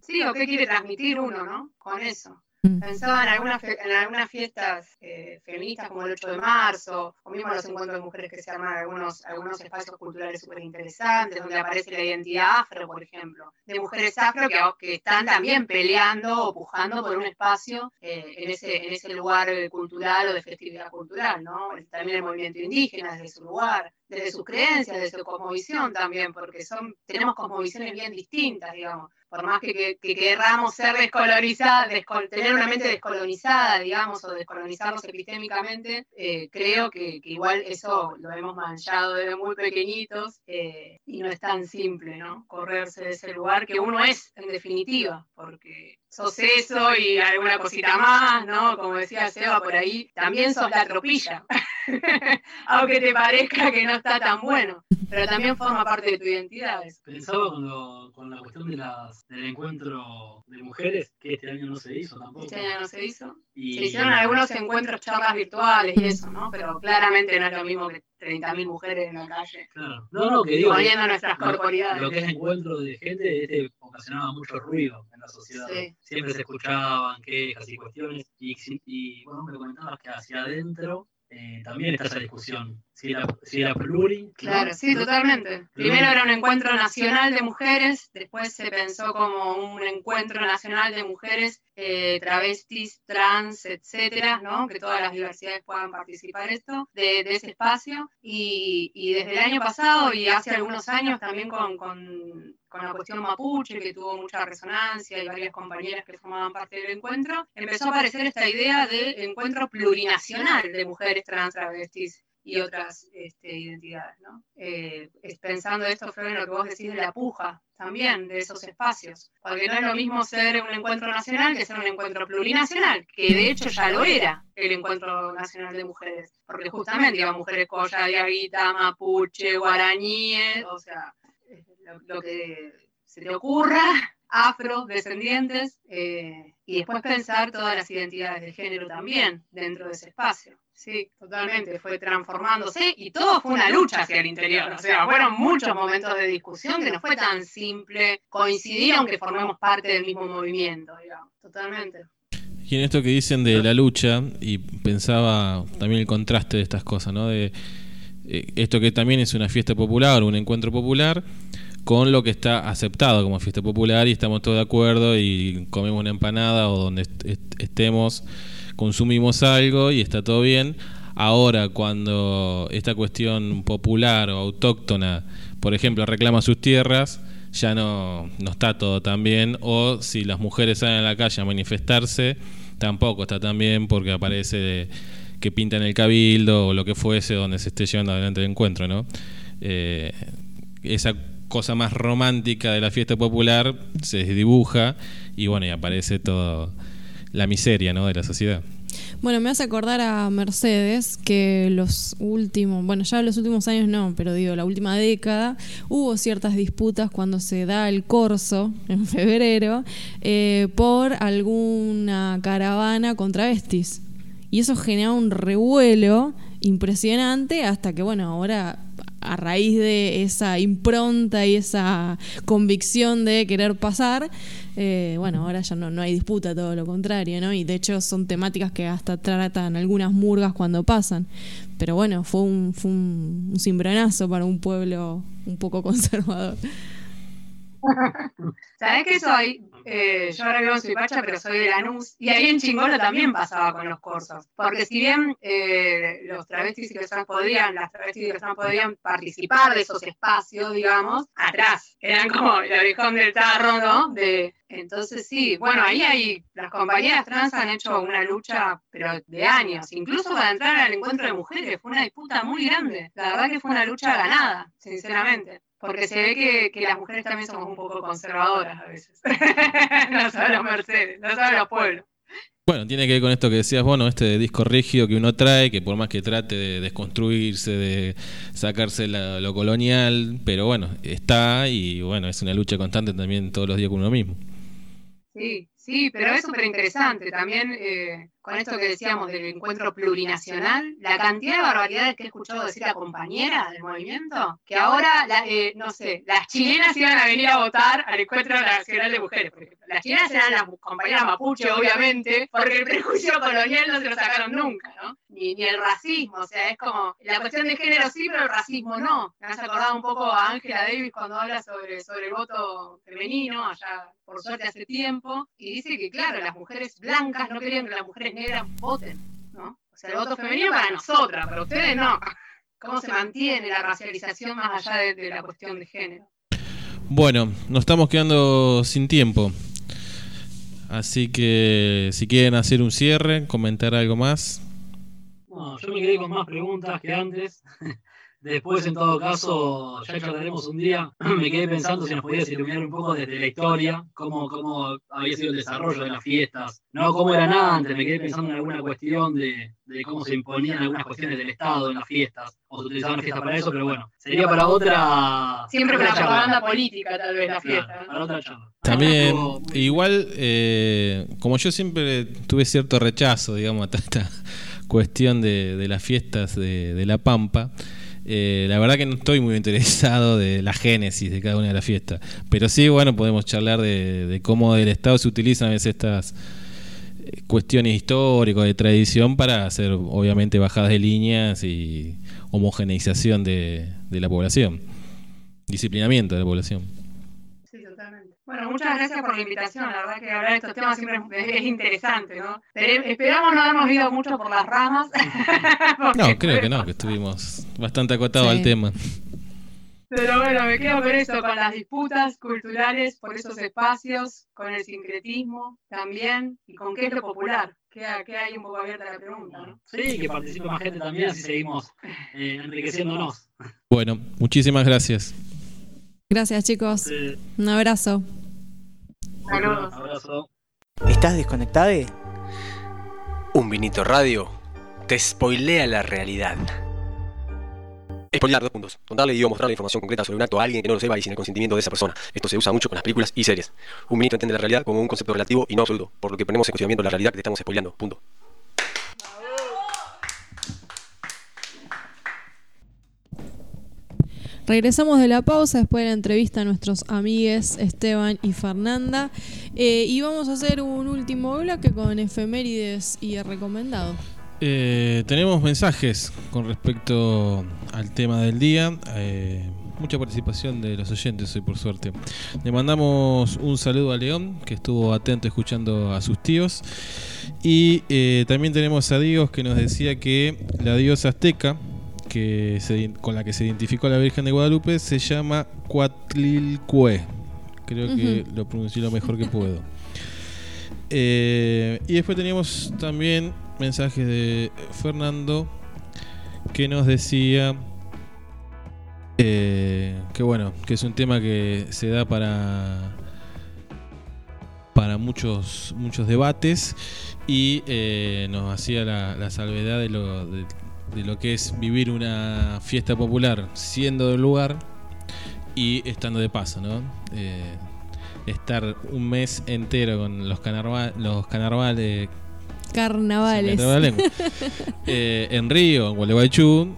Sí, o qué quiere transmitir uno, ¿no? Con eso. Mm. Pensaba en algunas, en algunas fiestas eh, feministas como el 8 de marzo, o mismo los encuentros de mujeres que se arman algunos, algunos espacios culturales súper interesantes, donde aparece la identidad afro, por ejemplo, de mujeres afro que, están también peleando o pujando por un espacio eh, en, ese, en ese lugar cultural o de festividad cultural, ¿no? También el movimiento indígena desde su lugar, desde sus creencias, desde su cosmovisión también, porque son, tenemos cosmovisiones bien distintas, digamos por más que, que, que querramos ser descolonizadas, descol- tener una mente descolonizada, digamos, o descolonizarnos epistémicamente, eh, creo que, que igual eso lo hemos manchado desde muy pequeñitos eh, y no es tan simple, ¿no? Correrse de ese lugar que uno es, en definitiva, porque sos eso y alguna cosita más, ¿no? Como decía Seba por ahí, también sos la tropilla, aunque te parezca que no está tan bueno, pero también forma parte de tu identidad. eso. Pensaba cuando, con la cuestión de las, del encuentro de mujeres, que este año no se hizo tampoco. Este año no se hizo. Y- Se hicieron algunos encuentros, charlas virtuales y eso, ¿no? Pero claramente no es lo mismo que 30.000 mujeres en la calle. Claro. No, no, que digo. Poniendo nuestras lo- corporidades. Lo que es encuentro de gente este, ocasionaba mucho ruido en la sociedad. Sí. Siempre se escuchaban quejas y cuestiones. Y, y bueno, me comentabas que hacia adentro eh, también está esa discusión. Si era, si era pluri. ¿no? Claro, sí, totalmente. Primero era un encuentro nacional de mujeres, después se pensó como un encuentro nacional de mujeres eh, travestis, trans, etcétera, ¿no? Que todas las diversidades puedan participar esto, de, de ese espacio. Y, y desde el año pasado y hace algunos años también con, con, con la cuestión mapuche, que tuvo mucha resonancia y varias compañeras que formaban parte del encuentro, empezó a aparecer esta idea de encuentro plurinacional de mujeres trans, travestis y otras este, identidades, ¿no? Eh, pensando esto, Flor, en lo que vos decís de la puja también, de esos espacios, porque no es lo mismo ser un encuentro nacional que ser un encuentro plurinacional, que de hecho ya lo era el encuentro nacional de mujeres, porque justamente iban mujeres coya, diaguita, mapuche, guarañíes, o sea, eh, lo, que se te ocurra, afrodescendientes eh, y después pensar todas las identidades de género también dentro de ese espacio. Sí, totalmente, fue transformándose y todo fue una lucha hacia el interior. O sea, fueron muchos momentos de discusión que no fue tan simple coincidir aunque formemos parte del mismo movimiento, digamos, totalmente. Y en esto que dicen de la lucha, y pensaba también el contraste de estas cosas, ¿no? De eh, esto que también es una fiesta popular, un encuentro popular, con lo que está aceptado como fiesta popular y estamos todos de acuerdo y comemos una empanada o donde estemos consumimos algo y está todo bien. Ahora, cuando esta cuestión popular o autóctona, por ejemplo, reclama sus tierras, ya no, no está todo tan bien. O si las mujeres salen a la calle a manifestarse, tampoco está tan bien porque aparece que pintan el cabildo o lo que fuese donde se esté llevando adelante el encuentro, ¿no? Eh, esa cosa más romántica de la fiesta popular se dibuja y bueno, y aparece todo la miseria ¿no? de la sociedad. Bueno, me hace acordar a Mercedes que los últimos, bueno, ya los últimos años no, pero digo, la última década, hubo ciertas disputas cuando se da el corso en febrero eh, por alguna caravana contra travestis. Y eso genera un revuelo impresionante hasta que, bueno, ahora a raíz de esa impronta y esa convicción de querer pasar, eh, bueno, ahora ya no, no hay disputa, todo lo contrario, ¿no? Y de hecho son temáticas que hasta tratan algunas murgas cuando pasan. Pero bueno, fue un, fue un, cimbronazo para un pueblo un poco conservador. ¿Sabes qué soy? Eh, yo ahora vivo en Suipacha, pero soy de Lanús. Y ahí en Chingolo también pasaba con los cursos. Porque si bien eh, los travestis y que podían, las travestis y que podían participar de esos espacios, digamos, atrás. Eran como el orejón del tarro, ¿no? De, entonces sí, bueno, ahí hay, las compañeras trans han hecho una lucha, pero de años, incluso para entrar al encuentro de mujeres, fue una disputa muy grande. La verdad que fue una lucha ganada, sinceramente porque se ve que, que, las mujeres también somos un poco conservadoras a veces. no solo los Mercedes, no solo los pueblos. Bueno, tiene que ver con esto que decías, bueno, este disco rígido que uno trae, que por más que trate de desconstruirse, de sacarse lo colonial, pero bueno, está y bueno, es una lucha constante también todos los días con uno mismo. Sí, sí, pero es súper interesante también. Eh, con esto que decíamos del encuentro plurinacional, la cantidad de barbaridades que he escuchado decir a compañeras del movimiento, que ahora, eh, no sé, las chilenas iban a venir a votar al encuentro nacional de mujeres. Porque las chilenas eran las compañeras mapuche, obviamente, porque el prejuicio colonial no se lo sacaron nunca, ¿no? Ni, ni el racismo, o sea, es como, la cuestión de género sí, pero el racismo no. Me has acordado un poco a Ángela Davis cuando habla sobre, sobre el voto femenino, allá por suerte hace tiempo, y dice que, claro, las mujeres blancas no querían que las mujeres negras voten, ¿no? O sea, el voto femenino para nosotras, pero ustedes no. ¿Cómo se mantiene la racialización más allá de, la cuestión de género? Bueno, nos estamos quedando sin tiempo. Así que si quieren hacer un cierre, comentar algo más. No, yo me quedé con más preguntas que antes. Después, en todo caso, ya charlaremos un día. Me quedé pensando si nos podías iluminar un poco desde la historia, cómo, cómo había sido el desarrollo de las fiestas, no cómo eran antes. Me quedé pensando en alguna cuestión de, de cómo se imponían algunas cuestiones del Estado en las fiestas, o se utilizaban las fiestas para eso, pero bueno, sería para otra. Siempre para la propaganda política, tal vez, la fiesta. para otra charla. También, igual, eh, como yo siempre tuve cierto rechazo, digamos, a esta cuestión de, de las fiestas de, de La Pampa. Eh, la verdad que no estoy muy interesado de la génesis de cada una de las fiestas. Pero sí, bueno, podemos charlar de, cómo el Estado se utilizan a veces estas eh, cuestiones históricas, de tradición, para hacer obviamente bajadas de líneas y homogeneización de la población. Disciplinamiento de la población. Bueno, muchas gracias por la invitación. La verdad que hablar de estos temas siempre es, interesante, ¿no? esperamos no habernos ido mucho por las ramas. no, creo que no, que estuvimos bastante acotados al tema. Pero bueno, me quedo con eso, con las disputas culturales por esos espacios, con el sincretismo también, y con qué es lo popular. Queda, hay un poco abierta la pregunta, ¿no? Sí, que participe más gente también, así seguimos eh, enriqueciéndonos. Bueno, muchísimas gracias. Gracias, chicos. Un abrazo. Abrazo. ¿Estás desconectado? Un vinito radio te spoilea la realidad. Expoliar dos puntos. Contarle y o mostrar la información concreta sobre un acto a alguien que no lo sepa y sin el consentimiento de esa persona. Esto se usa mucho con las películas y series. Un vinito entiende la realidad como un concepto relativo y no absoluto, por lo que ponemos en cuestionamiento la realidad que te estamos expoliando. Punto. Regresamos de la pausa después de la entrevista a nuestros amigues Esteban y Fernanda. Eh, y vamos a hacer un último bloque con efemérides y recomendado. Eh, tenemos mensajes con respecto al tema del día. Eh, mucha participación de los oyentes hoy, por suerte. Le mandamos un saludo a León, que estuvo atento escuchando a sus tíos. Y también tenemos a Dios, que nos decía que la diosa azteca, que se- con la que se identificó a la Virgen de Guadalupe, se llama Coatlilcue. Creo que lo pronuncié lo mejor que puedo. Eh, y después teníamos también mensajes de Fernando que nos decía eh, que bueno, que es un tema que se da para para muchos muchos debates y eh, nos hacía la, la salvedad de lo, de, de lo que es vivir una fiesta popular siendo del lugar y estando de paso, ¿no? Eh, estar un mes entero con los, carnaval, los carnavales Carnavales. Eh, en Río, en Gualeguaychú,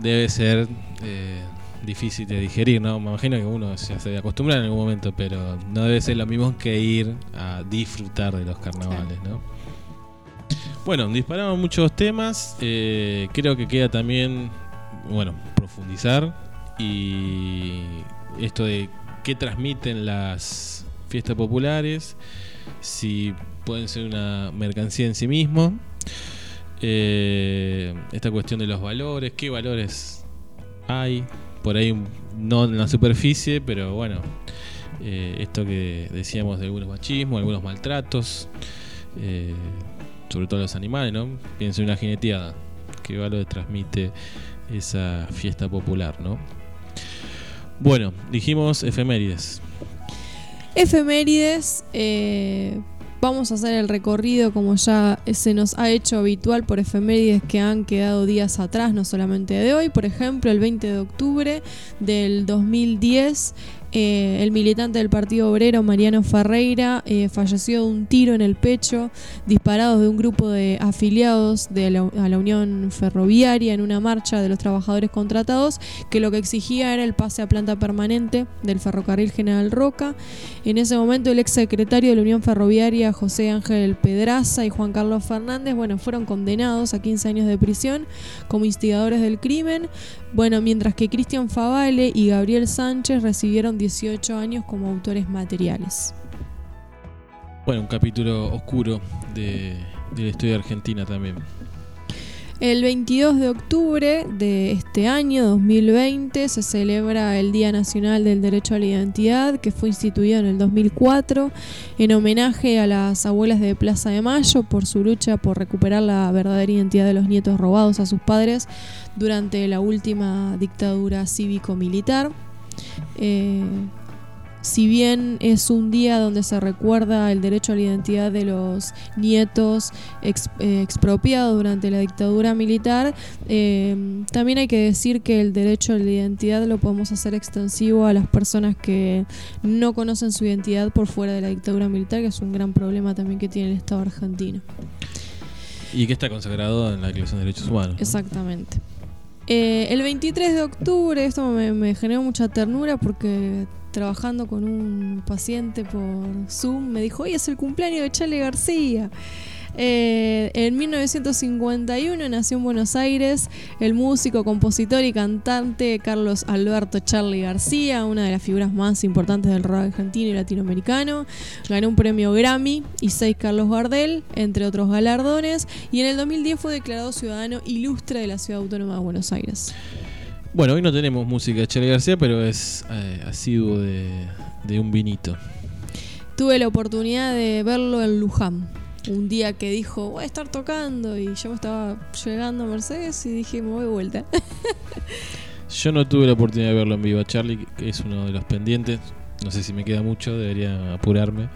debe ser eh, difícil de digerir, ¿no? Me imagino que uno ya se debe acostumbrar en algún momento, pero no debe ser lo mismo que ir a disfrutar de los carnavales, ¿no? Bueno, disparamos muchos temas. eh, creo que queda también, bueno, profundizar y esto de qué transmiten las fiestas populares, si pueden ser una mercancía en sí mismo, eh, esta cuestión de los valores, qué valores hay, por ahí no en la superficie, pero bueno, eh, esto que decíamos de algunos machismos, algunos maltratos, sobre todo los animales, ¿no? Pienso en una jineteada, qué valores transmite esa fiesta popular, ¿no? Bueno, dijimos efemérides. Efemérides, eh, vamos a hacer el recorrido como ya se nos ha hecho habitual por efemérides que han quedado días atrás, no solamente de hoy. Por ejemplo, el 20 de octubre del 2010, eh, el militante del Partido Obrero, Mariano Ferreira, eh, falleció de un tiro en el pecho, disparado de un grupo de afiliados de la, a la Unión Ferroviaria en una marcha de los trabajadores contratados, que lo que exigía era el pase a planta permanente del ferrocarril General Roca. En ese momento el ex secretario de la Unión Ferroviaria, José Ángel Pedraza y Juan Carlos Fernández, bueno, fueron condenados a 15 años de prisión como instigadores del crimen. Bueno, mientras que Cristian Favale y Gabriel Sánchez recibieron 18 años como autores materiales. Bueno, un capítulo oscuro de, de la historia Argentina también. El 22 de octubre de este año 2020 se celebra el Día Nacional del Derecho a la Identidad, que fue instituido en el 2004 en homenaje a las abuelas de Plaza de Mayo por su lucha por recuperar la verdadera identidad de los nietos robados a sus padres durante la última dictadura cívico-militar. Eh, si bien es un día donde se recuerda el derecho a la identidad de los nietos ex- eh, expropiados durante la dictadura militar, eh, también hay que decir que el derecho a la identidad lo podemos hacer extensivo a las personas que no conocen su identidad por fuera de la dictadura militar, que es un gran problema también que tiene el Estado argentino. Y que está consagrado en la Declaración de Derechos Humanos. ¿no? Exactamente. Eh, el 23 de octubre, esto me, me generó mucha ternura porque trabajando con un paciente por Zoom me dijo, hoy es el cumpleaños de Charlie García. Eh, en 1951 nació en Buenos Aires el músico, compositor y cantante Carlos Alberto Charlie García, una de las figuras más importantes del rock argentino y latinoamericano. Ganó un premio Grammy y seis Carlos Gardel, entre otros galardones, y en el 2010 fue declarado ciudadano ilustre de la Ciudad Autónoma de Buenos Aires. Bueno, hoy no tenemos música de Charlie García, pero es eh, asiduo de, de un vinito. Tuve la oportunidad de verlo en Luján. Un día que dijo, voy a estar tocando, y yo me estaba llegando a Mercedes y dije, me voy de vuelta. Yo no tuve la oportunidad de verlo en vivo. Charlie, que es uno de los pendientes. No sé si me queda mucho, debería apurarme.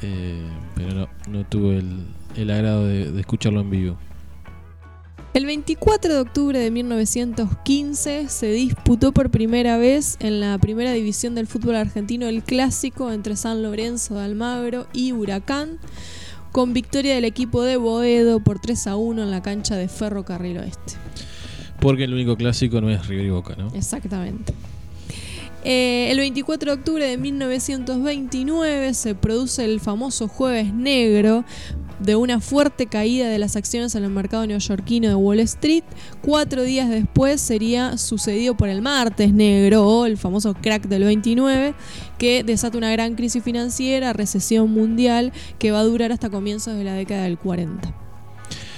Eh, pero no, no tuve el, el agrado de, de escucharlo en vivo. El 24 de octubre de 1915 se disputó por primera vez en la primera división del fútbol argentino el clásico entre San Lorenzo de Almagro y Huracán, con victoria del equipo de Boedo por 3 a 1 en la cancha de Ferrocarril Oeste. Porque el único clásico no es River y Boca, ¿no? Exactamente. Eh, el 24 de octubre de 1929 se produce el famoso Jueves Negro de una fuerte caída de las acciones en el mercado neoyorquino de Wall Street. Cuatro días después sería sucedido por el Martes Negro o el famoso crack del 29 que desata una gran crisis financiera, recesión mundial que va a durar hasta comienzos de la década del 40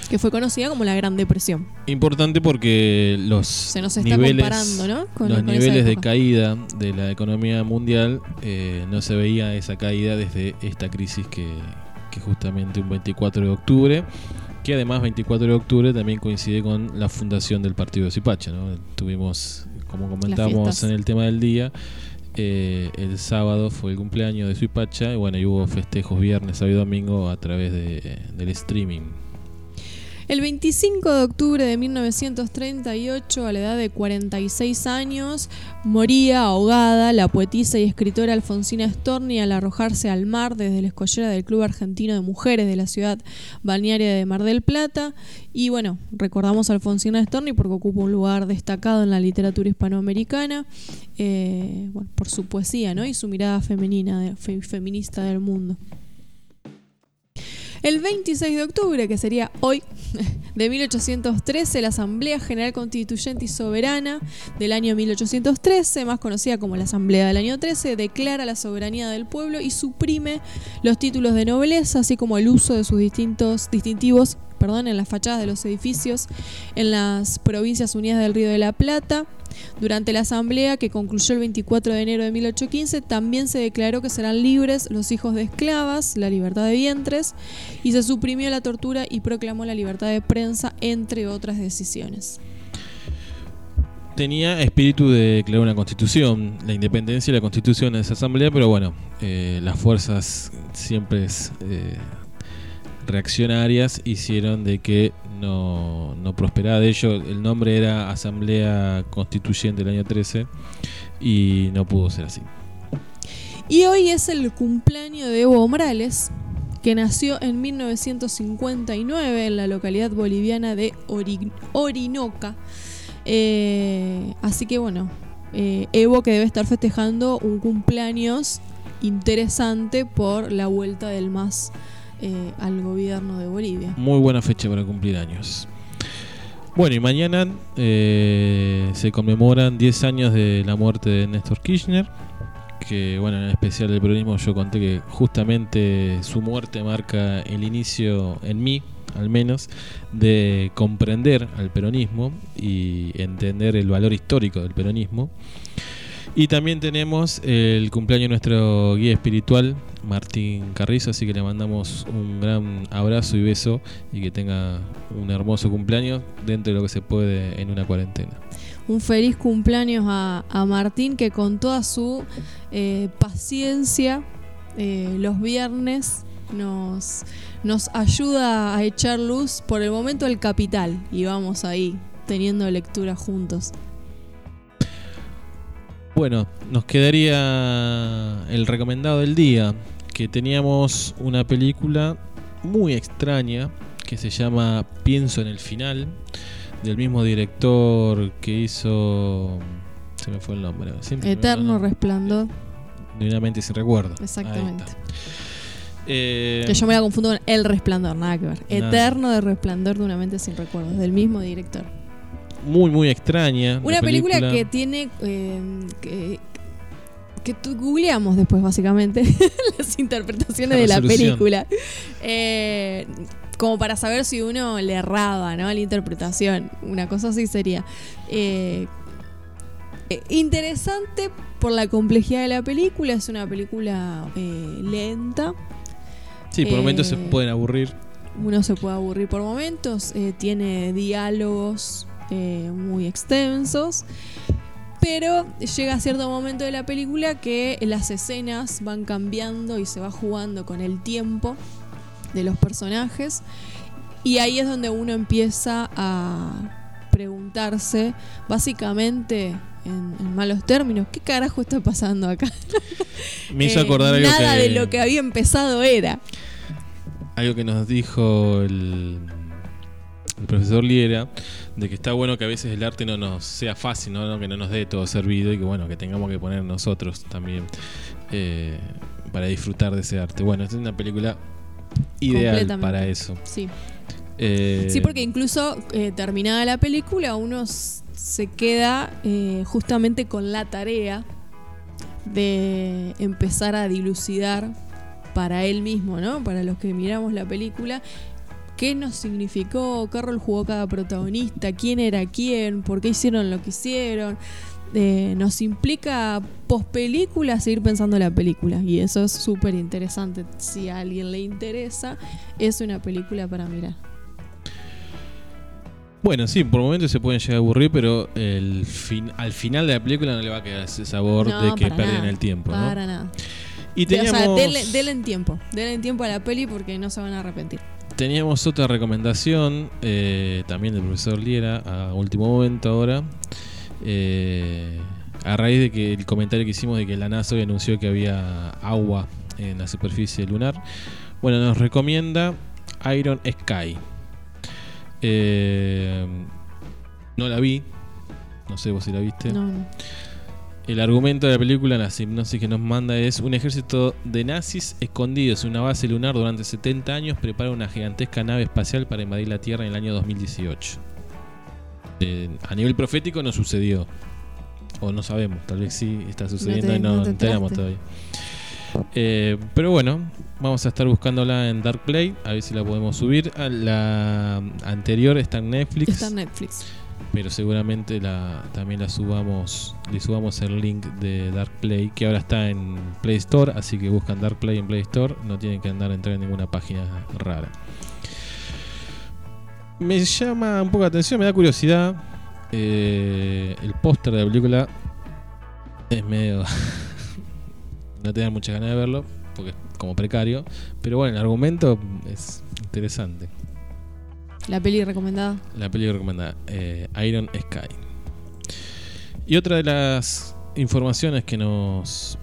que fue conocida como la Gran Depresión. Importante porque los Se nos está niveles, comparando, ¿no? Con- los con niveles de caída de la economía mundial eh, no se veía esa caída desde esta crisis que, que justamente un 24 de octubre, que además 24 de octubre también coincide con la fundación del partido de Zipacha. ¿no? Tuvimos, como comentamos en el tema del día, eh, el sábado fue el cumpleaños de Suipacha y bueno, y hubo festejos viernes, sábado y domingo a través de, del streaming. El 25 de octubre de 1938, a la edad de 46 años, moría ahogada la poetisa y escritora Alfonsina Storni al arrojarse al mar desde la escollera del Club Argentino de Mujeres de la ciudad balnearia de Mar del Plata. Y bueno, recordamos a Alfonsina Storni porque ocupa un lugar destacado en la literatura hispanoamericana eh, bueno, por su poesía ¿no? y su mirada femenina, feminista del mundo. El 26 de octubre, que sería hoy, de 1813, la Asamblea General Constituyente y Soberana del año 1813, más conocida como la Asamblea del año 13, declara la soberanía del pueblo y suprime los títulos de nobleza, así como el uso de sus distintos distintivos perdón, en las fachadas de los edificios en las provincias unidas del Río de la Plata. Durante la asamblea que concluyó el 24 de enero de 1815 también se declaró que serán libres los hijos de esclavas, la libertad de vientres y se suprimió la tortura y proclamó la libertad de prensa entre otras decisiones. Tenía espíritu de declarar una constitución, la independencia y la constitución de esa asamblea, pero bueno, eh, las fuerzas siempre eh, reaccionarias hicieron de que no, no prosperara. De hecho, el nombre era Asamblea Constituyente del año 13 y no pudo ser así. Y hoy es el cumpleaños de Evo Morales, que nació en 1959 en la localidad boliviana de Ori- Orinoca. Eh, así que bueno, eh, Evo que debe estar festejando un cumpleaños interesante por la vuelta del MAS eh, al gobierno de Bolivia. Muy buena fecha para cumplir años. Bueno, y mañana eh, se conmemoran 10 años de la muerte de Néstor Kirchner. Que bueno, en especial del peronismo yo conté que justamente su muerte marca el inicio en mí, al menos, de comprender al peronismo y entender el valor histórico del peronismo. Y también tenemos el cumpleaños de nuestro guía espiritual, Martín Carrizo, así que le mandamos un gran abrazo y beso y que tenga un hermoso cumpleaños dentro de lo que se puede en una cuarentena. Un feliz cumpleaños a, a Martín que con toda su eh, paciencia eh, los viernes nos, nos ayuda a echar luz por el momento el capital y vamos ahí teniendo lectura juntos. Bueno, nos quedaría el recomendado del día, que teníamos una película muy extraña que se llama Pienso en el final, del mismo director que hizo... Se me fue el nombre. siempre Eterno nombre. resplandor. De una mente sin recuerdo. Exactamente. Eh, Que yo me la confundo con El Resplandor, nada que ver. Nada. Eterno de Resplandor de una mente sin recuerdos, del mismo director. muy, muy extraña. Una la película, que tiene. eh, que, que tú googleamos después, básicamente, las interpretaciones La de la película. Eh, como para saber si uno le erraba, ¿no? La interpretación. Una cosa así sería. Eh, eh, interesante por la complejidad de la película. Es una película eh, lenta. Sí, por momentos se pueden aburrir. Uno se puede aburrir por momentos, tiene diálogos muy extensos, pero llega a cierto momento de la película que las escenas van cambiando y se va jugando con el tiempo de los personajes Y ahí es donde uno empieza a preguntarse, básicamente, en, en malos términos, ¿qué carajo está pasando acá? Me hizo Eh, acordar algo Nada que, de lo que había empezado era. algo que nos dijo el, el profesor Liera, de que está bueno que a veces el arte no nos sea fácil, ¿no? No, que no nos dé todo servido y que bueno, que tengamos que poner nosotros también eh, para disfrutar de ese arte. Bueno, esta es una película ideal para eso. Sí. Eh, Sí, porque incluso eh, terminada la película uno se queda justamente con la tarea de empezar a dilucidar para él mismo, ¿no? Para los que miramos la película, qué nos significó, qué rol jugó cada protagonista, quién era quién, por qué hicieron lo que hicieron. Eh, nos implica post película seguir pensando la película y eso es súper interesante. Si a alguien le interesa, es una película para mirar. Bueno, sí, por momentos se pueden llegar a aburrir, pero el fin, al final de la película no le va a quedar ese sabor No, de que pierden el tiempo. ¿no? Para nada. Y O sea, teníamos, denle, denle en tiempo. Denle en tiempo a la peli porque no se van a arrepentir. Teníamos otra recomendación eh, también del profesor Liera a último momento ahora. eh, a raíz de que el comentario que hicimos de que la NASA hoy anunció que había agua en la superficie lunar. Bueno, nos recomienda Iron Sky. Eh, no la vi. No sé vos si la viste. No. El argumento de la película, la hipnosis que nos manda es un ejército de nazis escondidos en una base lunar durante 70 años prepara una gigantesca nave espacial para invadir la Tierra en el año 2018. Eh, a nivel profético no sucedió. O no sabemos, tal vez sí está sucediendo te- y no, no te enteramos todavía. Eh, pero bueno, vamos a estar buscándola en Dark Play, a ver si la podemos subir. La anterior está en Netflix Está en Netflix. Pero seguramente la, también la subamos, le subamos el link de Dark Play, que ahora está en Play Store, así que buscan Dark Play en Play Store, no tienen que andar a entrar en ninguna página rara. Me llama un poco la atención, me da curiosidad. eh, el póster de la película es medio. no te dan muchas ganas de verlo, porque es como precario, pero bueno, el argumento es interesante. La peli recomendada. La película recomendada, eh, Iron Sky. Y otra de las informaciones que nos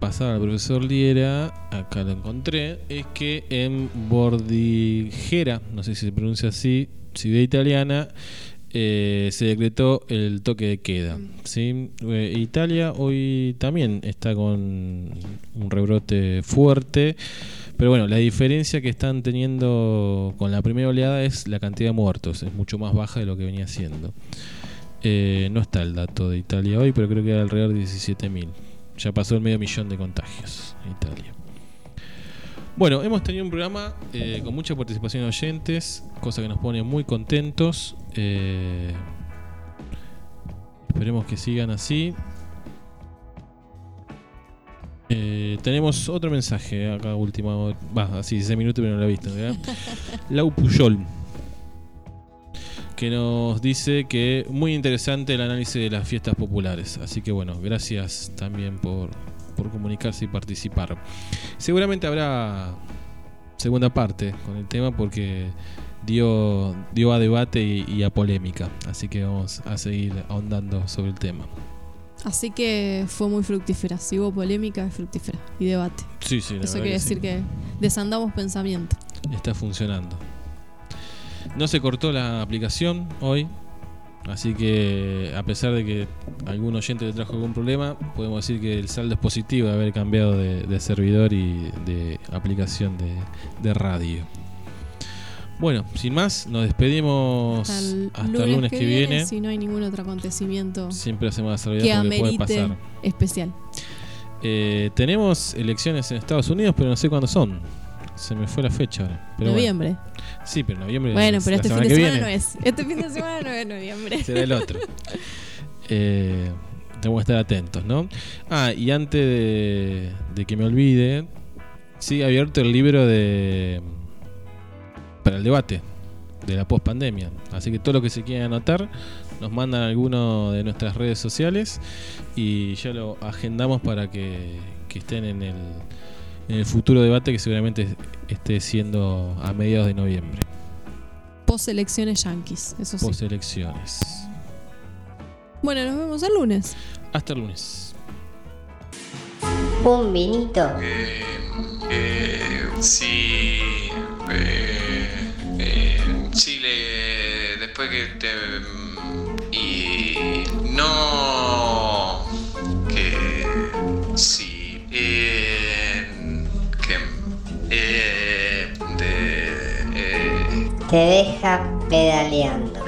pasaba el profesor Liera, acá lo encontré, es que en Bordigera, no sé si se pronuncia así, ciudad italiana, eh, se decretó el toque de queda. ¿sí? Eh, Italia hoy también está con un rebrote fuerte. Pero bueno, la diferencia que están teniendo con la primera oleada es la cantidad de muertos. Es mucho más baja de lo que venía siendo. Eh, no está el dato de Italia hoy, pero creo que era alrededor de 17.000. Ya pasó el medio millón de contagios en Italia. Bueno, hemos tenido un programa eh, con mucha participación de oyentes, cosa que nos pone muy contentos. Eh, esperemos que sigan así. Eh, tenemos otro mensaje acá última, va, así 16 minutos pero no lo he visto. ¿verdad? Lau Puyol que nos dice que muy interesante el análisis de las fiestas populares. Así que bueno, gracias también por, por comunicarse y participar. Seguramente habrá segunda parte con el tema porque dio, dio a debate y, y a polémica. Así que vamos a seguir ahondando sobre el tema. Así que fue muy fructífera. Si hubo polémica, es fructífera. Y debate. Sí, sí, la Eso quiere que decir sí. que desandamos pensamiento. Está funcionando. No se cortó la aplicación hoy. Así que a pesar de que algún oyente le trajo algún problema, podemos decir que el saldo es positivo de haber cambiado de, de servidor y de aplicación de, de radio. Bueno, sin más, nos despedimos Hasta hasta el el lunes, que, viene. Si no hay ningún otro acontecimiento Siempre hacemos la que salvedad porque puede pasar. especial. Eh, tenemos elecciones en Estados Unidos, pero no sé cuándo son. Se me fue la fecha ahora. Pero bueno. Noviembre. Sí, pero noviembre. Bueno, es pero este fin de que semana no es. Este fin de semana no es noviembre. Será el otro. Eh, tenemos que estar atentos, ¿no? Ah, y antes de, de que me olvide, sigue abierto el libro de para el debate de la pospandemia. Así que todo lo que se quieran anotar, nos mandan a alguno de nuestras redes sociales y ya lo agendamos para que, que estén en el, en el futuro debate que seguramente esté siendo a mediados de noviembre. Post elecciones yanquis, eso sí. Post elecciones. Bueno, nos vemos el lunes. Hasta el lunes. Un vinito. Eh, si eh, eh, Chile después que te y no que sí eh, que eh, de eh, Te deja pedaleando.